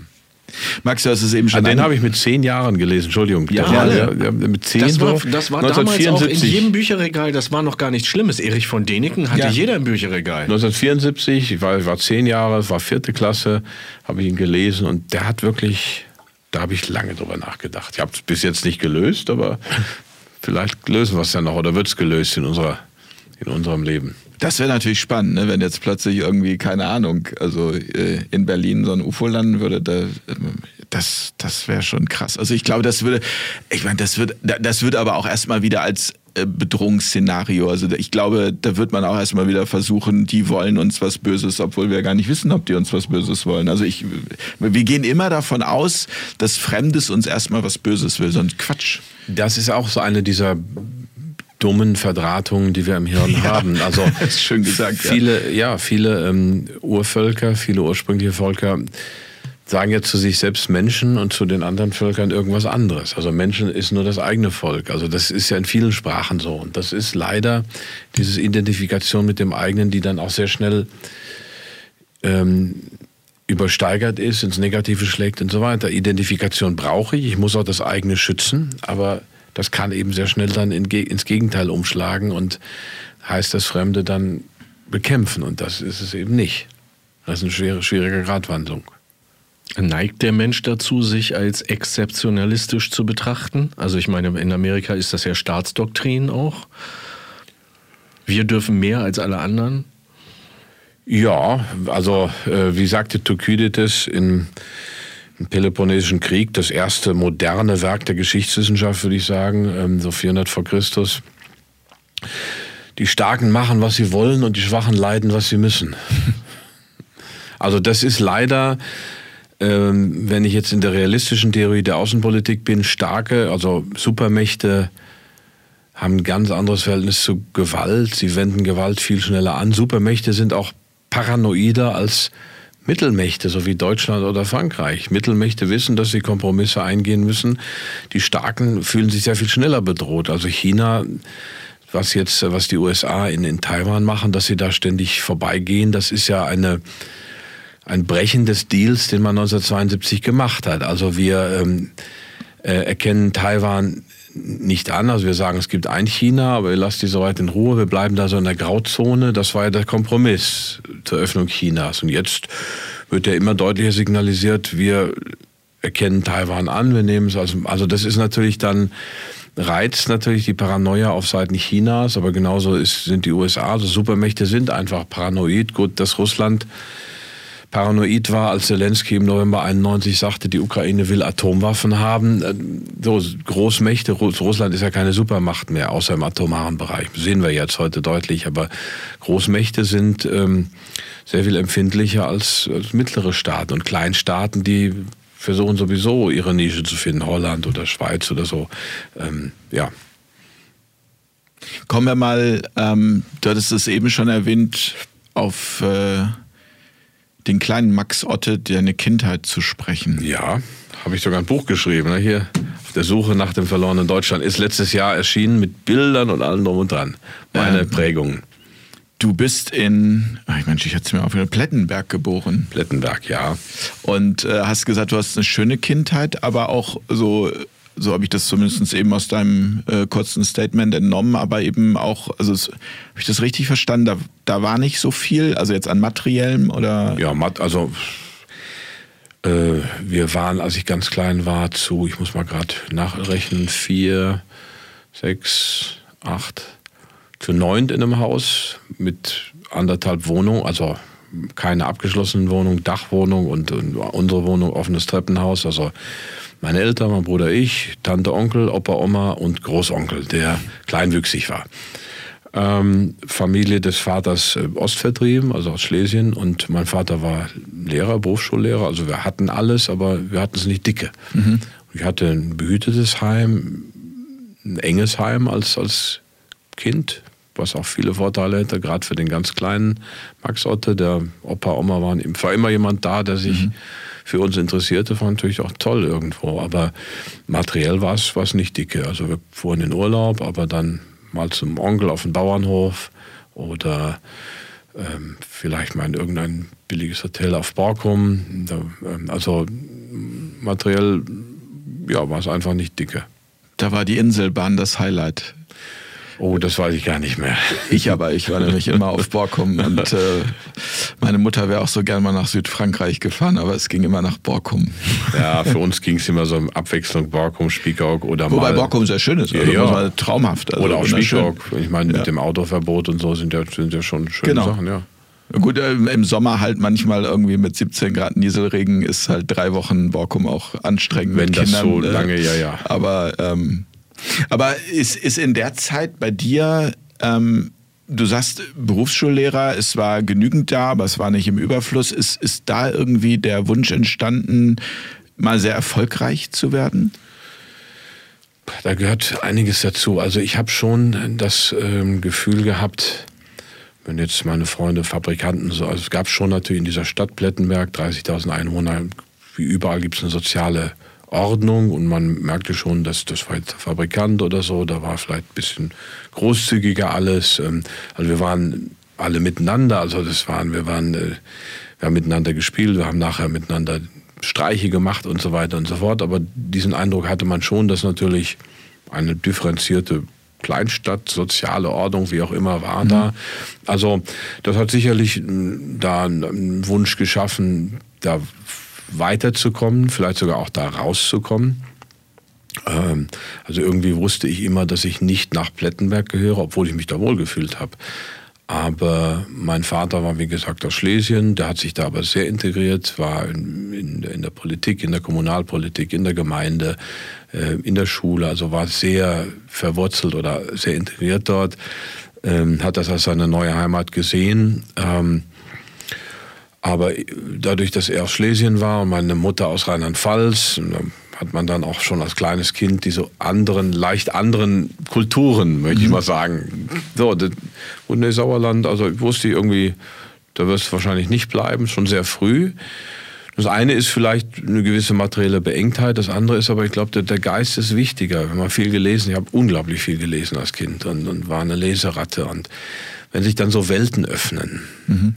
Max, du hast es eben schon. Ah, den habe ich mit zehn Jahren gelesen, Entschuldigung. Ja, ja, ja, mit zehn das war, das war damals auch in jedem Bücherregal, das war noch gar nichts Schlimmes. Erich von Däniken hatte ja. jeder im Bücherregal. 1974, ich war, ich war zehn Jahre, war vierte Klasse, habe ich ihn gelesen und der hat wirklich, da habe ich lange drüber nachgedacht. Ich habe es bis jetzt nicht gelöst, aber vielleicht lösen wir es ja noch oder wird es gelöst in, unserer, in unserem Leben. Das wäre natürlich spannend, ne? wenn jetzt plötzlich irgendwie, keine Ahnung, also äh, in Berlin so ein UFO landen würde, da, das, das wäre schon krass. Also ich glaube, das würde, ich meine, das wird, das wird aber auch erstmal wieder als äh, Bedrohungsszenario. Also ich glaube, da wird man auch erstmal wieder versuchen, die wollen uns was Böses, obwohl wir gar nicht wissen, ob die uns was Böses wollen. Also ich, wir gehen immer davon aus, dass Fremdes uns erstmal was Böses will, sonst Quatsch. Das ist auch so eine dieser dummen Verdrahtungen, die wir im Hirn ja, haben. Also schön gesagt. Viele, ja, ja viele ähm, Urvölker, viele ursprüngliche Völker sagen jetzt zu sich selbst Menschen und zu den anderen Völkern irgendwas anderes. Also Menschen ist nur das eigene Volk. Also das ist ja in vielen Sprachen so. Und das ist leider diese Identifikation mit dem eigenen, die dann auch sehr schnell ähm, übersteigert ist, ins Negative schlägt und so weiter. Identifikation brauche ich. Ich muss auch das eigene schützen. Aber das kann eben sehr schnell dann ins Gegenteil umschlagen und heißt das Fremde dann bekämpfen. Und das ist es eben nicht. Das ist eine schwere, schwierige Gratwandlung. Neigt der Mensch dazu, sich als exzeptionalistisch zu betrachten? Also ich meine, in Amerika ist das ja Staatsdoktrin auch. Wir dürfen mehr als alle anderen. Ja, also äh, wie sagte Thukydides in Peloponnesischen Krieg, das erste moderne Werk der Geschichtswissenschaft, würde ich sagen, ähm, so 400 vor Christus. Die Starken machen, was sie wollen und die Schwachen leiden, was sie müssen. Also das ist leider, ähm, wenn ich jetzt in der realistischen Theorie der Außenpolitik bin, starke, also Supermächte haben ein ganz anderes Verhältnis zu Gewalt. Sie wenden Gewalt viel schneller an. Supermächte sind auch paranoider als Mittelmächte, so wie Deutschland oder Frankreich. Mittelmächte wissen, dass sie Kompromisse eingehen müssen. Die Starken fühlen sich sehr viel schneller bedroht. Also China, was jetzt, was die USA in, in Taiwan machen, dass sie da ständig vorbeigehen, das ist ja eine, ein Brechen des Deals, den man 1972 gemacht hat. Also wir ähm, äh, erkennen Taiwan nicht an. Also wir sagen, es gibt ein China, aber ihr lasst die so weit in Ruhe. Wir bleiben da so in der Grauzone. Das war ja der Kompromiss zur Öffnung Chinas. Und jetzt wird ja immer deutlicher signalisiert, wir erkennen Taiwan an, wir nehmen es also, also das ist natürlich dann reizt natürlich die Paranoia auf Seiten Chinas, aber genauso ist, sind die USA, also Supermächte sind einfach paranoid. Gut, dass Russland paranoid war, als Zelensky im November 91 sagte, die Ukraine will Atomwaffen haben. Äh, so Großmächte, Russland ist ja keine Supermacht mehr, außer im atomaren Bereich. Das sehen wir jetzt heute deutlich. Aber Großmächte sind ähm, sehr viel empfindlicher als, als mittlere Staaten und Kleinstaaten, die versuchen sowieso ihre Nische zu finden, Holland oder Schweiz oder so. Ähm, ja. Kommen wir mal, ähm, du hattest es eben schon erwähnt, auf äh, den kleinen Max Otte, deine Kindheit zu sprechen. Ja, habe ich sogar ein Buch geschrieben. Ne? Hier, auf der Suche nach dem verlorenen Deutschland, ist letztes Jahr erschienen mit Bildern und allem drum und dran. Meine ähm, Prägungen. Du bist in, ach Mensch, ich hatte es mir auf Plettenberg geboren. Plettenberg, ja. Und äh, hast gesagt, du hast eine schöne Kindheit, aber auch so, so habe ich das zumindest eben aus deinem äh, kurzen Statement entnommen, aber eben auch, also habe ich das richtig verstanden, da, da war nicht so viel, also jetzt an materiellem oder? Ja, also äh, wir waren, als ich ganz klein war, zu, ich muss mal gerade nachrechnen, vier, sechs, acht, zu neunt in einem Haus mit anderthalb Wohnungen, also keine abgeschlossenen Wohnung, Dachwohnung und, und, unsere Wohnung offenes Treppenhaus. Also meine Eltern, mein Bruder, ich, Tante, Onkel, Opa, Oma und Großonkel, der kleinwüchsig war. Ähm, Familie des Vaters äh, Ostvertrieben, also aus Schlesien. Und mein Vater war Lehrer, Berufsschullehrer. Also wir hatten alles, aber wir hatten es nicht dicke. Mhm. Ich hatte ein behütetes Heim, ein enges Heim als, als Kind was auch viele Vorteile hätte, gerade für den ganz kleinen Max Otte. Der Opa, Oma waren war immer jemand da, der sich mhm. Für uns interessierte, war natürlich auch toll irgendwo. Aber materiell war es nicht dicke. Also wir fuhren in Urlaub, aber dann mal zum Onkel auf den Bauernhof oder ähm, vielleicht mal in irgendein billiges Hotel auf Borkum. Da, ähm, also materiell ja, war es einfach nicht dicke. Da war die Inselbahn das Highlight. Oh, das weiß ich gar nicht mehr. Ich aber, ich war nämlich immer auf Borkum und äh, meine Mutter wäre auch so gern mal nach Südfrankreich gefahren, aber es ging immer nach Borkum. Ja, für uns ging es immer so in Abwechslung Borkum, Spiekeroog oder Wobei mal, Borkum sehr schön ist, also ja, ja. traumhaft. Also oder auch Spiekeroog. Ich meine, mit ja. dem Autoverbot und so sind ja, sind ja schon schöne genau. Sachen, ja. Gut, äh, im Sommer halt manchmal irgendwie mit 17 Grad Nieselregen ist halt drei Wochen Borkum auch anstrengend. Wenn das Kindern, so lange, ja, ja. Aber ähm, aber ist, ist in der Zeit bei dir, ähm, du sagst Berufsschullehrer, es war genügend da, aber es war nicht im Überfluss. Ist, ist da irgendwie der Wunsch entstanden, mal sehr erfolgreich zu werden? Da gehört einiges dazu. Also ich habe schon das ähm, Gefühl gehabt, wenn jetzt meine Freunde Fabrikanten so, also es gab schon natürlich in dieser Stadt Plettenberg 30.000 Einwohner, wie überall gibt es eine soziale Ordnung und man merkte schon, dass das war jetzt der Fabrikant oder so, da war vielleicht ein bisschen großzügiger alles. Ähm, also wir waren alle miteinander, also das waren, wir waren, äh, wir haben miteinander gespielt, wir haben nachher miteinander Streiche gemacht und so weiter und so fort. Aber diesen Eindruck hatte man schon, dass natürlich eine differenzierte Kleinstadt, soziale Ordnung, wie auch immer, war mhm. da. Also das hat sicherlich da einen Wunsch geschaffen, da weiterzukommen, vielleicht sogar auch da rauszukommen. Ähm, also irgendwie wusste ich immer, dass ich nicht nach Plettenberg gehöre, obwohl ich mich da wohlgefühlt habe. Aber mein Vater war, wie gesagt, aus Schlesien, der hat sich da aber sehr integriert, war in, in, in der Politik, in der Kommunalpolitik, in der Gemeinde, äh, in der Schule, also war sehr verwurzelt oder sehr integriert dort, ähm, hat das als seine neue Heimat gesehen. Ähm, aber dadurch, dass er aus Schlesien war und meine Mutter aus Rheinland-Pfalz, hat man dann auch schon als kleines Kind diese anderen, leicht anderen Kulturen, möchte mhm. ich mal sagen. So, das, und nee, Sauerland, also ich wusste irgendwie, da wirst du wahrscheinlich nicht bleiben, schon sehr früh. Das eine ist vielleicht eine gewisse materielle Beengtheit, das andere ist aber, ich glaube, der, der, Geist ist wichtiger. Wenn man viel gelesen, ich habe unglaublich viel gelesen als Kind und, und, war eine Leseratte. Und wenn sich dann so Welten öffnen, mhm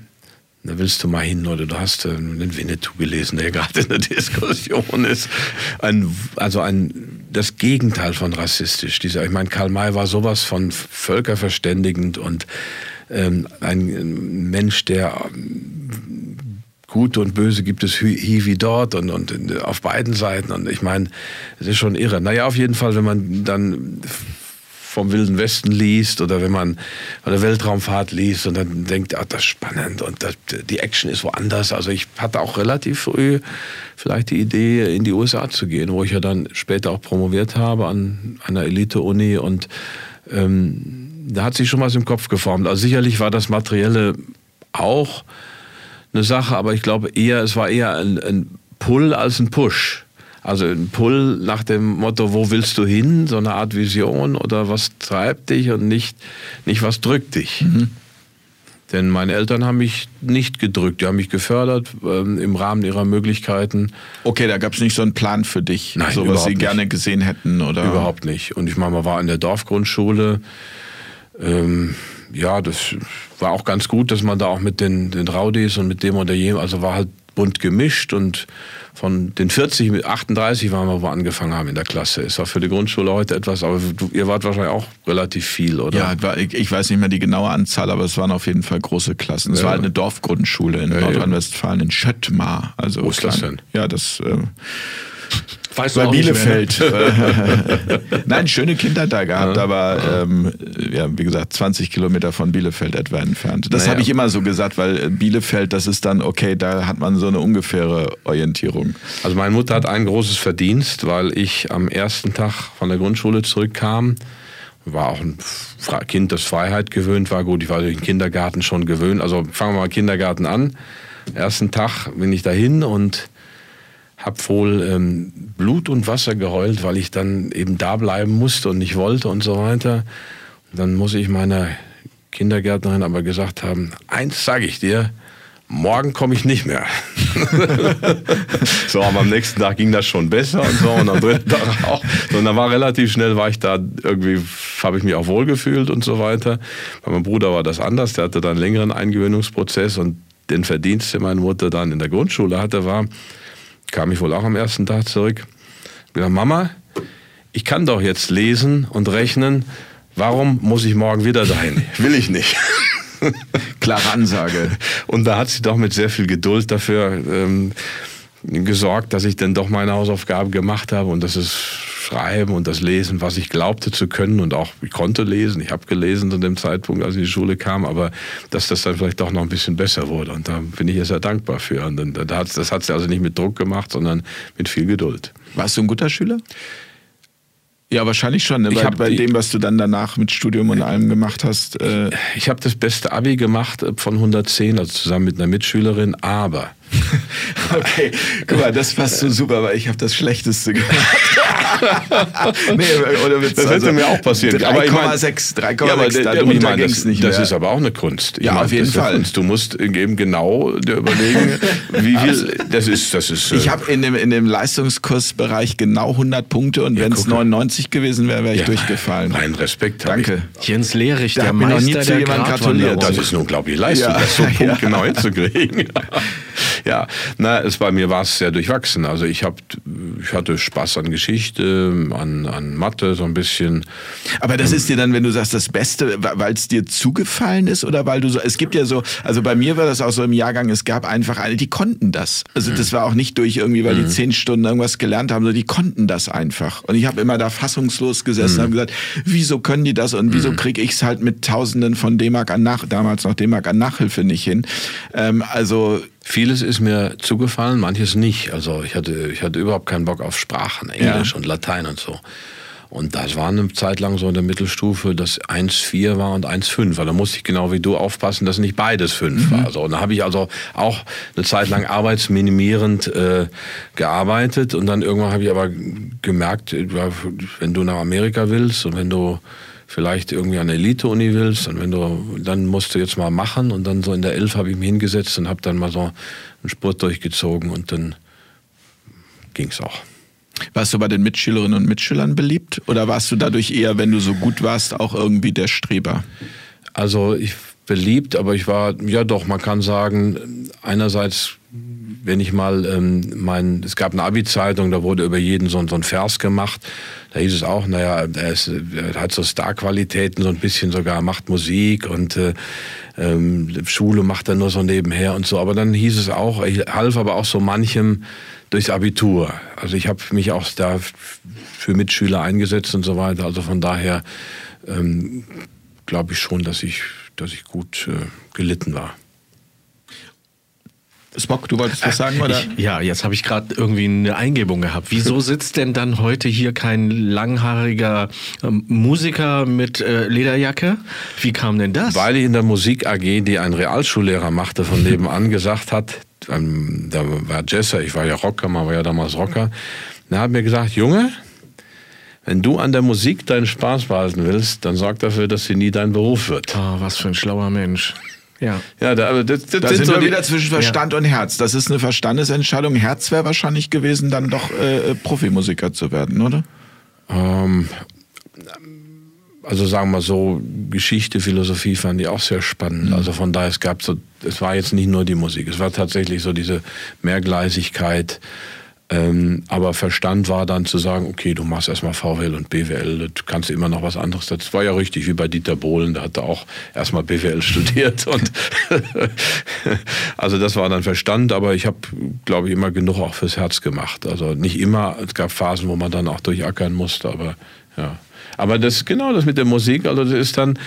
da willst du mal hin oder du hast äh, den Winnetou gelesen, der gerade in der Diskussion ist. Ein, also ein, das Gegenteil von rassistisch. Dieser, ich meine, Karl May war sowas von völkerverständigend und ähm, ein Mensch, der ähm, Gute und Böse gibt es hier wie dort und, und auf beiden Seiten. Und ich meine, es ist schon irre. Naja, auf jeden Fall, wenn man dann vom Wilden Westen liest oder wenn man eine Weltraumfahrt liest und dann denkt, ah, das ist spannend und das, die Action ist woanders. Also ich hatte auch relativ früh vielleicht die Idee, in die USA zu gehen, wo ich ja dann später auch promoviert habe an einer Elite-Uni und ähm, da hat sich schon was im Kopf geformt. Also sicherlich war das Materielle auch eine Sache, aber ich glaube eher, es war eher ein, ein Pull als ein Push. Also ein Pull nach dem Motto, wo willst du hin? So eine Art Vision oder was treibt dich und nicht, nicht was drückt dich. Mhm. Denn meine Eltern haben mich nicht gedrückt, die haben mich gefördert ähm, im Rahmen ihrer Möglichkeiten. Okay, da gab es nicht so einen Plan für dich, Nein, so was sie nicht. gerne gesehen hätten, oder? Überhaupt nicht. Und ich meine, man war in der Dorfgrundschule. Ähm, ja, das war auch ganz gut, dass man da auch mit den, den Raudis und mit dem oder jenem, also war halt bunt gemischt und von den 40 mit 38 waren wir, wo wir angefangen haben in der Klasse. Ist auch für die Grundschule heute etwas, aber du, ihr wart wahrscheinlich auch relativ viel, oder? Ja, ich, weiß nicht mehr die genaue Anzahl, aber es waren auf jeden Fall große Klassen. Es ja. war halt eine Dorfgrundschule in ja, Nordrhein-Westfalen, in Schöttmar. Also wo ist das denn? Ja, das... Äh, Weißt bei Bielefeld. Ne? Nein, schöne Kindheit da gehabt, ja. aber ähm, ja, wie gesagt, 20 Kilometer von Bielefeld etwa entfernt. Das naja. habe ich immer so gesagt, weil Bielefeld, das ist dann, okay, da hat man so eine ungefähre Orientierung. Also meine Mutter hat ein großes Verdienst, weil ich am ersten Tag von der Grundschule zurückkam, war auch ein Kind, das Freiheit gewöhnt war. Gut, ich war durch den Kindergarten schon gewöhnt. Also fangen wir mal Kindergarten an. Ersten Tag bin ich dahin und habe wohl ähm, Blut und Wasser geheult, weil ich dann eben da bleiben musste und nicht wollte und so weiter. Und dann muss ich meiner Kindergärtnerin aber gesagt haben, eins sage ich dir, morgen komme ich nicht mehr. so, aber am nächsten Tag ging das schon besser und so und am dritten Tag auch. Und dann war relativ schnell, war ich da irgendwie, habe ich mich auch wohlgefühlt und so weiter. Bei meinem Bruder war das anders, der hatte dann einen längeren Eingewöhnungsprozess und den Verdienst, den meine Mutter dann in der Grundschule hatte, war, kam ich wohl auch am ersten Tag zurück. Gesagt, Mama, ich kann doch jetzt lesen und rechnen. Warum muss ich morgen wieder dahin? Will ich nicht. Klare Ansage. Und da hat sie doch mit sehr viel Geduld dafür ähm, gesorgt, dass ich dann doch meine Hausaufgaben gemacht habe und das ist Schreiben und das Lesen, was ich glaubte zu können und auch ich konnte lesen. Ich habe gelesen zu dem Zeitpunkt, als ich in die Schule kam, aber dass das dann vielleicht doch noch ein bisschen besser wurde und da bin ich ihr sehr dankbar für. Und das hat sie also nicht mit Druck gemacht, sondern mit viel Geduld. Warst du ein guter Schüler? Ja, wahrscheinlich schon, ne? bei, bei dem, was du dann danach mit Studium und allem gemacht hast. Äh ich habe das beste Abi gemacht äh, von 110, also zusammen mit einer Mitschülerin, aber okay, guck mal, das passt so super, weil ich habe das Schlechteste gemacht. nee, oder das hätte also mir auch passiert. 3,6, 3,6, ja, da, da ging es nicht Das mehr. ist aber auch eine Kunst. Ich ja, meine, auf jeden Fall. Du musst eben genau überlegen, wie viel, das ist, das ist. Ich habe in dem, in dem Leistungskursbereich genau 100 Punkte und ja, wenn es 99 gewesen wäre, wäre ich ja, durchgefallen. Mein Respekt. Danke. Ich. Jens Lehrich, der Meister noch nie zu jemandem gratuliert. Das ist eine unglaubliche Leistung, das so punktgenau hinzukriegen. Ja, na, es bei mir war es sehr durchwachsen. Also ich habe, ich hatte Spaß an Geschichte, an, an Mathe so ein bisschen. Aber das ist dir dann, wenn du sagst, das Beste, weil es dir zugefallen ist oder weil du so, es gibt ja so, also bei mir war das auch so im Jahrgang, es gab einfach eine, die konnten das. Also das war auch nicht durch irgendwie, weil die mhm. zehn Stunden irgendwas gelernt haben, sondern die konnten das einfach. Und ich habe immer da fassungslos gesessen mhm. und gesagt, wieso können die das und wieso mhm. kriege ich es halt mit Tausenden von D-Mark an Nach, damals noch D-Mark an Nachhilfe nicht hin. Ähm, also Vieles ist mir zugefallen, manches nicht. Also ich hatte, ich hatte überhaupt keinen Bock auf Sprachen, Englisch ja. und Latein und so. Und das war eine Zeit lang so in der Mittelstufe, dass 1,4 war und 1,5. Weil da musste ich genau wie du aufpassen, dass nicht beides 5 mhm. war. So, und da habe ich also auch eine Zeit lang arbeitsminimierend äh, gearbeitet. Und dann irgendwann habe ich aber gemerkt, wenn du nach Amerika willst und wenn du vielleicht irgendwie an eine Elite-Uni willst und wenn du, dann musst du jetzt mal machen und dann so in der Elf habe ich mich hingesetzt und habe dann mal so einen Spurt durchgezogen und dann ging es auch. Warst du bei den Mitschülerinnen und Mitschülern beliebt oder warst du dadurch eher, wenn du so gut warst, auch irgendwie der Streber? Also ich beliebt, aber ich war, ja doch, man kann sagen, einerseits wenn ich mal ähm, mein, es gab eine Abi-Zeitung, da wurde über jeden so, so ein Vers gemacht. Da hieß es auch, naja, er, ist, er hat so Star-Qualitäten, so ein bisschen sogar, macht Musik und äh, ähm, Schule macht er nur so nebenher und so. Aber dann hieß es auch, ich half aber auch so manchem durchs Abitur. Also ich habe mich auch da für Mitschüler eingesetzt und so weiter. Also von daher ähm, glaube ich schon, dass ich, dass ich gut äh, gelitten war. Spock, du wolltest was äh, sagen, oder? Ich, ja, jetzt habe ich gerade irgendwie eine Eingebung gehabt. Wieso sitzt denn dann heute hier kein langhaariger ähm, Musiker mit äh, Lederjacke? Wie kam denn das? Weil ich in der Musik AG, die ein Realschullehrer machte, von nebenan gesagt hat, ähm, da war Jesser, ich war ja Rocker, man war ja damals Rocker, er hat mir gesagt, Junge, wenn du an der Musik deinen Spaß behalten willst, dann sorg dafür, dass sie nie dein Beruf wird. Oh, was für ein schlauer Mensch. Ja, ja da, aber das, das da sind, sind wir wieder zwischen Verstand ja. und Herz. Das ist eine Verstandesentscheidung. Herz wäre wahrscheinlich gewesen, dann doch äh, Profimusiker zu werden, oder? Ähm, also sagen wir so, Geschichte, Philosophie fand ich auch sehr spannend. Mhm. Also von daher, es gab so, es war jetzt nicht nur die Musik, es war tatsächlich so diese Mehrgleisigkeit, ähm, aber Verstand war dann zu sagen, okay, du machst erstmal VWL und BWL, das kannst du immer noch was anderes. Das war ja richtig, wie bei Dieter Bohlen, der hatte auch erstmal BWL studiert. Und also das war dann Verstand, aber ich habe, glaube ich, immer genug auch fürs Herz gemacht. Also nicht immer, es gab Phasen, wo man dann auch durchackern musste, aber ja. Aber das, genau das mit der Musik, also das ist dann,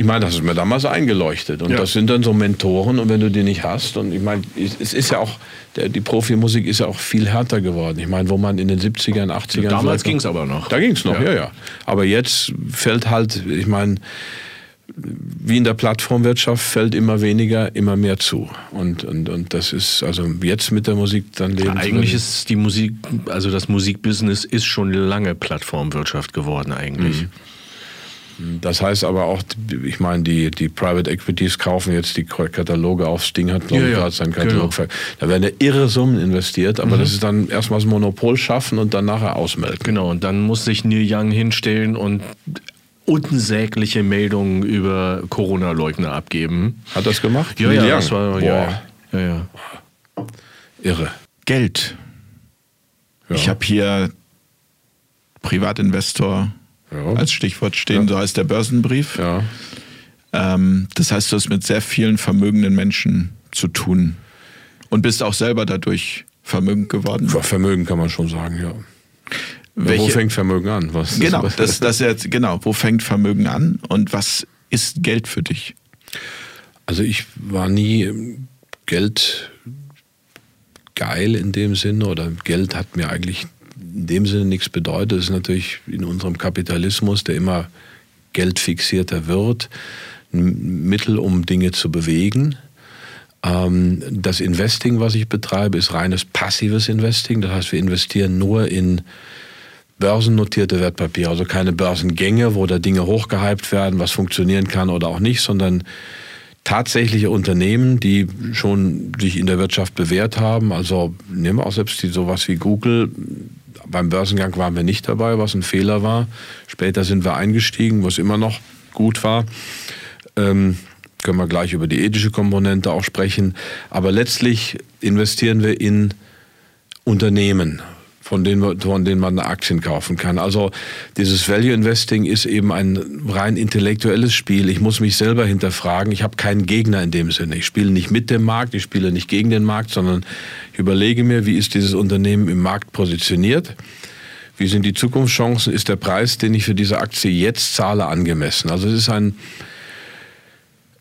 ich meine, das ist mir damals eingeleuchtet. Und ja. das sind dann so Mentoren. Und wenn du die nicht hast, und ich meine, es ist ja auch, der, die Profimusik ist ja auch viel härter geworden. Ich meine, wo man in den 70ern, 80ern. Damals ging es aber noch. Da ging es noch, ja. ja, ja. Aber jetzt fällt halt, ich meine, wie in der Plattformwirtschaft fällt immer weniger, immer mehr zu. Und, und, und das ist, also jetzt mit der Musik dann leben. Ja, eigentlich ist die Musik, also das Musikbusiness ist schon lange Plattformwirtschaft geworden eigentlich. Mhm. Das heißt aber auch, ich meine, die, die Private Equities kaufen jetzt die Kataloge auf. Sting hat, glaube ich, ja, gerade seinen Katalog. Genau. Da werden ja irre Summen investiert, aber mhm. das ist dann erstmal das Monopol schaffen und dann nachher ausmelden. Genau, und dann muss sich Neil Young hinstellen und unsägliche Meldungen über Corona-Leugner abgeben. Hat das gemacht? Ja, Neil ja, Young. das war, ja, ja, ja. Irre. Geld. Ja. Ich habe hier Privatinvestor ja. als Stichwort stehen, ja. so heißt der Börsenbrief. Ja. Ähm, das heißt, du hast mit sehr vielen vermögenden Menschen zu tun und bist auch selber dadurch vermögend geworden. Vermögen kann man schon sagen, ja. Welche, wo fängt Vermögen an? Was genau, das, das jetzt, genau, wo fängt Vermögen an und was ist Geld für dich? Also ich war nie Geld geil in dem Sinne oder Geld hat mir eigentlich in dem Sinne nichts bedeutet. Das ist natürlich in unserem Kapitalismus, der immer geldfixierter wird, ein Mittel, um Dinge zu bewegen. Ähm, das Investing, was ich betreibe, ist reines passives Investing. Das heißt, wir investieren nur in börsennotierte Wertpapiere, also keine Börsengänge, wo da Dinge hochgehypt werden, was funktionieren kann oder auch nicht, sondern tatsächliche Unternehmen, die schon sich in der Wirtschaft bewährt haben. Also nehmen wir auch selbst die sowas wie Google, beim Börsengang waren wir nicht dabei, was ein Fehler war. Später sind wir eingestiegen, was immer noch gut war. Ähm, können wir gleich über die ethische Komponente auch sprechen. Aber letztlich investieren wir in Unternehmen von denen, von denen man Aktien kaufen kann. Also dieses Value Investing ist eben ein rein intellektuelles Spiel. Ich muss mich selber hinterfragen. Ich habe keinen Gegner in dem Sinne. Ich spiele nicht mit dem Markt, ich spiele nicht gegen den Markt, sondern ich überlege mir, wie ist dieses Unternehmen im Markt positioniert. Wie sind die Zukunftschancen? Ist der Preis, den ich für diese Aktie jetzt zahle, angemessen? Also es ist ein,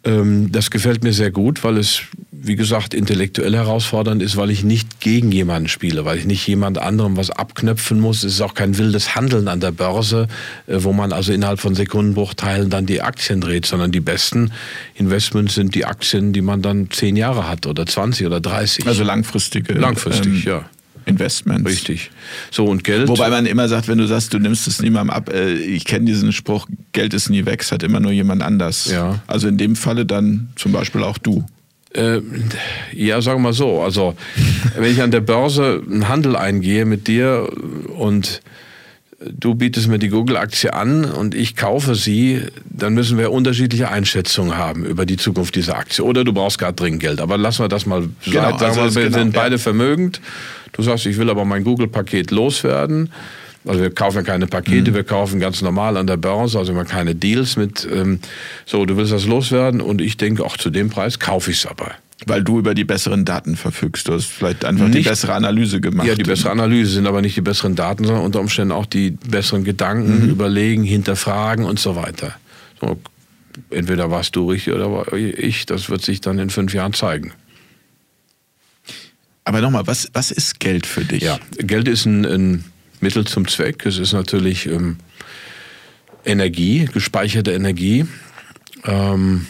ähm, das gefällt mir sehr gut, weil es, wie gesagt, intellektuell herausfordernd ist, weil ich nicht gegen jemanden spiele, weil ich nicht jemand anderem was abknöpfen muss. Es ist auch kein wildes Handeln an der Börse, äh, wo man also innerhalb von Sekundenbruchteilen dann die Aktien dreht, sondern die besten Investments sind die Aktien, die man dann zehn Jahre hat oder 20 oder 30. Also langfristige. Langfristig, ähm, ja. Investments. Richtig. So und Geld. Wobei man immer sagt, wenn du sagst, du nimmst es niemandem ab, äh, ich kenne diesen Spruch, Geld ist nie weg, es hat immer nur jemand anders. Ja. Also in dem Falle dann zum Beispiel auch du. Äh, ja, sagen wir mal so. Also, wenn ich an der Börse einen Handel eingehe mit dir und du bietest mir die Google-Aktie an und ich kaufe sie, dann müssen wir unterschiedliche Einschätzungen haben über die Zukunft dieser Aktie. Oder du brauchst gerade dringend Geld. Aber lassen wir das mal genau, Sagen also wir, wir genau, sind beide ja. vermögend. Du sagst, ich will aber mein Google-Paket loswerden. Also wir kaufen keine Pakete, mhm. wir kaufen ganz normal an der Börse, also immer keine Deals mit, ähm, so, du willst das loswerden und ich denke, auch zu dem Preis kaufe ich es aber. Weil du über die besseren Daten verfügst. Du hast vielleicht einfach nicht, die bessere Analyse gemacht. Ja, die bessere Analyse sind aber nicht die besseren Daten, sondern unter Umständen auch die besseren Gedanken, mhm. überlegen, hinterfragen und so weiter. So, entweder warst du richtig oder war ich, das wird sich dann in fünf Jahren zeigen. Aber nochmal, was, was ist Geld für dich? Ja, Geld ist ein, ein Mittel zum Zweck. Es ist natürlich ähm, Energie, gespeicherte Energie. Ähm,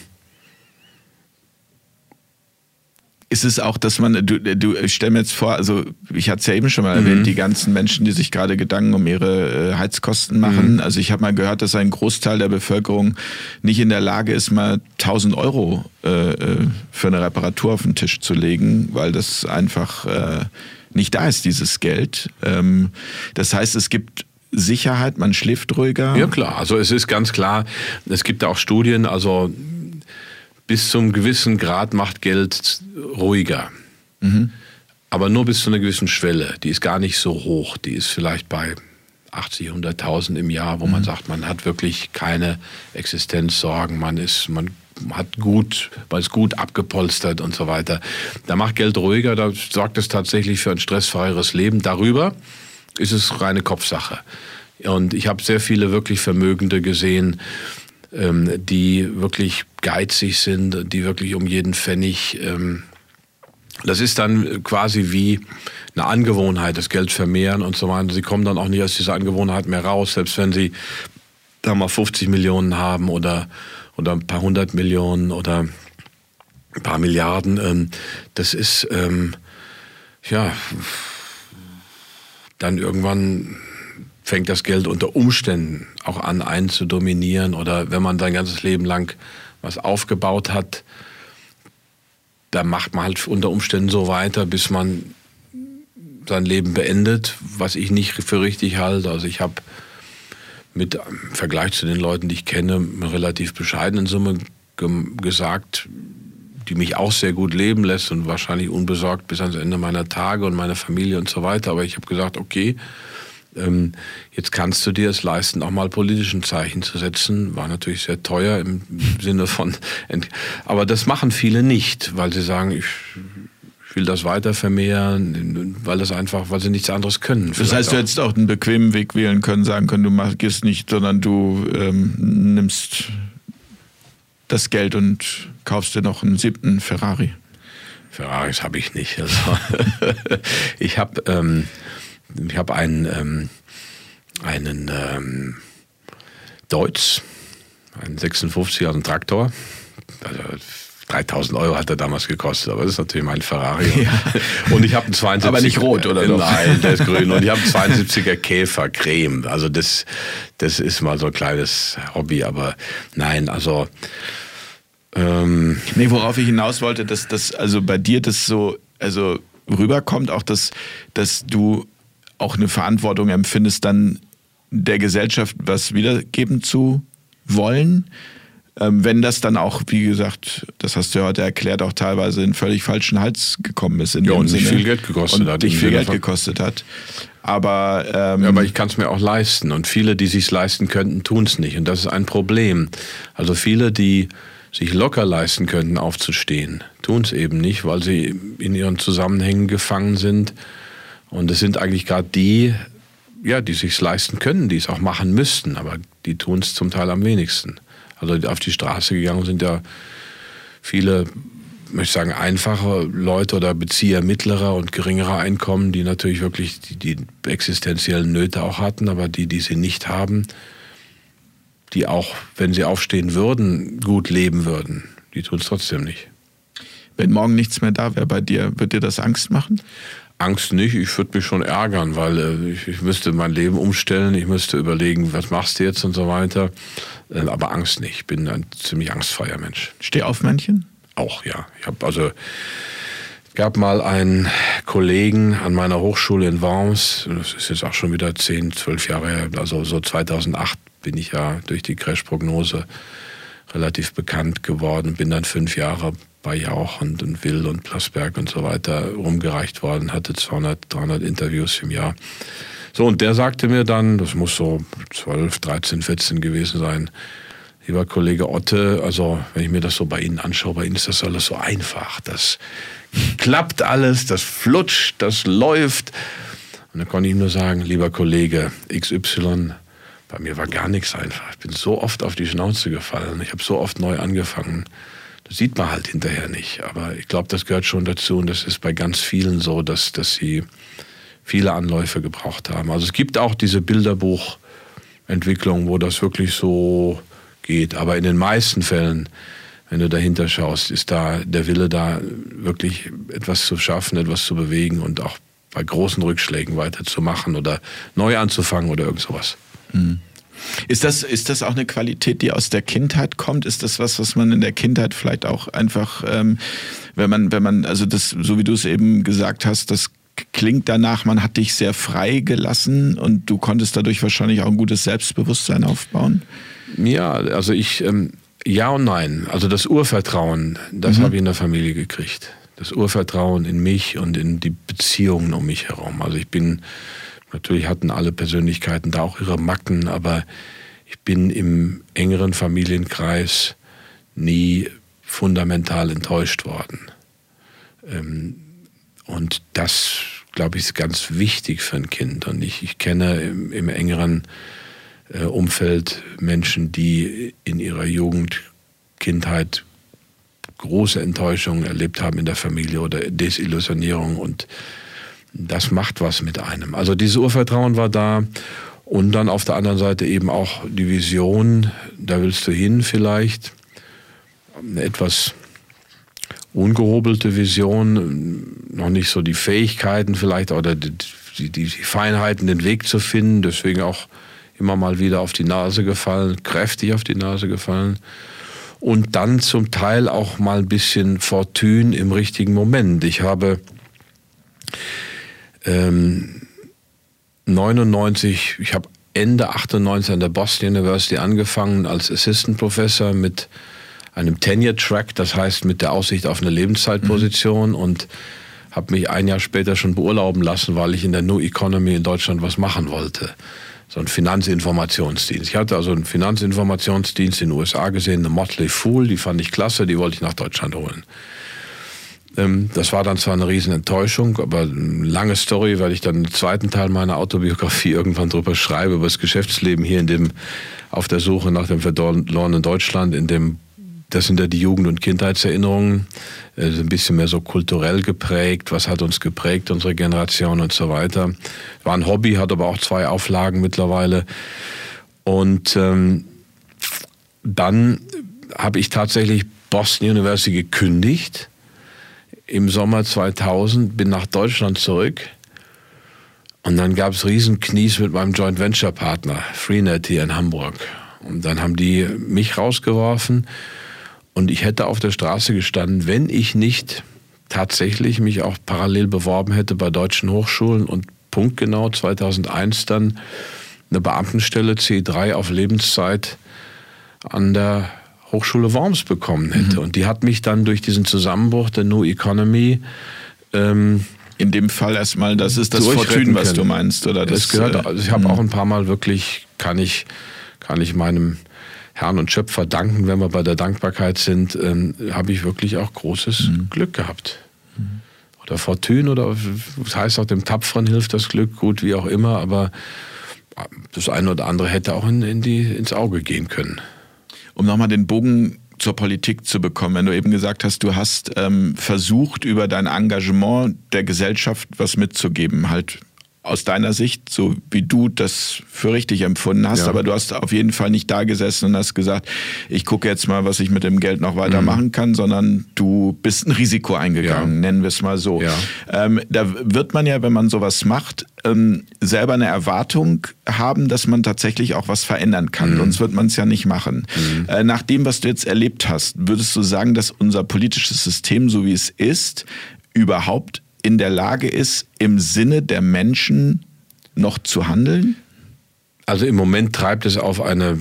ist es auch, dass man, du, du ich stell mir jetzt vor, also ich hatte es ja eben schon mal mhm. erwähnt, die ganzen Menschen, die sich gerade Gedanken um ihre äh, Heizkosten machen. Mhm. Also ich habe mal gehört, dass ein Großteil der Bevölkerung nicht in der Lage ist, mal 1000 Euro äh, äh, für eine Reparatur auf den Tisch zu legen, weil das einfach äh, nicht da ist, dieses Geld. Ähm, das heißt, es gibt Sicherheit, man schläft ruhiger. Ja klar, also es ist ganz klar, es gibt auch Studien, also bis zum gewissen Grad macht Geld ruhiger. Mhm. Aber nur bis zu einer gewissen Schwelle. Die ist gar nicht so hoch. Die ist vielleicht bei 80, 100.000 im Jahr, wo mhm. man sagt, man hat wirklich keine Existenzsorgen, man ist, man hat gut, man ist gut abgepolstert und so weiter. Da macht Geld ruhiger, da sorgt es tatsächlich für ein stressfreieres Leben. Darüber ist es reine Kopfsache. Und ich habe sehr viele wirklich Vermögende gesehen, ähm, die wirklich geizig sind, die wirklich um jeden Pfennig. Ähm, das ist dann quasi wie eine Angewohnheit, das Geld vermehren und so weiter. Sie kommen dann auch nicht aus dieser Angewohnheit mehr raus, selbst wenn sie da mal 50 Millionen haben oder, oder ein paar hundert Millionen oder ein paar Milliarden. Ähm, das ist, ähm, ja, dann irgendwann fängt das Geld unter Umständen auch an, einen zu dominieren. Oder wenn man sein ganzes Leben lang was aufgebaut hat, da macht man halt unter Umständen so weiter, bis man sein Leben beendet, was ich nicht für richtig halte. Also ich habe mit im Vergleich zu den Leuten, die ich kenne, eine relativ bescheidenen Summe gesagt, die mich auch sehr gut leben lässt und wahrscheinlich unbesorgt bis ans Ende meiner Tage und meiner Familie und so weiter. Aber ich habe gesagt, okay, ähm, jetzt kannst du dir es leisten, auch mal politischen Zeichen zu setzen. War natürlich sehr teuer im Sinne von, aber das machen viele nicht, weil sie sagen, ich will das weiter vermehren, weil das einfach, weil sie nichts anderes können. Das heißt, du hättest auch einen bequemen Weg wählen können, sagen können, du machst nicht, sondern du ähm, nimmst das Geld und kaufst dir noch einen siebten Ferrari. Ferraris habe ich nicht. Also ich habe ähm, ich habe einen, ähm, einen ähm, Deutz, einen 56er, also einen Traktor. Also 3000 Euro hat er damals gekostet, aber das ist natürlich mein Ferrari. Ja. Und ich habe einen 72 Aber nicht rot, oder? Doch? Nein, der ist grün. Und ich habe einen 72er Käfer Creme. Also das, das ist mal so ein kleines Hobby, aber nein, also. Ähm nee, worauf ich hinaus wollte, dass das, also bei dir das so, also rüberkommt, auch dass, dass du auch eine Verantwortung empfindest, dann der Gesellschaft was wiedergeben zu wollen. Ähm, wenn das dann auch, wie gesagt, das hast du ja heute erklärt, auch teilweise in völlig falschen Hals gekommen ist. In ja, und nicht viel Geld gekostet und hat. Nicht viel Geld gekostet hat. Aber, ähm, ja, aber ich kann es mir auch leisten. Und viele, die sich leisten könnten, tun es nicht. Und das ist ein Problem. Also viele, die sich locker leisten könnten, aufzustehen, tun es eben nicht, weil sie in ihren Zusammenhängen gefangen sind und es sind eigentlich gerade die, ja, die sich leisten können, die es auch machen müssten, aber die tun es zum Teil am wenigsten. Also auf die Straße gegangen sind ja viele, möchte ich sagen, einfache Leute oder Bezieher mittlerer und geringerer Einkommen, die natürlich wirklich die, die existenziellen Nöte auch hatten, aber die, die sie nicht haben, die auch, wenn sie aufstehen würden, gut leben würden, die tun es trotzdem nicht. Wenn morgen nichts mehr da wäre bei dir, wird dir das Angst machen? Angst nicht, ich würde mich schon ärgern, weil äh, ich, ich, müsste mein Leben umstellen, ich müsste überlegen, was machst du jetzt und so weiter. Äh, aber Angst nicht, ich bin ein ziemlich angstfreier Mensch. Steh auf Männchen? Auch, ja. Ich habe also gab mal einen Kollegen an meiner Hochschule in Worms, das ist jetzt auch schon wieder 10, 12 Jahre her, also so 2008 bin ich ja durch die Crash-Prognose relativ bekannt geworden, bin dann fünf Jahre bei Jauch und, und Will und Plasberg und so weiter rumgereicht worden, hatte 200, 300 Interviews im Jahr. So, und der sagte mir dann, das muss so 12, 13, 14 gewesen sein, lieber Kollege Otte, also wenn ich mir das so bei Ihnen anschaue, bei Ihnen ist das alles so einfach. Das klappt alles, das flutscht, das läuft. Und dann konnte ich ihm nur sagen, lieber Kollege XY, bei mir war gar nichts einfach. Ich bin so oft auf die Schnauze gefallen. Ich habe so oft neu angefangen. Das sieht man halt hinterher nicht. Aber ich glaube, das gehört schon dazu. Und das ist bei ganz vielen so, dass, dass sie viele Anläufe gebraucht haben. Also es gibt auch diese Bilderbuchentwicklung, wo das wirklich so geht. Aber in den meisten Fällen, wenn du dahinter schaust, ist da der Wille da, wirklich etwas zu schaffen, etwas zu bewegen und auch bei großen Rückschlägen weiterzumachen oder neu anzufangen oder irgend sowas. Mhm. Ist das, ist das auch eine Qualität, die aus der Kindheit kommt? Ist das was, was man in der Kindheit vielleicht auch einfach, ähm, wenn man, wenn man, also das, so wie du es eben gesagt hast, das klingt danach, man hat dich sehr frei gelassen und du konntest dadurch wahrscheinlich auch ein gutes Selbstbewusstsein aufbauen? Ja, also ich, ähm, ja und nein. Also das Urvertrauen, das mhm. habe ich in der Familie gekriegt. Das Urvertrauen in mich und in die Beziehungen um mich herum. Also ich bin Natürlich hatten alle Persönlichkeiten da auch ihre Macken, aber ich bin im engeren Familienkreis nie fundamental enttäuscht worden. Ähm, und das, glaube ich, ist ganz wichtig für ein Kind. Und ich, ich kenne im, im engeren äh, Umfeld Menschen, die in ihrer Jugend, Kindheit große Enttäuschungen erlebt haben in der Familie oder Desillusionierung und das macht was mit einem. Also dieses Urvertrauen war da und dann auf der anderen Seite eben auch die Vision, da willst du hin vielleicht, eine etwas ungehobelte Vision, noch nicht so die Fähigkeiten vielleicht oder die, die, die Feinheiten, den Weg zu finden, deswegen auch immer mal wieder auf die Nase gefallen, kräftig auf die Nase gefallen und dann zum Teil auch mal ein bisschen Fortune im richtigen Moment. Ich habe ähm, 99, ich habe Ende 98 an der Boston University angefangen als Assistant Professor mit einem Tenure-Track, das heißt mit der Aussicht auf eine Lebenszeitposition mhm. und habe mich ein Jahr später schon beurlauben lassen, weil ich in der New Economy in Deutschland was machen wollte. So ein Finanzinformationsdienst. Ich hatte also einen Finanzinformationsdienst in den USA gesehen, eine Motley Fool, die fand ich klasse, die wollte ich nach Deutschland holen. Ähm, das war dann zwar eine riesen Enttäuschung, aber eine lange Story, weil ich dann im zweiten Teil meiner Autobiografie irgendwann drüber schreibe, über das Geschäftsleben hier in dem, auf der Suche nach dem verlorenen Deutschland, in dem, das sind ja die Jugend- und Kindheitserinnerungen, äh, ein bisschen mehr so kulturell geprägt, was hat uns geprägt, unsere Generation und so weiter. War ein Hobby, hat aber auch zwei Auflagen mittlerweile. Und ähm, dann habe ich tatsächlich Boston University gekündigt im Sommer 2000, bin nach Deutschland zurück. Und dann gab es Riesenknies mit meinem Joint Venture Partner, Freenet hier in Hamburg. Und dann haben die mich rausgeworfen und ich hätte auf der Straße gestanden, wenn ich nicht tatsächlich mich auch parallel beworben hätte bei deutschen Hochschulen und punktgenau 2001 dann eine Beamtenstelle C3 auf Lebenszeit an der Hochschule Worms bekommen hätte. Mhm. Und die hat mich dann durch diesen Zusammenbruch der New Economy ähm, in dem Fall erstmal, das ist das Fortune, was du meinst, oder das? das gehört. Äh, also ich habe mhm. auch ein paar Mal wirklich kann ich kann ich meinem Herrn und Schöpfer danken, wenn wir bei der Dankbarkeit sind, ähm, habe ich wirklich auch großes mhm. Glück gehabt. Mhm. Oder Fortune oder das heißt auch dem Tapferen hilft das Glück, gut wie auch immer, aber das eine oder andere hätte auch in, in die, ins Auge gehen können um nochmal den Bogen zur Politik zu bekommen. Wenn du eben gesagt hast, du hast ähm, versucht, über dein Engagement der Gesellschaft was mitzugeben, halt aus deiner Sicht, so wie du das für richtig empfunden hast, ja. aber du hast auf jeden Fall nicht da gesessen und hast gesagt, ich gucke jetzt mal, was ich mit dem Geld noch weitermachen mhm. kann, sondern du bist ein Risiko eingegangen, ja. nennen wir es mal so. Ja. Ähm, da wird man ja, wenn man sowas macht, ähm, selber eine Erwartung haben, dass man tatsächlich auch was verändern kann. Mhm. Sonst wird man es ja nicht machen. Mhm. Äh, nach dem, was du jetzt erlebt hast, würdest du sagen, dass unser politisches System, so wie es ist, überhaupt in der Lage ist, im Sinne der Menschen noch zu handeln? Also im Moment treibt es auf eine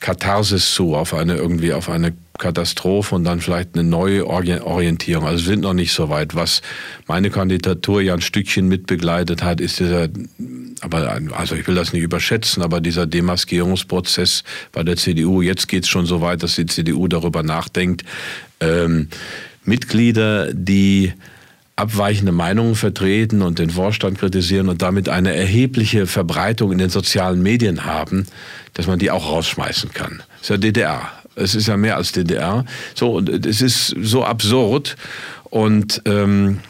Katharsis zu, auf eine irgendwie auf eine Katastrophe und dann vielleicht eine neue Orientierung. Also wir sind noch nicht so weit. Was meine Kandidatur ja ein Stückchen mitbegleitet hat, ist dieser aber also ich will das nicht überschätzen, aber dieser Demaskierungsprozess bei der CDU, jetzt geht es schon so weit, dass die CDU darüber nachdenkt, ähm, Mitglieder, die abweichende Meinungen vertreten und den Vorstand kritisieren und damit eine erhebliche Verbreitung in den sozialen Medien haben, dass man die auch rausschmeißen kann. Das ist ja DDR. Es ist ja mehr als DDR. So, und es ist so absurd und ähm,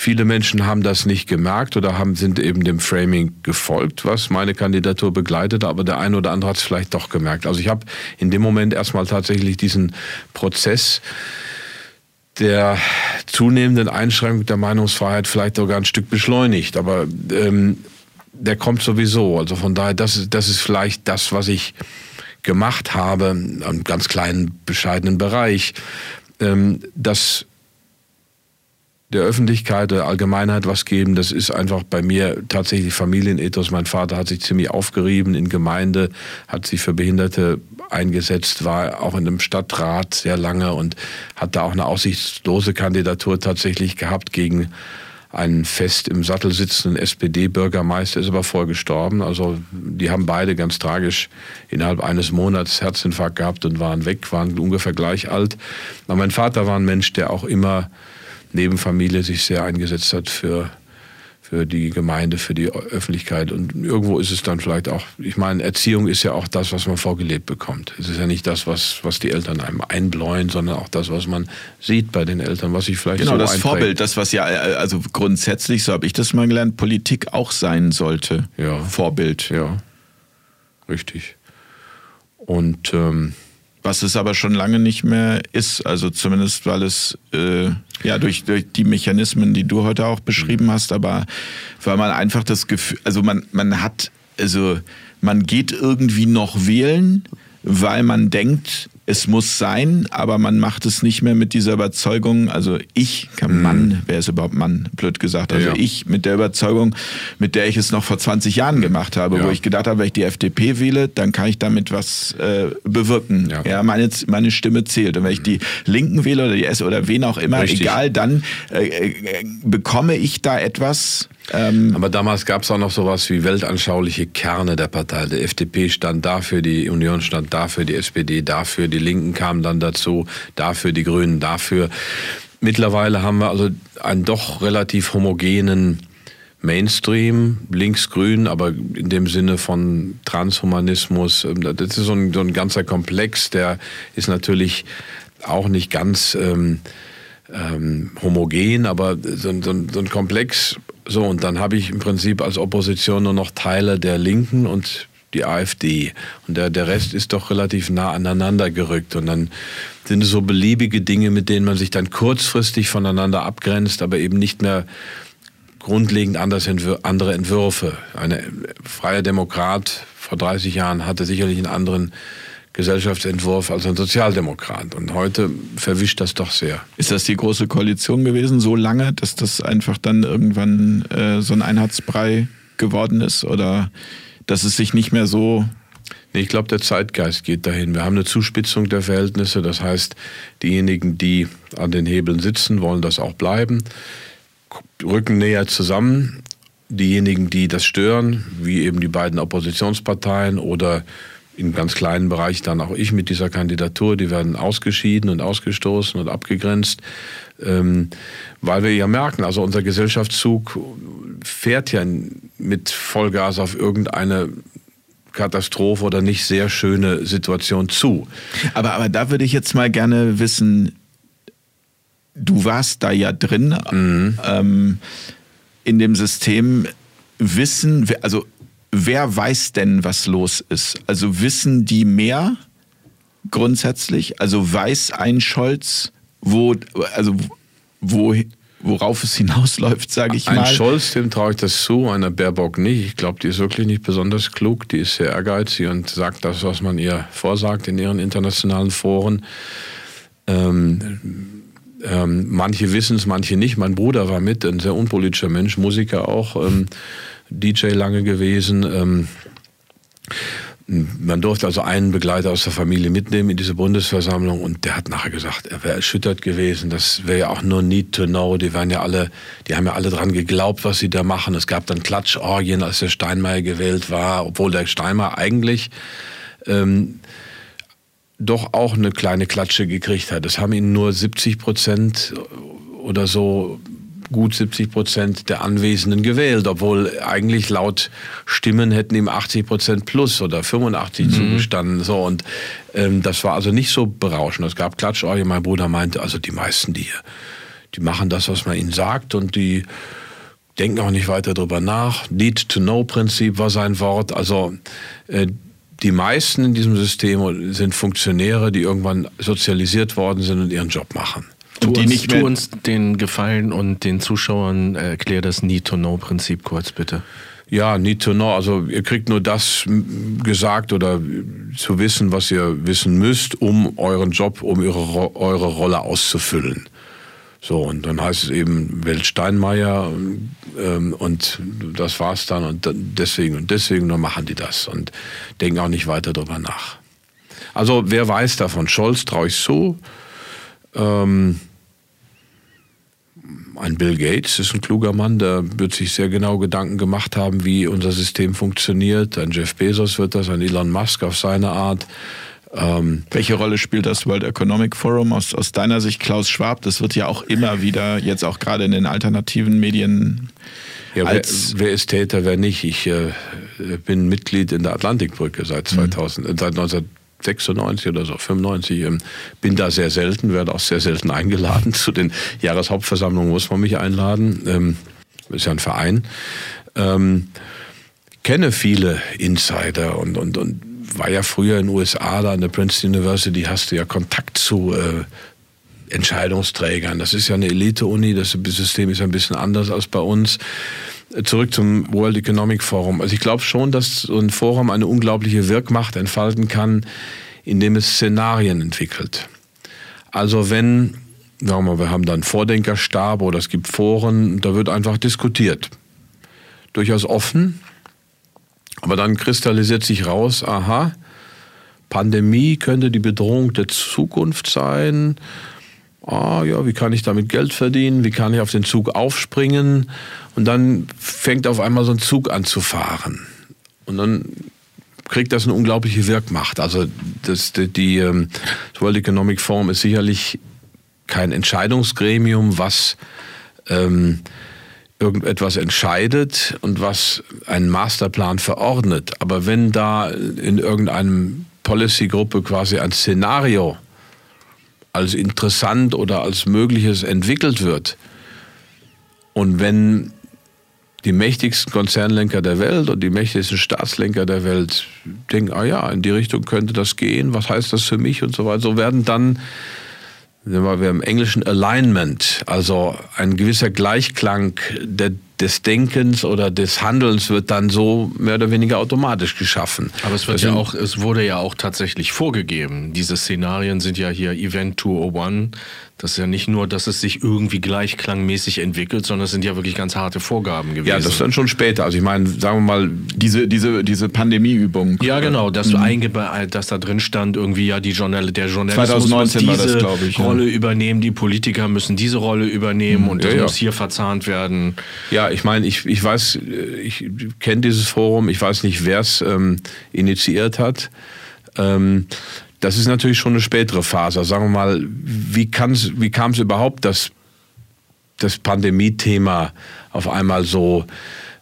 Viele Menschen haben das nicht gemerkt oder haben, sind eben dem Framing gefolgt, was meine Kandidatur begleitet, aber der eine oder andere hat es vielleicht doch gemerkt. Also ich habe in dem Moment erstmal tatsächlich diesen Prozess der zunehmenden Einschränkung der Meinungsfreiheit vielleicht sogar ein Stück beschleunigt. Aber ähm, der kommt sowieso. Also von daher, das ist, das ist vielleicht das, was ich gemacht habe, einem ganz kleinen, bescheidenen Bereich. Ähm, das der Öffentlichkeit, der Allgemeinheit was geben. Das ist einfach bei mir tatsächlich Familienethos. Mein Vater hat sich ziemlich aufgerieben in Gemeinde, hat sich für Behinderte eingesetzt, war auch in einem Stadtrat sehr lange und hat da auch eine aussichtslose Kandidatur tatsächlich gehabt gegen einen fest im Sattel sitzenden SPD-Bürgermeister, ist aber voll gestorben. Also die haben beide ganz tragisch innerhalb eines Monats Herzinfarkt gehabt und waren weg, waren ungefähr gleich alt. Aber mein Vater war ein Mensch, der auch immer neben Familie sich sehr eingesetzt hat für, für die Gemeinde, für die Öffentlichkeit. Und irgendwo ist es dann vielleicht auch, ich meine, Erziehung ist ja auch das, was man vorgelebt bekommt. Es ist ja nicht das, was, was die Eltern einem einbläuen, sondern auch das, was man sieht bei den Eltern, was sich vielleicht genau, so das einprägt. Vorbild, das, was ja, also grundsätzlich, so habe ich das mal gelernt, Politik auch sein sollte. Ja. Vorbild. Ja, richtig. Und ähm, was es aber schon lange nicht mehr ist. Also zumindest, weil es äh, ja durch, durch die Mechanismen, die du heute auch beschrieben mhm. hast, aber weil man einfach das Gefühl, also man, man hat, also man geht irgendwie noch wählen, weil man denkt, es muss sein, aber man macht es nicht mehr mit dieser Überzeugung, also ich, kann Mann, mhm. wer ist überhaupt Mann, blöd gesagt, also ja. ich mit der Überzeugung, mit der ich es noch vor 20 Jahren gemacht habe, ja. wo ich gedacht habe, wenn ich die FDP wähle, dann kann ich damit was äh, bewirken. Ja, ja meine, meine Stimme zählt. Und wenn ich die Linken wähle oder die S oder wen auch immer, Richtig. egal, dann äh, äh, bekomme ich da etwas, ähm, Aber damals gab es auch noch sowas wie weltanschauliche Kerne der Partei. Die FDP stand dafür, die Union stand dafür, die SPD dafür, die Linken kamen dann dazu, dafür, die Grünen dafür. Mittlerweile haben wir also einen doch relativ homogenen Mainstream, links-grün, aber in dem Sinne von Transhumanismus. Das ist so ein, so ein ganzer Komplex, der ist natürlich auch nicht ganz ähm, ähm, homogen, aber so, so, so ein Komplex so, und dann habe ich im Prinzip als Opposition nur noch Teile der Linken und die AfD. Und der, der Rest ist doch relativ nah aneinander gerückt. Und dann sind es so beliebige Dinge, mit denen man sich dann kurzfristig voneinander abgrenzt, aber eben nicht mehr grundlegend anders andere Entwürfe. Ein freier Demokrat vor 30 Jahren hatte sicherlich einen anderen Gesellschaftsentwurf als ein Sozialdemokrat. Und heute verwischt das doch sehr. Ist das die große Koalition gewesen, so lange, dass das einfach dann irgendwann äh, so ein Einheitsbrei geworden ist? Oder dass es sich nicht mehr so Nee, ich glaube, der Zeitgeist geht dahin. Wir haben eine Zuspitzung der Verhältnisse. Das heißt, diejenigen, die an den Hebeln sitzen, wollen das auch bleiben, rücken näher zusammen. Diejenigen, die das stören, wie eben die beiden Oppositionsparteien oder in ganz kleinen Bereich dann auch ich mit dieser Kandidatur, die werden ausgeschieden und ausgestoßen und abgegrenzt, ähm, weil wir ja merken, also unser Gesellschaftszug fährt ja mit Vollgas auf irgendeine Katastrophe oder nicht sehr schöne Situation zu. Aber, aber da würde ich jetzt mal gerne wissen, du warst da ja drin mhm. ähm, in dem System. Wissen, also wer weiß denn, was los ist? Also wissen die mehr grundsätzlich? Also weiß ein Scholz, wo, also wo, worauf es hinausläuft, sage ich ein mal. Ein Scholz, dem traue ich das zu, einer Baerbock nicht. Ich glaube, die ist wirklich nicht besonders klug, die ist sehr ehrgeizig und sagt das, was man ihr vorsagt in ihren internationalen Foren. Ähm, ähm, manche wissen es, manche nicht. Mein Bruder war mit, ein sehr unpolitischer Mensch, Musiker auch. Ähm, DJ lange gewesen. Ähm, Man durfte also einen Begleiter aus der Familie mitnehmen in diese Bundesversammlung und der hat nachher gesagt, er wäre erschüttert gewesen. Das wäre ja auch nur need to know. Die waren ja alle, die haben ja alle dran geglaubt, was sie da machen. Es gab dann Klatschorgien, als der Steinmeier gewählt war, obwohl der Steinmeier eigentlich ähm, doch auch eine kleine Klatsche gekriegt hat. Das haben ihn nur 70 Prozent oder so gut 70 Prozent der Anwesenden gewählt, obwohl eigentlich laut Stimmen hätten ihm 80 Prozent plus oder 85 mhm. zugestanden. So und ähm, das war also nicht so berauschend. Es gab Klatschorgie. Mein Bruder meinte, also die meisten, die hier, die machen das, was man ihnen sagt und die denken auch nicht weiter drüber nach. Need-to-know-Prinzip war sein Wort. Also äh, die meisten in diesem System sind Funktionäre, die irgendwann sozialisiert worden sind und ihren Job machen. Tu, die uns, nicht tu uns den Gefallen und den Zuschauern erklär das Need-to-Know-Prinzip kurz bitte. Ja, need to know. Also ihr kriegt nur das gesagt oder zu wissen, was ihr wissen müsst, um euren Job, um eure, eure Rolle auszufüllen. So, und dann heißt es eben Welt Steinmeier ähm, und das war's dann und deswegen und deswegen, dann machen die das und denken auch nicht weiter darüber nach. Also wer weiß davon? Scholz traue ich so. Ähm, ein Bill Gates ist ein kluger Mann, der wird sich sehr genau Gedanken gemacht haben, wie unser System funktioniert. Ein Jeff Bezos wird das, ein Elon Musk auf seine Art. Ähm, Welche Rolle spielt das World Economic Forum aus, aus deiner Sicht, Klaus Schwab? Das wird ja auch immer wieder, jetzt auch gerade in den alternativen Medien. Ja, wer, wer, ist Täter, wer nicht? Ich äh, bin Mitglied in der Atlantikbrücke seit 2000, mhm. seit 19 96 oder so, 95. Ähm, bin da sehr selten, werde auch sehr selten eingeladen. Zu den Jahreshauptversammlungen muss man mich einladen. Ähm, ist ja ein Verein. Ähm, kenne viele Insider und, und, und war ja früher in den USA, da an der Princeton University, hast du ja Kontakt zu äh, Entscheidungsträgern. Das ist ja eine Elite-Uni, das System ist ein bisschen anders als bei uns zurück zum World Economic Forum. Also ich glaube schon, dass so ein Forum eine unglaubliche Wirkmacht entfalten kann, indem es Szenarien entwickelt. Also wenn, sagen wir, mal, wir haben dann Vordenkerstab oder es gibt Foren, da wird einfach diskutiert. Durchaus offen, aber dann kristallisiert sich raus, aha, Pandemie könnte die Bedrohung der Zukunft sein ah ja, wie kann ich damit Geld verdienen, wie kann ich auf den Zug aufspringen und dann fängt auf einmal so ein Zug an zu fahren und dann kriegt das eine unglaubliche Wirkmacht. Also das, die, die ähm, World Economic Forum ist sicherlich kein Entscheidungsgremium, was ähm, irgendetwas entscheidet und was einen Masterplan verordnet. Aber wenn da in irgendeinem Policy-Gruppe quasi ein Szenario als interessant oder als mögliches entwickelt wird. Und wenn die mächtigsten Konzernlenker der Welt und die mächtigsten Staatslenker der Welt denken, ah ja, in die Richtung könnte das gehen, was heißt das für mich und so weiter, so werden dann wir haben im Englischen Alignment, also ein gewisser Gleichklang der des Denkens oder des Handelns wird dann so mehr oder weniger automatisch geschaffen. Aber es wird ja auch, es wurde ja auch tatsächlich vorgegeben. Diese Szenarien sind ja hier Event 201. Das ist ja nicht nur, dass es sich irgendwie gleichklangmäßig entwickelt, sondern es sind ja wirklich ganz harte Vorgaben gewesen. Ja, das ist dann schon später. Also ich meine, sagen wir mal, diese, diese, diese Pandemieübung. Ja, genau, dass, mhm. dass da drin stand, irgendwie ja, die Journal der Journalismus 2019 muss diese das, ich, Rolle ja. übernehmen, die Politiker müssen diese Rolle übernehmen mhm. und das ja, muss hier verzahnt werden. Ja, ich meine, ich, ich weiß, ich kenne dieses Forum, ich weiß nicht, wer es ähm, initiiert hat. Ähm, das ist natürlich schon eine spätere Phase. Sagen wir mal, wie, wie kam es überhaupt, dass das Pandemie-Thema auf einmal so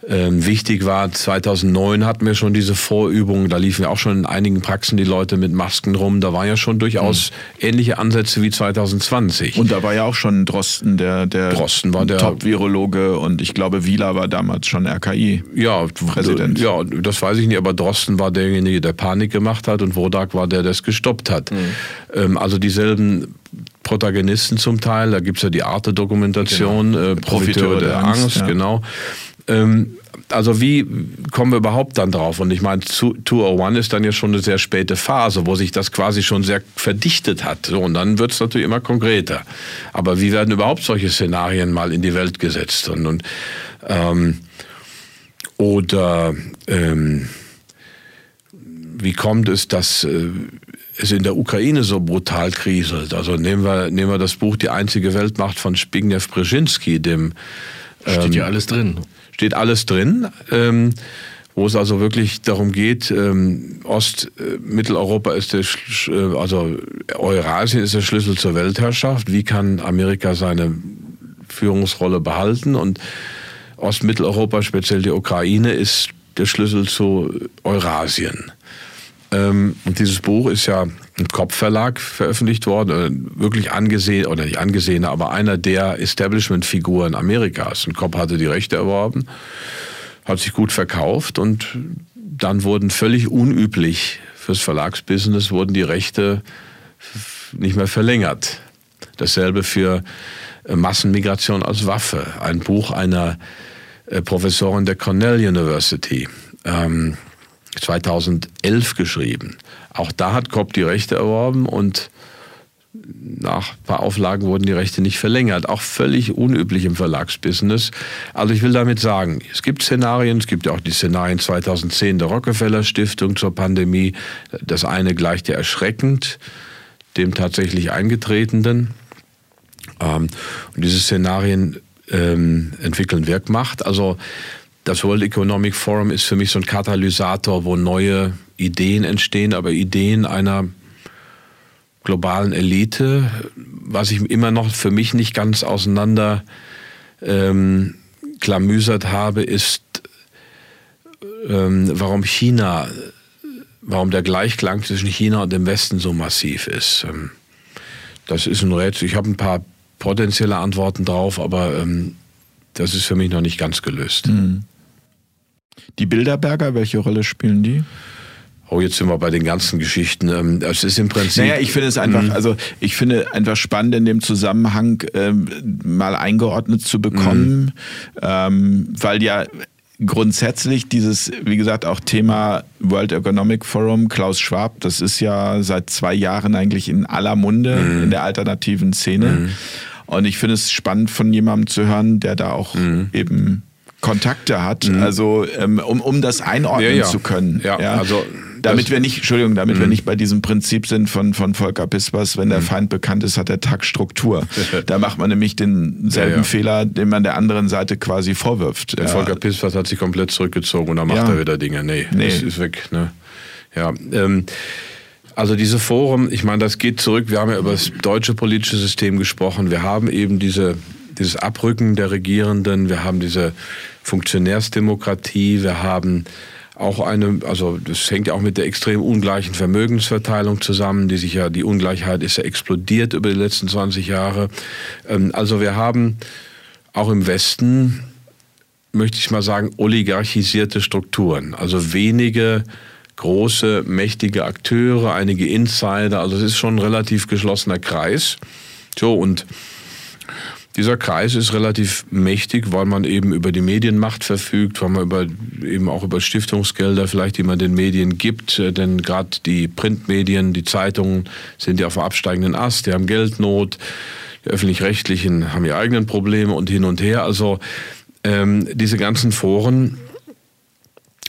ähm, wichtig war. 2009 hatten wir schon diese Vorübungen, da liefen ja auch schon in einigen Praxen die Leute mit Masken rum. Da waren ja schon durchaus mhm. ähnliche Ansätze wie 2020. Und da war ja auch schon Drosten, der, der, Drosten war der Top-Virologe und ich glaube, Wieler war damals schon RKI-Präsident. Ja, ja, das weiß ich nicht, aber Drosten war derjenige, der Panik gemacht hat und Wodak war der, der es gestoppt hat. Mhm. Ähm, also dieselben Protagonisten zum Teil. Da gibt es ja die Arte-Dokumentation, genau. äh, Profiteure der, der Angst, Angst ja. genau. Ähm, also wie kommen wir überhaupt dann drauf? Und ich meine, 201 ist dann ja schon eine sehr späte Phase, wo sich das quasi schon sehr verdichtet hat. So, und dann wird es natürlich immer konkreter. Aber wie werden überhaupt solche Szenarien mal in die Welt gesetzt? Und, und ähm, oder ähm, wie kommt es, dass äh, es in der Ukraine so brutal kriselt? Also nehmen wir, nehmen wir das Buch Die einzige Weltmacht von Zbigniew Brzezinski, dem... Ähm, steht ja alles drin. Steht alles drin. Ähm, wo es also wirklich darum geht, ähm, Ost, äh, Mitteleuropa ist der, äh, also Eurasien ist der Schlüssel zur Weltherrschaft. Wie kann Amerika seine Führungsrolle behalten? Und Ostmitteleuropa, speziell die Ukraine, ist der Schlüssel zu Eurasien. Ähm, und dieses Buch ist ja im Kopfverlag veröffentlicht worden, äh, wirklich angesehen, oder nicht angesehene, aber einer der Establishment-Figuren Amerikas. Und Kopp hatte die Rechte erworben, hat sich gut verkauft und dann wurden völlig unüblich fürs Verlagsbusiness wurden die Rechte nicht mehr verlängert. Dasselbe für äh, Massenmigration als Waffe. Ein Buch einer äh, Professorin der Cornell University, ähm, 2011 geschrieben. Auch da hat Kopp die Rechte erworben und nach ein paar Auflagen wurden die Rechte nicht verlängert. Auch völlig unüblich im Verlagsbusiness. Also ich will damit sagen, es gibt Szenarien, es gibt ja auch die Szenarien 2010 der Rockefeller Stiftung zur Pandemie. Das eine gleicht ja erschreckend dem tatsächlich eingetretenen. Ähm, und diese Szenarien ähm, entwickeln Wirkmacht. Also das World Economic Forum ist für mich so ein Katalysator, wo neue Ideen entstehen, aber Ideen einer globalen Elite, was ich immer noch für mich nicht ganz auseinander ähm, klamüsert habe, ist, ähm, warum China, warum der Gleichklang zwischen China und dem Westen so massiv ist. Ähm, das ist ein Rätsel. Ich habe ein paar potenzielle Antworten drauf, aber ähm, das ist für mich noch nicht ganz gelöst. Mhm. Die Bilderberger, welche Rolle spielen die? Oh, jetzt sind wir bei den ganzen Geschichten. Ähm, es ist im Prinzip. Naja, ich finde es einfach, mhm. also ich finde einfach spannend in dem Zusammenhang ähm, mal eingeordnet zu bekommen, mhm. ähm, weil ja grundsätzlich dieses, wie gesagt, auch Thema World Economic Forum, Klaus Schwab, das ist ja seit zwei Jahren eigentlich in aller Munde mhm. in der alternativen Szene. Mhm. Und ich finde es spannend von jemandem zu hören, der da auch mhm. eben Kontakte hat, mhm. also ähm, um, um das einordnen ja, ja. zu können. Ja, ja. also damit wir nicht, Entschuldigung, damit wir mhm. nicht bei diesem Prinzip sind von, von Volker Pispers, wenn der mhm. Feind bekannt ist, hat der Tag Struktur. da macht man nämlich denselben Fehler, den man der anderen Seite quasi vorwirft. Der Volker Pispers hat sich komplett zurückgezogen und dann macht er wieder Dinge. Nee, nee. Das ist weg. Ne? Ja, ähm, also diese Forum, ich meine, das geht zurück. Wir haben ja über das deutsche politische System gesprochen. Wir haben eben diese, dieses Abrücken der Regierenden. Wir haben diese Funktionärsdemokratie. Wir haben auch eine, also das hängt ja auch mit der extrem ungleichen Vermögensverteilung zusammen, die sich ja, die Ungleichheit ist ja explodiert über die letzten 20 Jahre. Ähm, also wir haben auch im Westen, möchte ich mal sagen, oligarchisierte Strukturen. Also wenige große, mächtige Akteure, einige Insider. Also es ist schon ein relativ geschlossener Kreis. So, und dieser Kreis ist relativ mächtig, weil man eben über die Medienmacht verfügt, weil man über, eben auch über Stiftungsgelder vielleicht, die man den Medien gibt. Äh, denn gerade die Printmedien, die Zeitungen sind ja auf absteigenden Ast, die haben Geldnot. Die öffentlich-rechtlichen haben ihre eigenen Probleme und hin und her. Also ähm, diese ganzen Foren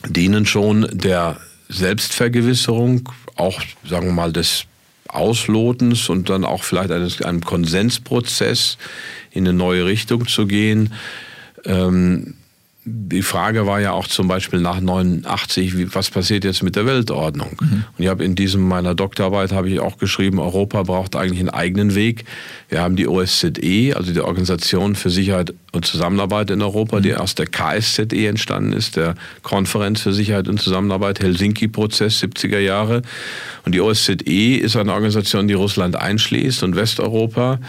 dienen schon der Selbstvergewisserung, auch sagen wir mal des Auslotens und dann auch vielleicht eines, einem Konsensprozess in eine neue Richtung zu gehen. Ähm, die Frage war ja auch zum Beispiel nach 89, wie, was passiert jetzt mit der Weltordnung? Mhm. Und ich habe in diesem meiner Doktorarbeit habe ich auch geschrieben, Europa braucht eigentlich einen eigenen Weg. Wir haben die OSZE, also die Organisation für Sicherheit und Zusammenarbeit in Europa, mhm. die aus der KSZE entstanden ist, der Konferenz für Sicherheit und Zusammenarbeit, Helsinki-Prozess 70er Jahre. Und die OSZE ist eine Organisation, die Russland einschließt und Westeuropa.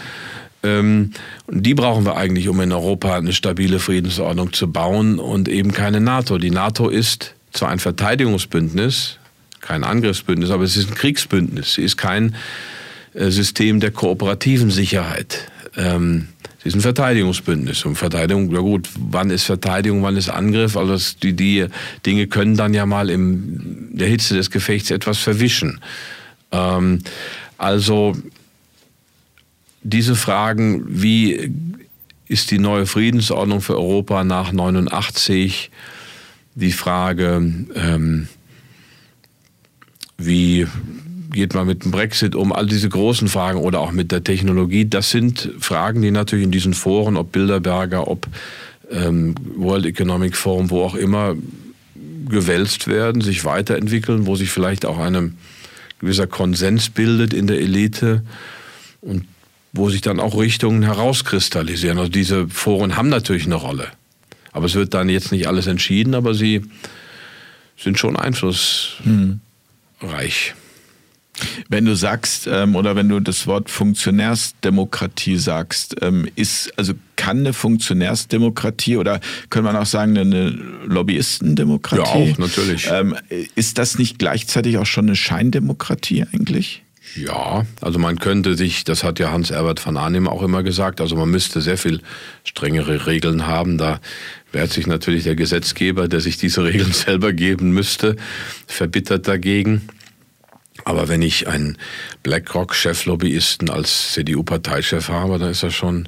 Ähm, die brauchen wir eigentlich, um in Europa eine stabile Friedensordnung zu bauen und eben keine NATO. Die NATO ist zwar ein Verteidigungsbündnis, kein Angriffsbündnis, aber es ist ein Kriegsbündnis. Sie ist kein äh, System der kooperativen Sicherheit. Ähm, sie ist ein Verteidigungsbündnis. Und Verteidigung, ja gut, wann ist Verteidigung, wann ist Angriff? Also die, die Dinge können dann ja mal in der Hitze des Gefechts etwas verwischen. Ähm, also diese Fragen, wie ist die neue Friedensordnung für Europa nach 89, die Frage, ähm, wie geht man mit dem Brexit um, all diese großen Fragen oder auch mit der Technologie, das sind Fragen, die natürlich in diesen Foren, ob Bilderberger, ob ähm, World Economic Forum, wo auch immer, gewälzt werden, sich weiterentwickeln, wo sich vielleicht auch ein gewisser Konsens bildet in der Elite. Und wo sich dann auch Richtungen herauskristallisieren. Also diese Foren haben natürlich eine Rolle. Aber es wird dann jetzt nicht alles entschieden, aber sie sind schon einflussreich. Hm. Wenn du sagst, ähm, oder wenn du das Wort Funktionärsdemokratie sagst, ähm, ist, also kann eine Funktionärsdemokratie oder können wir auch sagen, eine Lobbyistendemokratie? Ja, auch, natürlich. Ähm, ist das nicht gleichzeitig auch schon eine Scheindemokratie eigentlich? Ja, also man könnte sich, das hat ja Hans-Herbert von Arnim auch immer gesagt, also man müsste sehr viel strengere Regeln haben. Da wehrt sich natürlich der Gesetzgeber, der sich diese Regeln selber geben müsste, verbittert dagegen. Aber wenn ich einen BlackRock-Cheflobbyisten als CDU-Parteichef habe, dann ist das schon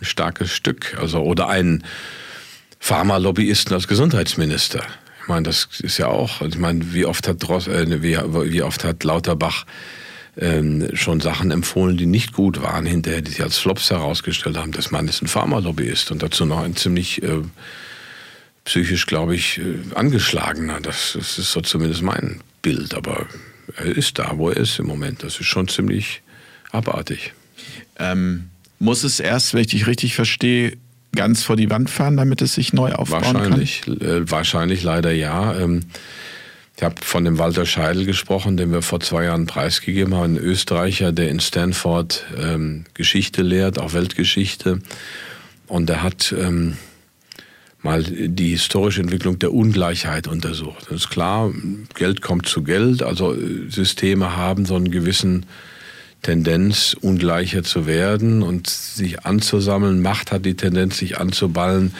ein starkes Stück. Also, oder einen Pharmalobbyisten als Gesundheitsminister. Ich meine, das ist ja auch, ich meine, wie oft hat, Dross, äh, wie, wie oft hat Lauterbach ähm, schon Sachen empfohlen, die nicht gut waren, hinterher, die sich als Flops herausgestellt haben. Das Mann ist ein Pharmalobbyist und dazu noch ein ziemlich äh, psychisch, glaube ich, äh, angeschlagener. Das, das ist so zumindest mein Bild. Aber er ist da, wo er ist im Moment. Das ist schon ziemlich abartig. Ähm, muss es erst, wenn ich dich richtig verstehe, ganz vor die Wand fahren, damit es sich neu aufbauen wahrscheinlich, kann? Äh, wahrscheinlich, leider ja. Ähm, ich habe von dem Walter Scheidel gesprochen, den wir vor zwei Jahren preisgegeben haben, ein Österreicher, der in Stanford ähm, Geschichte lehrt, auch Weltgeschichte. Und der hat ähm, mal die historische Entwicklung der Ungleichheit untersucht. Das ist klar, Geld kommt zu Geld, also äh, Systeme haben so einen gewissen Tendenz, ungleicher zu werden und sich anzusammeln. Macht hat die Tendenz, sich anzuballen.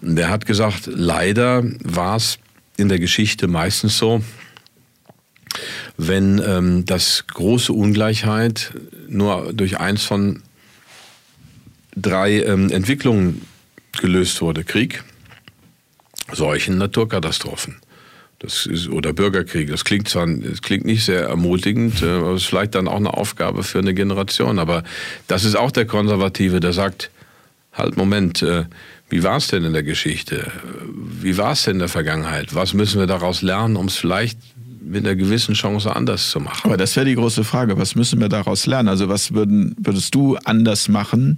Und der hat gesagt, leider war es in der Geschichte meistens so, wenn ähm, das große Ungleichheit nur durch eins von drei ähm, Entwicklungen gelöst wurde. Krieg, Seuchen, Naturkatastrophen. Das ist, oder Bürgerkrieg. Das klingt zwar, das klingt nicht sehr ermutigend, äh, aber es ist vielleicht dann auch eine Aufgabe für eine Generation. Aber das ist auch der Konservative, der sagt, halt, Moment, äh, wie war es denn in der Geschichte? Wie war es denn in der Vergangenheit? Was müssen wir daraus lernen, um es vielleicht mit einer gewissen Chance anders zu machen? Aber das wäre die große Frage. Was müssen wir daraus lernen? Also was würden, würdest du anders machen,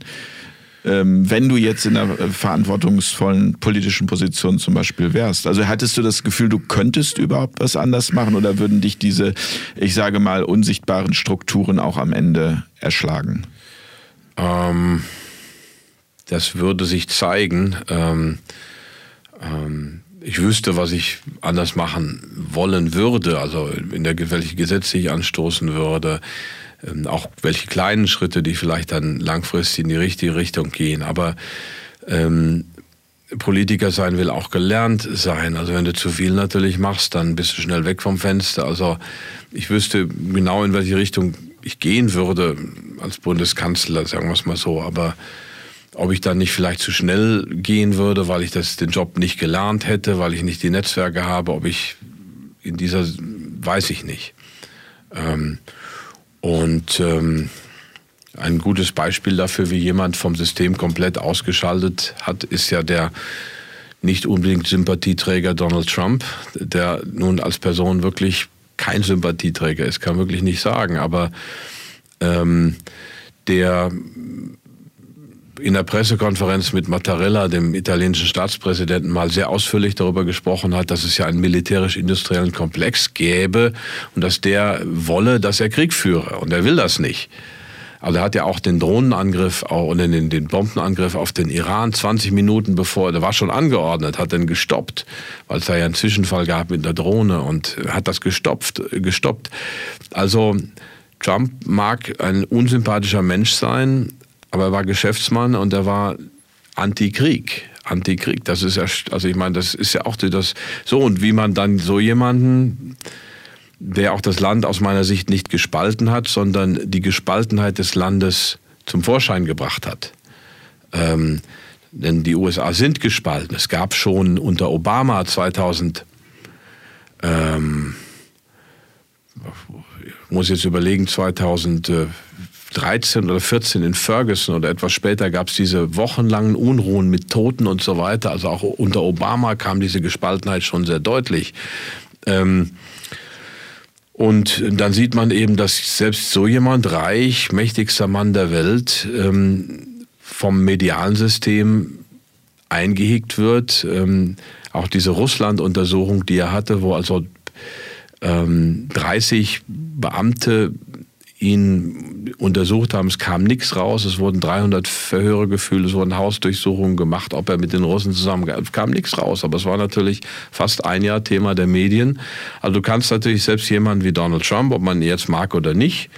ähm, wenn du jetzt in einer verantwortungsvollen politischen Position zum Beispiel wärst? Also hattest du das Gefühl, du könntest überhaupt was anders machen oder würden dich diese, ich sage mal, unsichtbaren Strukturen auch am Ende erschlagen? Ähm, das würde sich zeigen. Ähm, ähm, ich wüsste, was ich anders machen wollen würde, also in der welche Gesetze ich anstoßen würde ähm, auch welche kleinen Schritte, die vielleicht dann langfristig in die richtige Richtung gehen. Aber ähm, Politiker sein will auch gelernt sein. Also wenn du zu viel natürlich machst, dann bist du schnell weg vom Fenster. Also ich wüsste genau, in welche Richtung ich gehen würde als Bundeskanzler, sagen wir es mal so. Aber ob ich dann nicht vielleicht zu schnell gehen würde, weil ich das, den Job nicht gelernt hätte, weil ich nicht die Netzwerke habe, ob ich in dieser, weiß ich nicht. Ähm, und ähm, ein gutes Beispiel dafür, wie jemand vom System komplett ausgeschaltet hat, ist ja der nicht unbedingt Sympathieträger Donald Trump, der nun als Person wirklich kein Sympathieträger ist, kann wirklich nicht sagen, aber ähm, der in der Pressekonferenz mit Mattarella, dem italienischen Staatspräsidenten, mal sehr ausführlich darüber gesprochen hat, dass es ja einen militärisch-industriellen Komplex gäbe und dass der wolle, dass er Krieg führe. Und er will das nicht. Also er hat ja auch den Drohnenangriff und den, den Bombenangriff auf den Iran 20 Minuten bevor, der war schon angeordnet, hat den gestoppt, weil es da ja einen Zwischenfall gab mit der Drohne und hat das gestopft, gestoppt. Also Trump mag ein unsympathischer Mensch sein, aber er war Geschäftsmann und er war Antikrieg. Antikrieg, das ist ja, also ich meine, das ist ja auch das, so und wie man dann so jemanden, der auch das Land aus meiner Sicht nicht gespalten hat, sondern die Gespaltenheit des Landes zum Vorschein gebracht hat. Ähm, denn die USA sind gespalten. Es gab schon unter Obama 2000, ähm, muss jetzt überlegen, 2013 oder 14 in Ferguson oder etwas später gab es diese wochenlangen Unruhen mit Toten und so weiter. Also auch unter Obama kam diese Gespaltenheit schon sehr deutlich. Ähm, und dann sieht man eben, dass selbst so jemand, reich, mächtigster Mann der Welt, ähm, vom medialen System eingehegt wird. Ähm, auch diese Russland-Untersuchung, die er hatte, wo also ähm, 30 Beamte ihn untersucht haben. Es kam nichts raus. Es wurden 300 Verhöre geführt. Es wurden Hausdurchsuchungen gemacht, ob er mit den Russen zusammen. Es kam nichts raus. Aber es war natürlich fast ein Jahr Thema der Medien. Also du kannst natürlich selbst jemanden wie Donald Trump, ob man ihn jetzt mag oder nicht,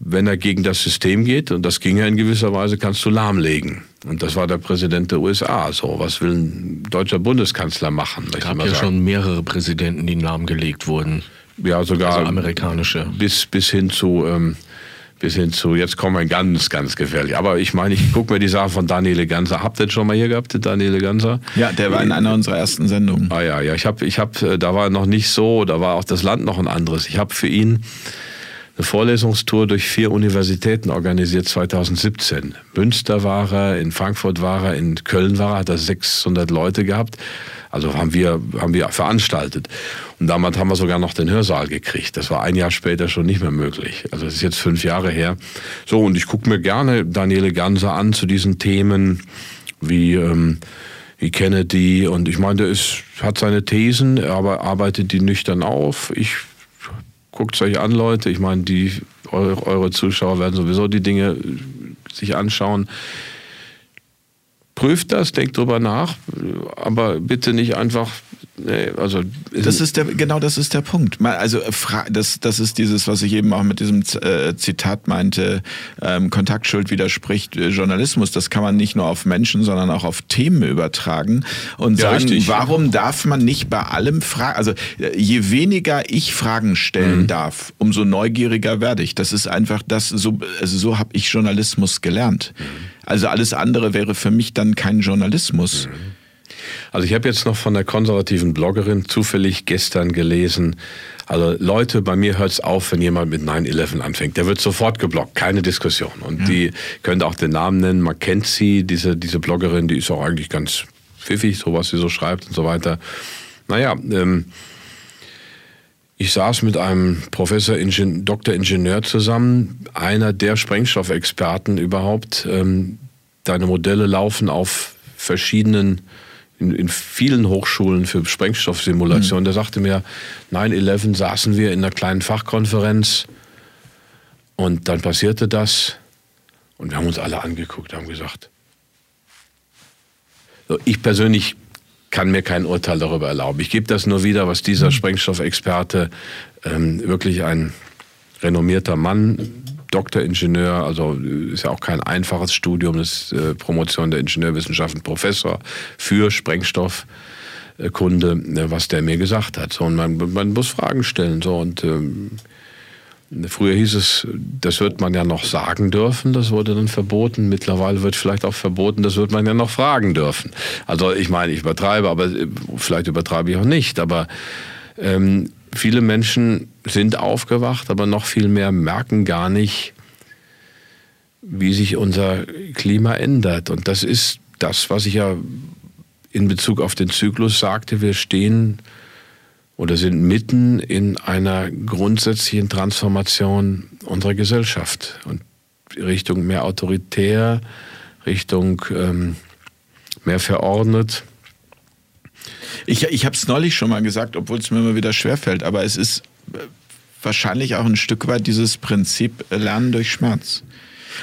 wenn er gegen das System geht, und das ging ja in gewisser Weise, kannst du lahmlegen. Und das war der Präsident der USA. So, was will ein deutscher Bundeskanzler machen? Es gab ja sagen. schon mehrere Präsidenten, die lahmgelegt wurden. Ja, sogar also amerikanische. Bis, bis hin zu ähm, bis hin zu, jetzt kommen wir ganz, ganz gefährlich. Aber ich meine, ich gucke mir die Sache von Daniele Ganser. Habt ihr den schon mal hier gehabt, Daniele Ganser? Ja, der war in einer unserer ersten Sendungen. Ah ja, ja. Ich habe, ich hab, äh, da war noch nicht so, da war auch das Land noch ein anderes. Ich habe für ihn eine Vorlesungstour durch vier Universitäten organisiert 2017. Münster war er, in Frankfurt war er, in Köln war er, hat er 600 Leute gehabt. Also haben wir, haben wir veranstaltet. Und damals haben wir sogar noch den Hörsaal gekriegt. Das war ein Jahr später schon nicht mehr möglich. Also das ist jetzt fünf Jahre her. So, und ich gucke mir gerne Daniele Ganser an zu diesen Themen wie, ähm, wie Kennedy. Und ich meine, der ist, hat seine Thesen, aber arbeitet die nüchtern auf. Ich guckt es euch an, Leute. Ich meine, die eure, eure Zuschauer werden sowieso die Dinge sich anschauen prüft das, denkt drüber nach, aber bitte nicht einfach also das ist der genau das ist der Punkt. Also das das ist dieses, was ich eben auch mit diesem äh, Zitat meinte: ähm, Kontaktschuld widerspricht äh, Journalismus. Das kann man nicht nur auf Menschen, sondern auch auf Themen übertragen und ja, sagen, richtig. warum darf man nicht bei allem fragen? Also äh, je weniger ich Fragen stellen mhm. darf, umso neugieriger werde ich. Das ist einfach das. So also so habe ich Journalismus gelernt. Mhm. Also alles andere wäre für mich dann kein Journalismus. Mhm. Also ich habe jetzt noch von der konservativen Bloggerin zufällig gestern gelesen, also Leute, bei mir hört es auf, wenn jemand mit 9-11 anfängt. Der wird sofort geblockt, keine Diskussion. Und ja. die könnte auch den Namen nennen, man kennt sie, diese, diese Bloggerin, die ist auch eigentlich ganz pfiffig, so was sie so schreibt und so weiter. Naja, ähm, ich saß mit einem Professor, Ingen Doktor Ingenieur zusammen, einer der Sprengstoffexperten überhaupt. Ähm, deine Modelle laufen auf verschiedenen in, in vielen Hochschulen für Sprengstoffsimulation. Mhm. Der sagte mir, 9-11 saßen wir in einer kleinen Fachkonferenz und dann passierte das und wir haben uns alle angeguckt, haben gesagt, ich persönlich kann mir kein Urteil darüber erlauben. Ich gebe das nur wieder, was dieser mhm. Sprengstoffexperte, ähm, wirklich ein renommierter Mann, Doktoringenieur, also ist ja auch kein einfaches Studium, das ist äh, Promotion der Ingenieurwissenschaften, Professor für Sprengstoffkunde, äh, was der mir gesagt hat. So, und man, man muss Fragen stellen. So, und ähm, Früher hieß es, das wird man ja noch sagen dürfen, das wurde dann verboten. Mittlerweile wird vielleicht auch verboten, das wird man ja noch fragen dürfen. Also ich meine, ich übertreibe, aber äh, vielleicht übertreibe ich auch nicht. Aber ähm, viele Menschen sind aufgewacht, aber noch viel mehr merken gar nicht, wie sich unser Klima ändert. Und das ist das, was ich ja in Bezug auf den Zyklus sagte. Wir stehen oder sind mitten in einer grundsätzlichen Transformation unserer Gesellschaft und Richtung mehr autoritär, Richtung ähm, mehr verordnet. Ich, ich habe es neulich schon mal gesagt, obwohl es mir immer wieder schwerfällt, aber es ist wahrscheinlich auch ein Stück weit dieses Prinzip Lernen durch Schmerz.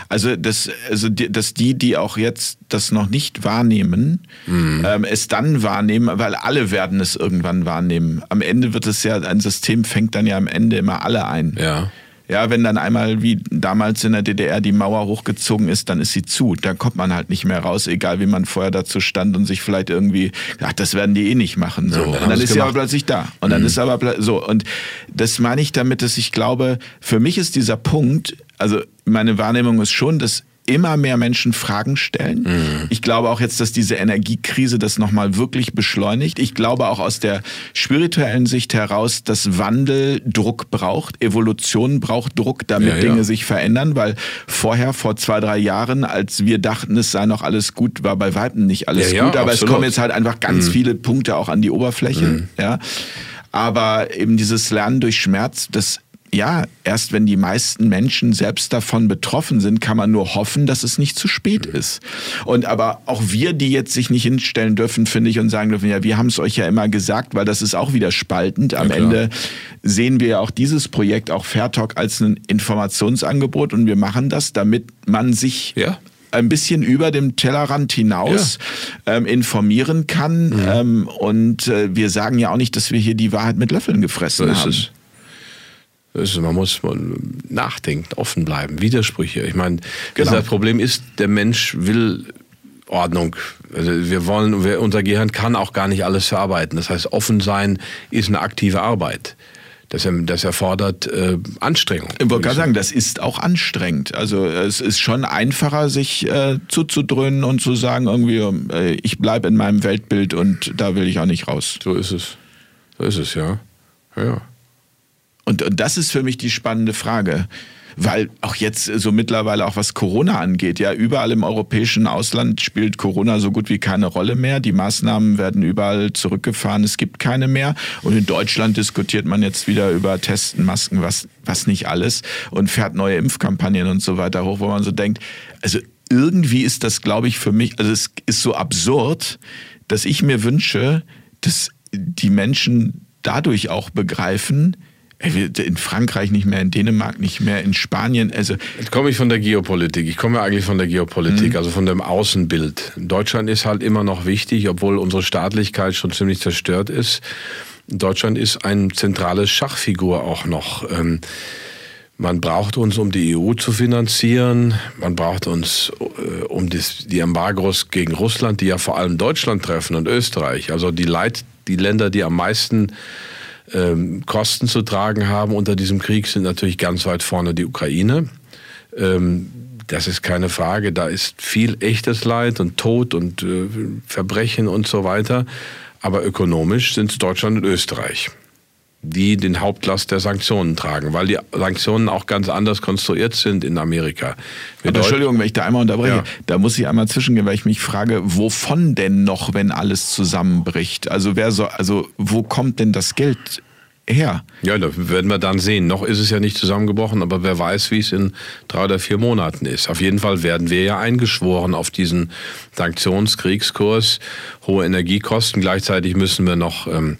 Also, das, also die, dass die, die auch jetzt das noch nicht wahrnehmen, mhm. ähm, es dann wahrnehmen, weil alle werden es irgendwann wahrnehmen. Am Ende wird es ja, ein System fängt dann ja am Ende immer alle ein. Ja. Ja, wenn dann einmal wie damals in der DDR die Mauer hochgezogen ist, dann ist sie zu. Dann kommt man halt nicht mehr raus, egal wie man vorher dazu stand und sich vielleicht irgendwie, ach, das werden die eh nicht machen. So. Ja, dann und dann ist sie aber plötzlich da. Und dann mhm. ist aber so. Und das meine ich damit, dass ich glaube, für mich ist dieser Punkt, also meine Wahrnehmung ist schon, dass immer mehr Menschen Fragen stellen. Mhm. Ich glaube auch jetzt, dass diese Energiekrise das nochmal wirklich beschleunigt. Ich glaube auch aus der spirituellen Sicht heraus, dass Wandel Druck braucht, Evolution braucht Druck, damit ja, Dinge ja. sich verändern, weil vorher, vor zwei, drei Jahren, als wir dachten, es sei noch alles gut, war bei Weitem nicht alles ja, gut, aber absolut. es kommen jetzt halt einfach ganz mhm. viele Punkte auch an die Oberfläche. Mhm. Ja. Aber eben dieses Lernen durch Schmerz, das ja, erst wenn die meisten Menschen selbst davon betroffen sind, kann man nur hoffen, dass es nicht zu spät ist. Und aber auch wir, die jetzt sich nicht hinstellen dürfen, finde ich, und sagen dürfen, ja, wir haben es euch ja immer gesagt, weil das ist auch wieder spaltend. Am ja, Ende sehen wir ja auch dieses Projekt, auch Fairtalk, als ein Informationsangebot und wir machen das, damit man sich ja ein bisschen über dem Tellerrand hinaus ja. ähm, informieren kann. Mhm. Ähm, und äh, wir sagen ja auch nicht, dass wir hier die Wahrheit mit Löffeln gefressen so haben. Es. Also man muss nachdenken, offen bleiben, Widersprüche. Ich meine, genau. das Problem ist, der Mensch will Ordnung. Also wir wollen, unser Gehirn kann auch gar nicht alles verarbeiten. Das heißt, offen sein ist eine aktive Arbeit. Das, das erfordert äh, Anstrengung. Ich wollte gerade sagen, das ist auch anstrengend. Also es ist schon einfacher, sich äh, zuzudröhnen und zu sagen, irgendwie, äh, ich bleibe in meinem Weltbild und da will ich auch nicht raus. So ist es. So ist es, ja. Ja. Und, und das ist für mich die spannende Frage weil auch jetzt so mittlerweile auch was Corona angeht, ja, überall im europäischen Ausland spielt Corona so gut wie keine Rolle mehr. Die Maßnahmen werden überall zurückgefahren, es gibt keine mehr. Und in Deutschland diskutiert man jetzt wieder über Testen, Masken, was, was nicht alles und fährt neue Impfkampagnen und so weiter hoch, wo man so denkt, also irgendwie ist das, glaube ich, für mich, also es ist so absurd, dass ich mir wünsche, dass die Menschen dadurch auch begreifen, in Frankreich nicht mehr, in Dänemark nicht mehr, in Spanien. Also Jetzt komme ich von der Geopolitik. Ich komme eigentlich von der Geopolitik, mhm. also von dem Außenbild. Deutschland ist halt immer noch wichtig, obwohl unsere Staatlichkeit schon ziemlich zerstört ist. Deutschland ist ein zentrales Schachfigur auch noch. Ähm, man braucht uns, um die EU zu finanzieren. Man braucht uns, äh, um die Embargos gegen Russland, die ja vor allem Deutschland treffen und Österreich. Also die Leit, die Länder, die am meisten ähm, Kosten zu tragen haben unter diesem Krieg, sind natürlich ganz weit vorne die Ukraine. Ähm, das ist keine Frage. Da ist viel echtes Leid und Tod und äh, Verbrechen und so weiter. Aber ökonomisch sind es Deutschland und Österreich, die den Hauptlast der Sanktionen tragen, weil die Sanktionen auch ganz anders konstruiert sind in Amerika. Aber Entschuldigung, wenn ich da einmal unterbreche, ja. da muss ich einmal zwischengehen, weil ich mich frage, wovon denn noch, wenn alles zusammenbricht? Also wer so, also wo kommt denn das Geld her? Ja, das werden wir dann sehen. Noch ist es ja nicht zusammengebrochen, aber wer weiß, wie es in drei oder vier Monaten ist. Auf jeden Fall werden wir ja eingeschworen auf diesen Sanktionskriegskurs, hohe Energiekosten. Gleichzeitig müssen wir noch ähm,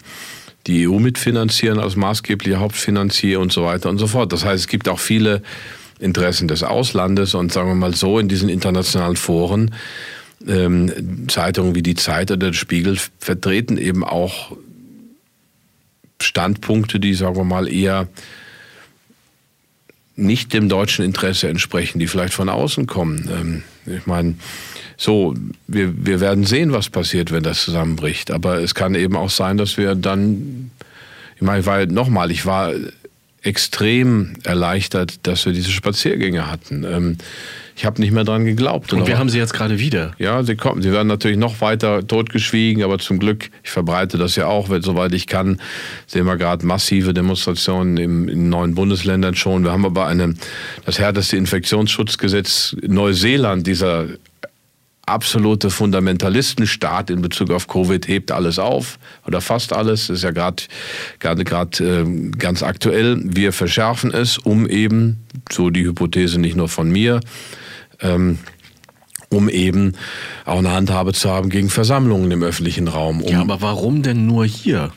die EU mitfinanzieren als maßgeblicher Hauptfinanzier und so weiter und so fort. Das heißt, es gibt auch viele Interessen des Auslandes und sagen wir mal so in diesen internationalen Foren. Ähm, Zeitungen wie die Zeit oder der Spiegel vertreten eben auch Standpunkte, die, sagen wir mal, eher nicht dem deutschen Interesse entsprechen, die vielleicht von außen kommen. Ähm, ich meine, so, wir, wir werden sehen, was passiert, wenn das zusammenbricht. Aber es kann eben auch sein, dass wir dann, ich meine, weil nochmal, ich war extrem erleichtert, dass wir diese Spaziergänge hatten. Ähm, ich habe nicht mehr dran geglaubt. Und, wir haben sie jetzt gerade wieder. Ja, sie kommen. Sie werden natürlich noch weiter totgeschwiegen, aber zum Glück, ich verbreite das ja auch, soweit ich kann, sehen wir gerade massive Demonstrationen im, in neuen Bundesländern schon. Wir haben aber eine, das härteste Infektionsschutzgesetz Neuseeland, dieser absolute Fundamentalistenstaat in Bezug auf Covid hebt alles auf oder fast alles. Das ist ja gerade gerade gerade äh, ganz aktuell. Wir verschärfen es, um eben so die Hypothese nicht nur von mir, ähm, um eben auch eine Handhabe zu haben gegen Versammlungen im öffentlichen Raum. Um ja, aber warum denn nur hier?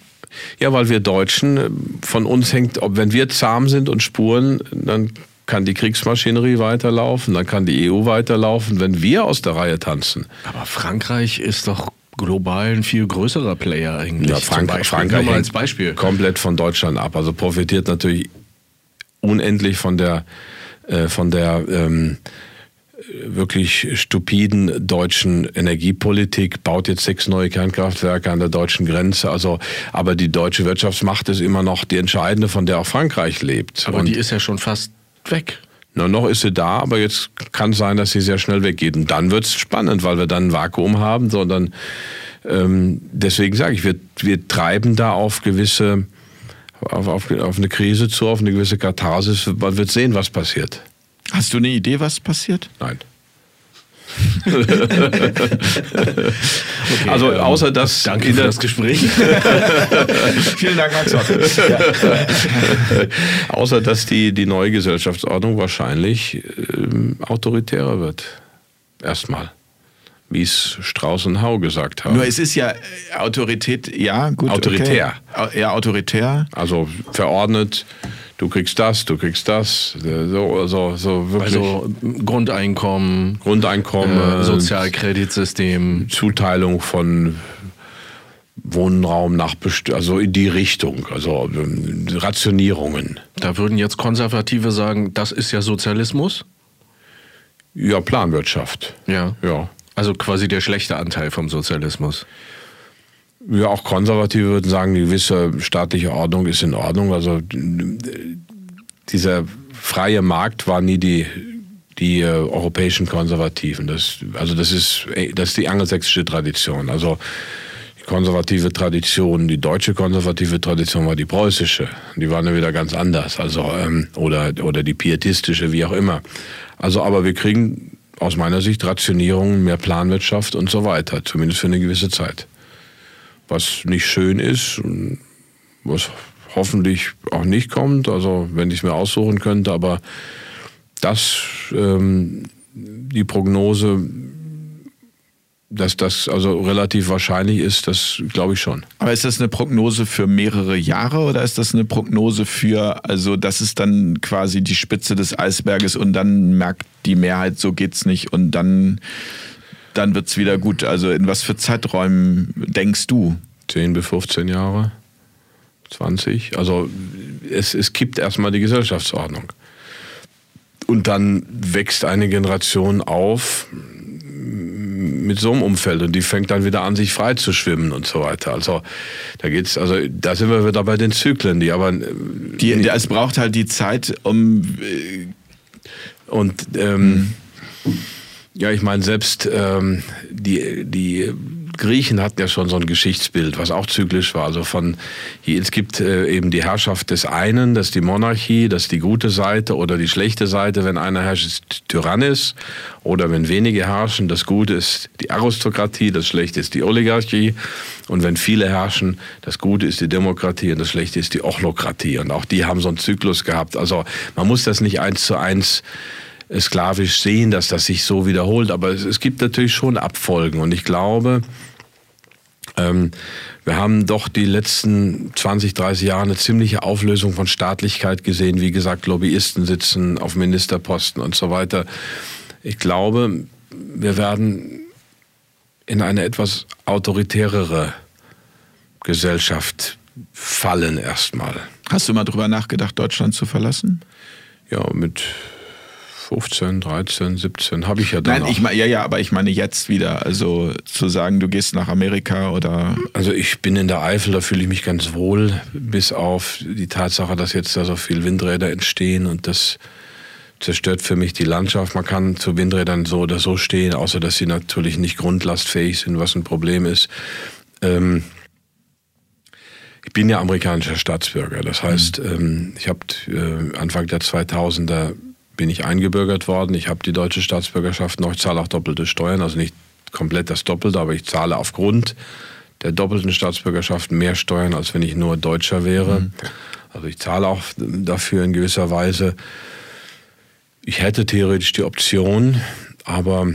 Ja, weil wir Deutschen, äh, von uns hängt, ob wenn wir zahm sind und spuren, dann kann die Kriegsmaschinerie weiterlaufen, dann kann die EU weiterlaufen, wenn wir aus der Reihe tanzen. Aber Frankreich ist doch global ein viel größerer Player eigentlich. Ja, Frank Frankreich als Beispiel. komplett von Deutschland ab. Also profitiert natürlich unendlich von der, äh, von der ähm, wirklich stupiden deutschen Energiepolitik, baut jetzt sechs neue Kernkraftwerke an der deutschen Grenze. Also, aber die deutsche Wirtschaftsmacht ist immer noch die entscheidende, von der auch Frankreich lebt. Aber Und die ist ja schon fast weg. Na, noch ist sie da, aber jetzt kann es sein, dass sie sehr schnell weggeht. Und dann wird es spannend, weil wir dann ein Vakuum haben, sondern ähm, deswegen sage ich, wir, wir treiben da auf gewisse, auf, auf, auf eine Krise zu, auf eine gewisse Katharsis. Man wird sehen, was passiert. Hast du eine Idee, was passiert? Nein. Okay, also ähm, außer dass danke für das Gespräch. Vielen Dank, Max. Ja. außer dass die, die neue Gesellschaftsordnung wahrscheinlich ähm, autoritärer wird. Erstmal wie es Strauß und Hau gesagt haben. Nur es ist ja Autorität, ja, gut. Autoritär. Okay. Ja, autoritär. Also verordnet, du kriegst das, du kriegst das. So, so, so wirklich. Also Grundeinkommen, Grundeinkommen, äh, Sozialkreditsystem. Zuteilung von Wohnraum nach, also in die Richtung, also Rationierungen. Da würden jetzt Konservative sagen, das ist ja Sozialismus? Ja, Planwirtschaft. Ja. Ja. Also quasi der schlechte Anteil vom Sozialismus. Ja, auch Konservative würden sagen, die gewisse staatliche Ordnung ist in Ordnung. Also dieser freie Markt war nie die, die äh, europäischen Konservativen. Das, also das ist, das ist die angelsächsische Tradition. Also die konservative Tradition, die deutsche konservative Tradition war die preußische. Die waren ja wieder ganz anders. Also, ähm, oder, oder die pietistische, wie auch immer. Also, aber wir kriegen aus meiner Sicht Rationierung, mehr Planwirtschaft und so weiter, zumindest für eine gewisse Zeit. Was nicht schön ist, was hoffentlich auch nicht kommt, also wenn ich es mir aussuchen könnte, aber das, ähm, die Prognose, dass das also relativ wahrscheinlich ist, das glaube ich schon. Aber ist das eine Prognose für mehrere Jahre oder ist das eine Prognose für, also das ist dann quasi die Spitze des Eisberges und dann merkt die Mehrheit, so geht's nicht und dann dann wird es wieder gut. Also in was für Zeiträumen denkst du? 10 bis 15 Jahre, 20. Also es, es kippt erstmal die Gesellschaftsordnung. Und dann wächst eine Generation auf mit so einem Umfeld und die fängt dann wieder an, sich frei zu schwimmen und so weiter. Also da geht's, also da sind wir wieder bei den Zyklen, die aber die, es braucht halt die Zeit, um äh, und ähm, hm. Ja, ich meine, selbst ähm, die, die Griechen hatten ja schon so ein Geschichtsbild, was auch zyklisch war. Also von, es gibt äh, eben die Herrschaft des einen, das ist die Monarchie, das ist die gute Seite oder die schlechte Seite. Wenn einer herrscht, ist Tyrannis. Oder wenn wenige herrschen, das Gute ist die Aristokratie, das Schlechte ist die Oligarchie. Und wenn viele herrschen, das Gute ist die Demokratie und das Schlechte ist die Ochlokratie. Und auch die haben so einen Zyklus gehabt. Also man muss das nicht eins zu eins sklavisch sehen, dass das sich so wiederholt. Aber es, gibt natürlich schon Abfolgen. Und ich glaube, wir haben doch die letzten 20, 30 Jahre eine ziemliche Auflösung von Staatlichkeit gesehen. Wie gesagt, Lobbyisten sitzen auf Ministerposten und so weiter. Ich glaube, wir werden in eine etwas autoritärere Gesellschaft fallen erstmal. Hast du mal drüber nachgedacht, Deutschland zu verlassen? Ja, mit 15, 13, 17 habe ich ja dann. Nein, ich meine, ja, ja, aber ich meine jetzt wieder. Also zu sagen, du gehst nach Amerika oder. Also ich bin in der Eifel, da fühle ich mich ganz wohl, bis auf die Tatsache, dass jetzt da so viel Windräder entstehen und das zerstört für mich die Landschaft. Man kann zu Windrädern so oder so stehen, außer dass sie natürlich nicht grundlastfähig sind, was ein Problem ist. Ähm, ich bin ja amerikanischer Staatsbürger. Das heißt, mhm. ähm, ich habe äh, Anfang der 2000er bin ich eingebürgert worden. Ich habe die deutsche Staatsbürgerschaft noch. Ich zahle auch doppelte Steuern, also nicht komplett das Doppelte, aber ich zahle aufgrund der doppelten Staatsbürgerschaft mehr Steuern, als wenn ich nur Deutscher wäre. Mhm. Also ich zahle auch dafür in gewisser Weise. Ich hätte theoretisch die Option, aber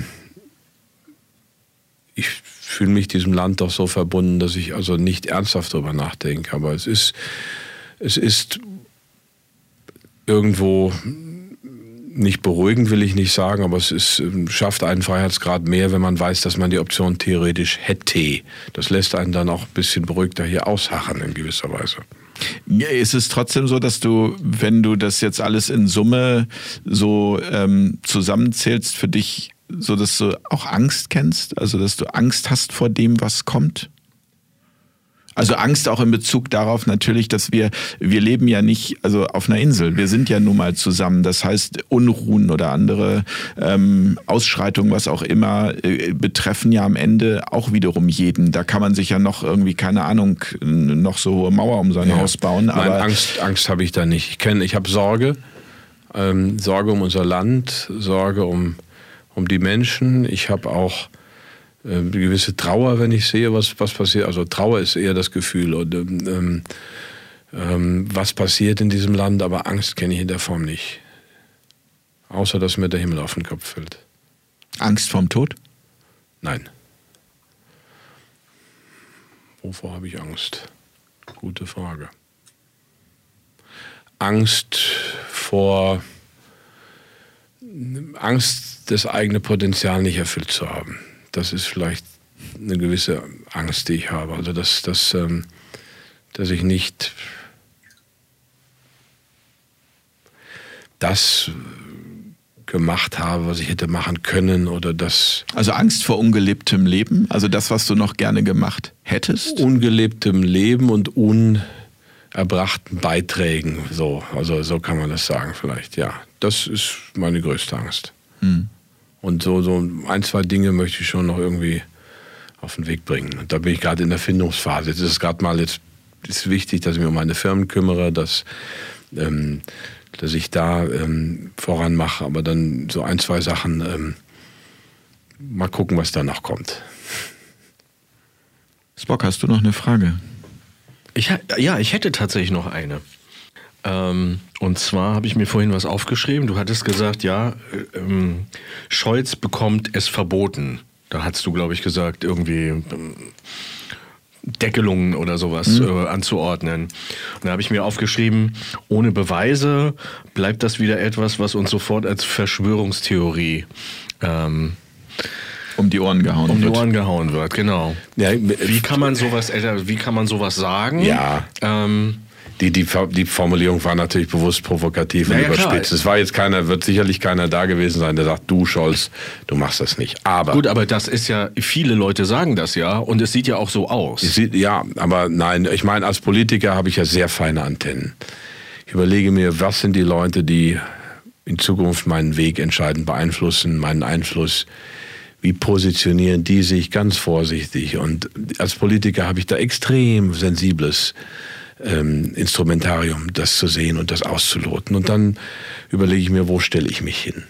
ich fühle mich diesem Land doch so verbunden, dass ich also nicht ernsthaft darüber nachdenke. Aber es ist, es ist irgendwo nicht beruhigend will ich nicht sagen, aber es ist, ähm, schafft einen Freiheitsgrad mehr, wenn man weiß, dass man die Option theoretisch hätte. Das lässt einen dann auch ein bisschen beruhigter hier ausharren in gewisser Weise. Ja, ist es trotzdem so, dass du, wenn du das jetzt alles in Summe so ähm, zusammenzählst, für dich so, dass du auch Angst kennst? Also, dass du Angst hast vor dem, was kommt? Also Angst auch in Bezug darauf natürlich, dass wir, wir leben ja nicht also auf einer Insel. Wir sind ja nun mal zusammen. Das heißt, Unruhen oder andere ähm, Ausschreitungen, was auch immer, äh, betreffen ja am Ende auch wiederum jeden. Da kann man sich ja noch irgendwie, keine Ahnung, noch so hohe Mauer um sein ja. Haus bauen. Nein, aber Angst, Angst habe ich da nicht. Ich kenne, ich habe Sorge. Ähm, Sorge um unser Land, Sorge um, um die Menschen. Ich habe auch eine gewisse Trauer, wenn ich sehe, was, was passiert. Also Trauer ist eher das Gefühl, und, ähm, ähm, was passiert in diesem Land, aber Angst kenne ich in der Form nicht. Außer, dass mir der Himmel auf den Kopf fällt. Angst vorm Tod? Nein. Wovor habe ich Angst? Gute Frage. Angst vor Angst, das eigene Potenzial nicht erfüllt zu haben das ist vielleicht eine gewisse Angst, die ich habe. Also, dass, dass, ähm, dass ich nicht das gemacht habe, was ich hätte machen können oder das. Also Angst vor ungelebtem Leben, also das, was du noch gerne gemacht hättest? Ungelebtem Leben und unerbrachten Beiträgen, so, also so kann man das sagen vielleicht, ja. Das ist meine größte Angst. Hm. Und so, so ein, zwei Dinge möchte ich schon noch irgendwie auf den Weg bringen. Und da bin ich gerade in der Findungsphase. Jetzt ist es gerade mal jetzt ist wichtig, dass ich mich um meine Firmen kümmere, dass, ähm, dass ich da ähm, voran mache. Aber dann so ein, zwei Sachen, ähm, mal gucken, was da noch kommt. Spock, hast du noch eine Frage? Ich, ja, ich hätte tatsächlich noch eine. Ähm, und zwar habe ich mir vorhin was aufgeschrieben. Du hattest gesagt, ja, äh, ähm, Scholz bekommt es verboten. Da hast du, glaube ich, gesagt, irgendwie ähm, Deckelungen oder sowas mhm. äh, anzuordnen. Und da habe ich mir aufgeschrieben, ohne Beweise bleibt das wieder etwas, was uns sofort als Verschwörungstheorie ähm, um die Ohren gehauen um wird. Um die Ohren gehauen wird, genau. Ja, wie kann man sowas, wie kann man sowas sagen? Ja. Ähm, die, die, die Formulierung war natürlich bewusst provokativ und ja, überspitzt. Es war jetzt keiner, wird sicherlich keiner da gewesen sein, der sagt, du Scholz, du machst das nicht. Aber. Gut, aber das ist ja, viele Leute sagen das ja und es sieht ja auch so aus. Sieht, ja, aber nein, ich meine, als Politiker habe ich ja sehr feine Antennen. Ich überlege mir, was sind die Leute, die in Zukunft meinen Weg entscheidend beeinflussen, meinen Einfluss wie positionieren die sich ganz vorsichtig. Und als Politiker habe ich da extrem sensibles ähm, Instrumentarium, das zu sehen und das auszuloten. Und dann überlege ich mir, wo stelle ich mich hin.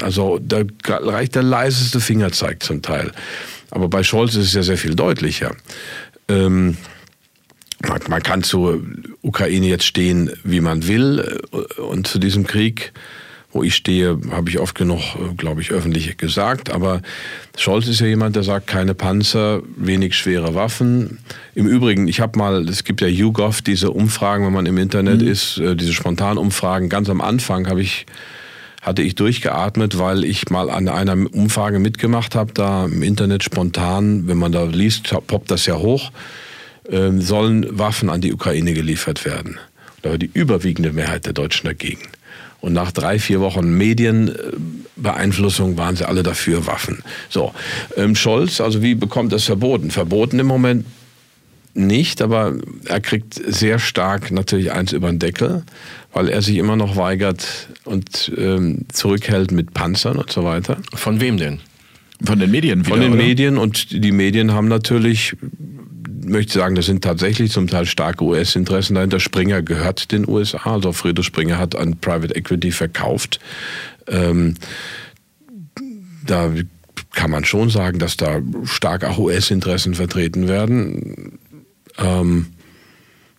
Also da reicht der leiseste Fingerzeig zum Teil. Aber bei Scholz ist es ja sehr viel deutlicher. Ähm, man, man kann zur Ukraine jetzt stehen, wie man will äh, und zu diesem Krieg wo ich stehe, habe ich oft genug, äh, glaube ich, öffentlich gesagt. Aber Scholz ist ja jemand, der sagt, keine Panzer, wenig schwere Waffen. Im Übrigen, ich habe mal, es gibt ja YouGov, diese Umfragen, wenn man im Internet mhm. ist, äh, diese Spontanumfragen. Ganz am Anfang habe ich hatte ich durchgeatmet, weil ich mal an einer Umfrage mitgemacht habe, da im Internet spontan, wenn man da liest, poppt das ja hoch, ähm, sollen Waffen an die Ukraine geliefert werden. Da war die überwiegende Mehrheit der Deutschen dagegen. Und nach drei, vier Wochen Medienbeeinflussung waren sie alle dafür Waffen. So, ähm, Scholz, also wie bekommt das verboten? Verboten im Moment nicht, aber er kriegt sehr stark natürlich eins über den Deckel, weil er sich immer noch weigert und ähm, zurückhält mit Panzern und so weiter. Von wem denn? Von den Medien wieder, Von den oder? Medien und die Medien haben natürlich möchte sagen, das sind tatsächlich zum Teil starke US-Interessen dahinter. Springer gehört den USA, also Friedrich Springer hat an Private Equity verkauft. Ähm, da kann man schon sagen, dass da stark auch US-Interessen vertreten werden. Ähm,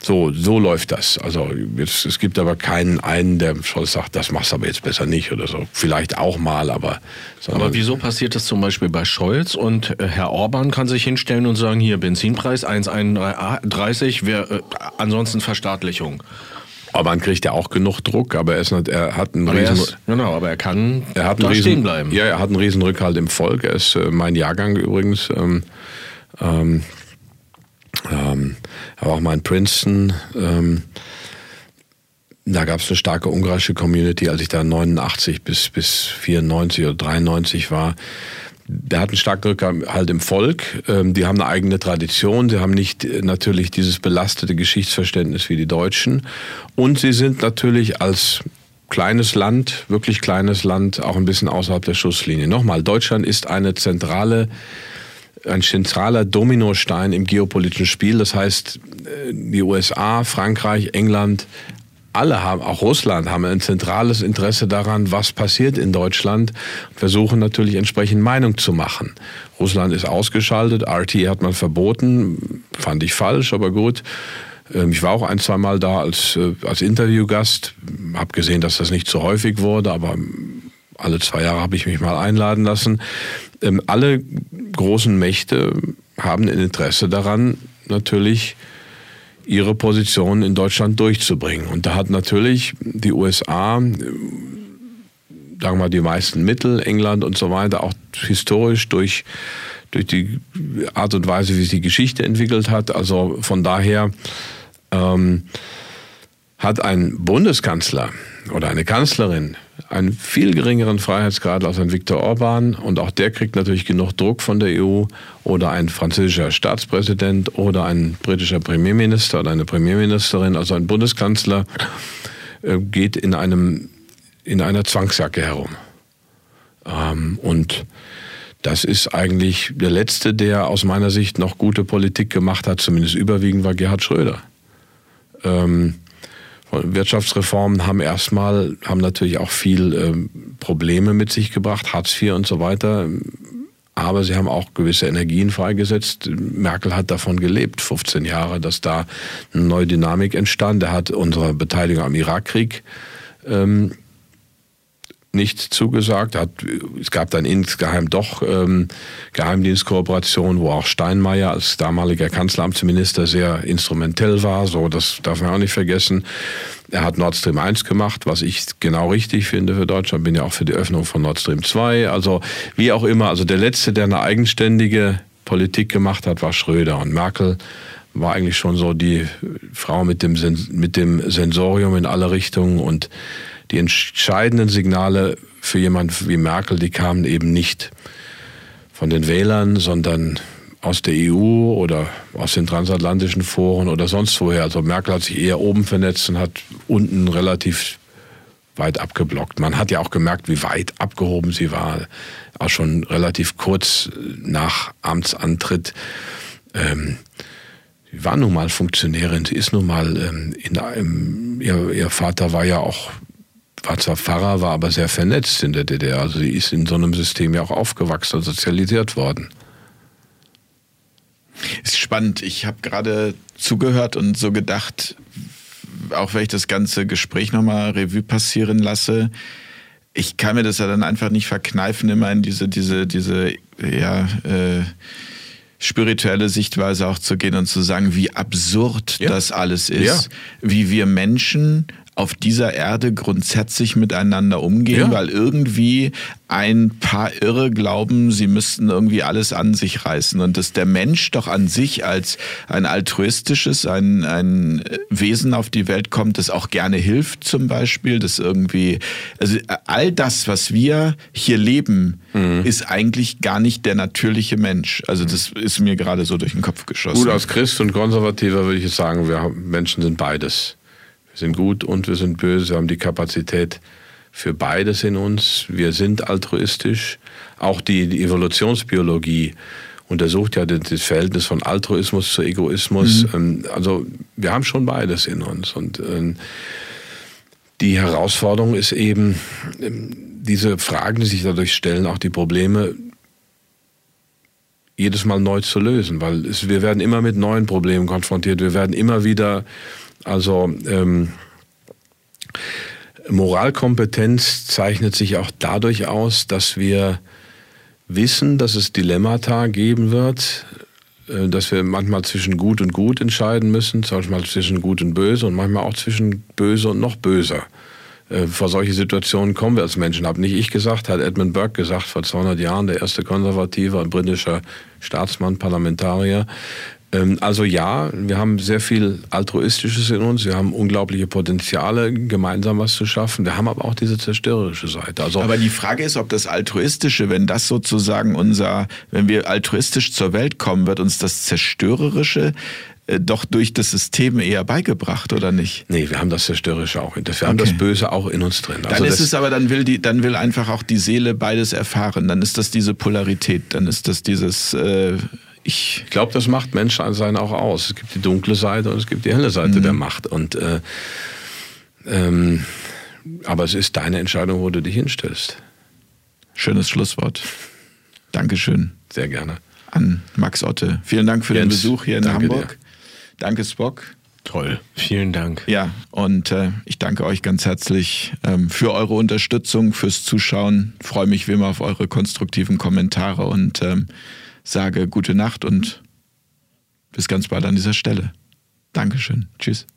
so, so läuft das. Also jetzt, es gibt aber keinen einen, der schon sagt, das machst du aber jetzt besser nicht oder so. Vielleicht auch mal, aber. Aber wieso passiert das zum Beispiel bei Scholz und äh, Herr Orban kann sich hinstellen und sagen, hier Benzinpreis 1,31, wir, äh, ansonsten Verstaatlichung. Orban kriegt ja auch genug Druck, aber er, ist er hat einen riesen, ist, genau, aber er kann er hat da riesen, stehen bleiben. Ja, er hat einen riesen Rückhalt im Volk. Er ist äh, mein Jahrgang übrigens. Ähm, ähm, ähm, aber auch mal in Princeton. Ähm, da gab es eine starke ungarische Community, als ich da 89 bis, bis 94 oder 93 war. der hat einen starken Rückhalt im Volk. Ähm, die haben eine eigene Tradition. Sie haben nicht äh, natürlich dieses belastete Geschichtsverständnis wie die Deutschen. Und sie sind natürlich als kleines Land, wirklich kleines Land, auch ein bisschen außerhalb der Schusslinie. Nochmal, Deutschland ist eine zentrale ein zentraler Dominostein im geopolitischen Spiel. Das heißt, äh, die USA, Frankreich, England, alle haben, auch Russland, haben ein zentrales Interesse daran, was passiert in Deutschland und versuchen natürlich entsprechend Meinung zu machen. Russland ist ausgeschaltet, RT hat man verboten, fand ich falsch, aber gut. Ähm, ich war auch ein, zwei Mal da als, äh, als Interviewgast, habe gesehen, dass das nicht so häufig wurde, aber alle zwei Jahre habe ich mich mal einladen lassen. Ähm, alle großen Mächte haben ein Interesse daran, natürlich ihre Position in Deutschland durchzubringen. Und da hat natürlich die USA, sagen wir mal, die meisten Mittel, England und so weiter, auch historisch durch, durch die Art und Weise, wie sich die Geschichte entwickelt hat. Also von daher ähm, hat ein Bundeskanzler oder eine Kanzlerin einen viel geringeren Freiheitsgrad als ein Viktor Orban und auch der kriegt natürlich genug Druck von der EU oder ein französischer Staatspräsident oder ein britischer Premierminister oder eine Premierministerin, also ein Bundeskanzler äh, geht in einem in einer Zwangsjacke herum. Ähm, und das ist eigentlich der letzte, der aus meiner Sicht noch gute Politik gemacht hat, zumindest überwiegend war Gerhard Schröder. Ähm, Wirtschaftsreformen haben erstmal, haben natürlich auch viel äh, Probleme mit sich gebracht, Hartz IV und so weiter. Aber sie haben auch gewisse Energien freigesetzt. Merkel hat davon gelebt, 15 Jahre, dass da eine neue Dynamik entstand. Er hat unsere Beteiligung am Irakkrieg ähm, nicht zugesagt. Hat, es gab dann insgeheim doch ähm, Geheimdienstkooperation, wo auch Steinmeier als damaliger Kanzleramtsminister sehr instrumentell war. So, das darf man auch nicht vergessen. Er hat Nord Stream 1 gemacht, was ich genau richtig finde für Deutschland. Bin ja auch für die Öffnung von Nord Stream 2. Also wie auch immer. Also der letzte, der eine eigenständige Politik gemacht hat, war Schröder und Merkel war eigentlich schon so die Frau mit dem, mit dem Sensorium in alle Richtungen und die entscheidenden Signale für jemand wie Merkel, die kamen eben nicht von den Wählern, sondern aus der EU oder aus den transatlantischen Foren oder sonst woher. Also Merkel hat sich eher oben vernetzt und hat unten relativ weit abgeblockt. Man hat ja auch gemerkt, wie weit abgehoben sie war, auch schon relativ kurz nach Amtsantritt. Ähm, sie war nun mal Funktionärin, sie ist nun mal ähm, in einem, ihr, ihr Vater war ja auch war zwar Pfarrer, war aber sehr vernetzt in der DDR. Also sie ist in so einem System ja auch aufgewachsen und sozialisiert worden. Ist spannend. Ich habe gerade zugehört und so gedacht, auch wenn ich das ganze Gespräch nochmal Revue passieren lasse, ich kann mir das ja dann einfach nicht verkneifen, immer in diese, diese, diese, ja, äh, spirituelle Sichtweise auch zu gehen und zu sagen, wie absurd ja. das alles ist, ja. wie wir Menschen auf dieser Erde grundsätzlich miteinander umgehen, ja. weil irgendwie ein paar Irre glauben, sie müssten irgendwie alles an sich reißen und dass der Mensch doch an sich als ein altruistisches, ein, ein Wesen auf die Welt kommt, das auch gerne hilft zum Beispiel, das irgendwie, also all das, was wir hier leben, mhm. ist eigentlich gar nicht der natürliche Mensch. Also das ist mir gerade so durch den Kopf geschossen. Gut, als Christ und Konservativer würde ich sagen, wir Menschen sind beides sind gut und wir sind böse. Wir haben die Kapazität für beides in uns. Wir sind altruistisch. Auch die, die Evolutionsbiologie untersucht ja das Verhältnis von Altruismus zu Egoismus. Mhm. Ähm, also wir haben schon beides in uns. Und ähm, die Herausforderung ist eben, ähm, diese Fragen, die sich dadurch stellen, auch die Probleme, jedes Mal neu zu lösen, weil es, wir werden immer mit neuen Problemen konfrontiert. Wir werden immer wieder also ähm, Moralkompetenz zeichnet sich auch dadurch aus, dass wir wissen, dass es Dilemmata geben wird, äh, dass wir manchmal zwischen gut und gut entscheiden müssen, zum Beispiel zwischen gut und böse und manchmal auch zwischen böse und noch böser. Äh, vor solche Situationen kommen wir als Menschen. Habe nicht ich gesagt, hat Edmund Burke gesagt, vor 200 Jahren, der erste konservative und britischer Staatsmann, Parlamentarier. Ähm, also ja, wir haben sehr viel Altruistisches in uns, wir haben unglaubliche Potenziale, gemeinsam was zu schaffen. Wir haben aber auch diese zerstörerische Seite. Also aber die Frage ist, ob das Altruistische, wenn das sozusagen unser, wenn wir altruistisch zur Welt kommen, wird uns das Zerstörerische äh, doch durch das System eher beigebracht, oder nicht? Nee, wir haben das Zerstörerische auch in uns. Wir okay. haben das Böse auch in uns drin. Dann also ist es aber, dann will die, dann will einfach auch die Seele beides erfahren. Dann ist das diese Polarität, dann ist das dieses äh, ich glaube, das macht Menschsein auch aus. Es gibt die dunkle Seite und es gibt die helle Seite mhm. der Macht. Und äh, ähm, aber es ist deine Entscheidung, wo du dich hinstellst. Schönes Schlusswort. Dankeschön. Sehr gerne. An Max Otte. Vielen Dank für Jens, den Besuch hier in danke Hamburg. Dir. Danke, Spock. Toll, vielen Dank. Ja, und äh, ich danke euch ganz herzlich ähm, für eure Unterstützung, fürs Zuschauen. Freue mich wie immer auf eure konstruktiven Kommentare und ähm, sage gute Nacht und bis ganz bald an dieser Stelle. Dankeschön. Tschüss.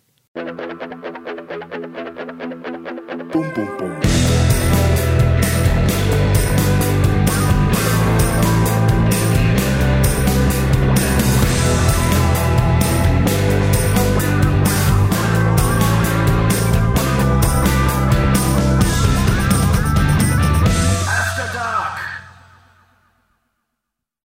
Bum, bum, bum.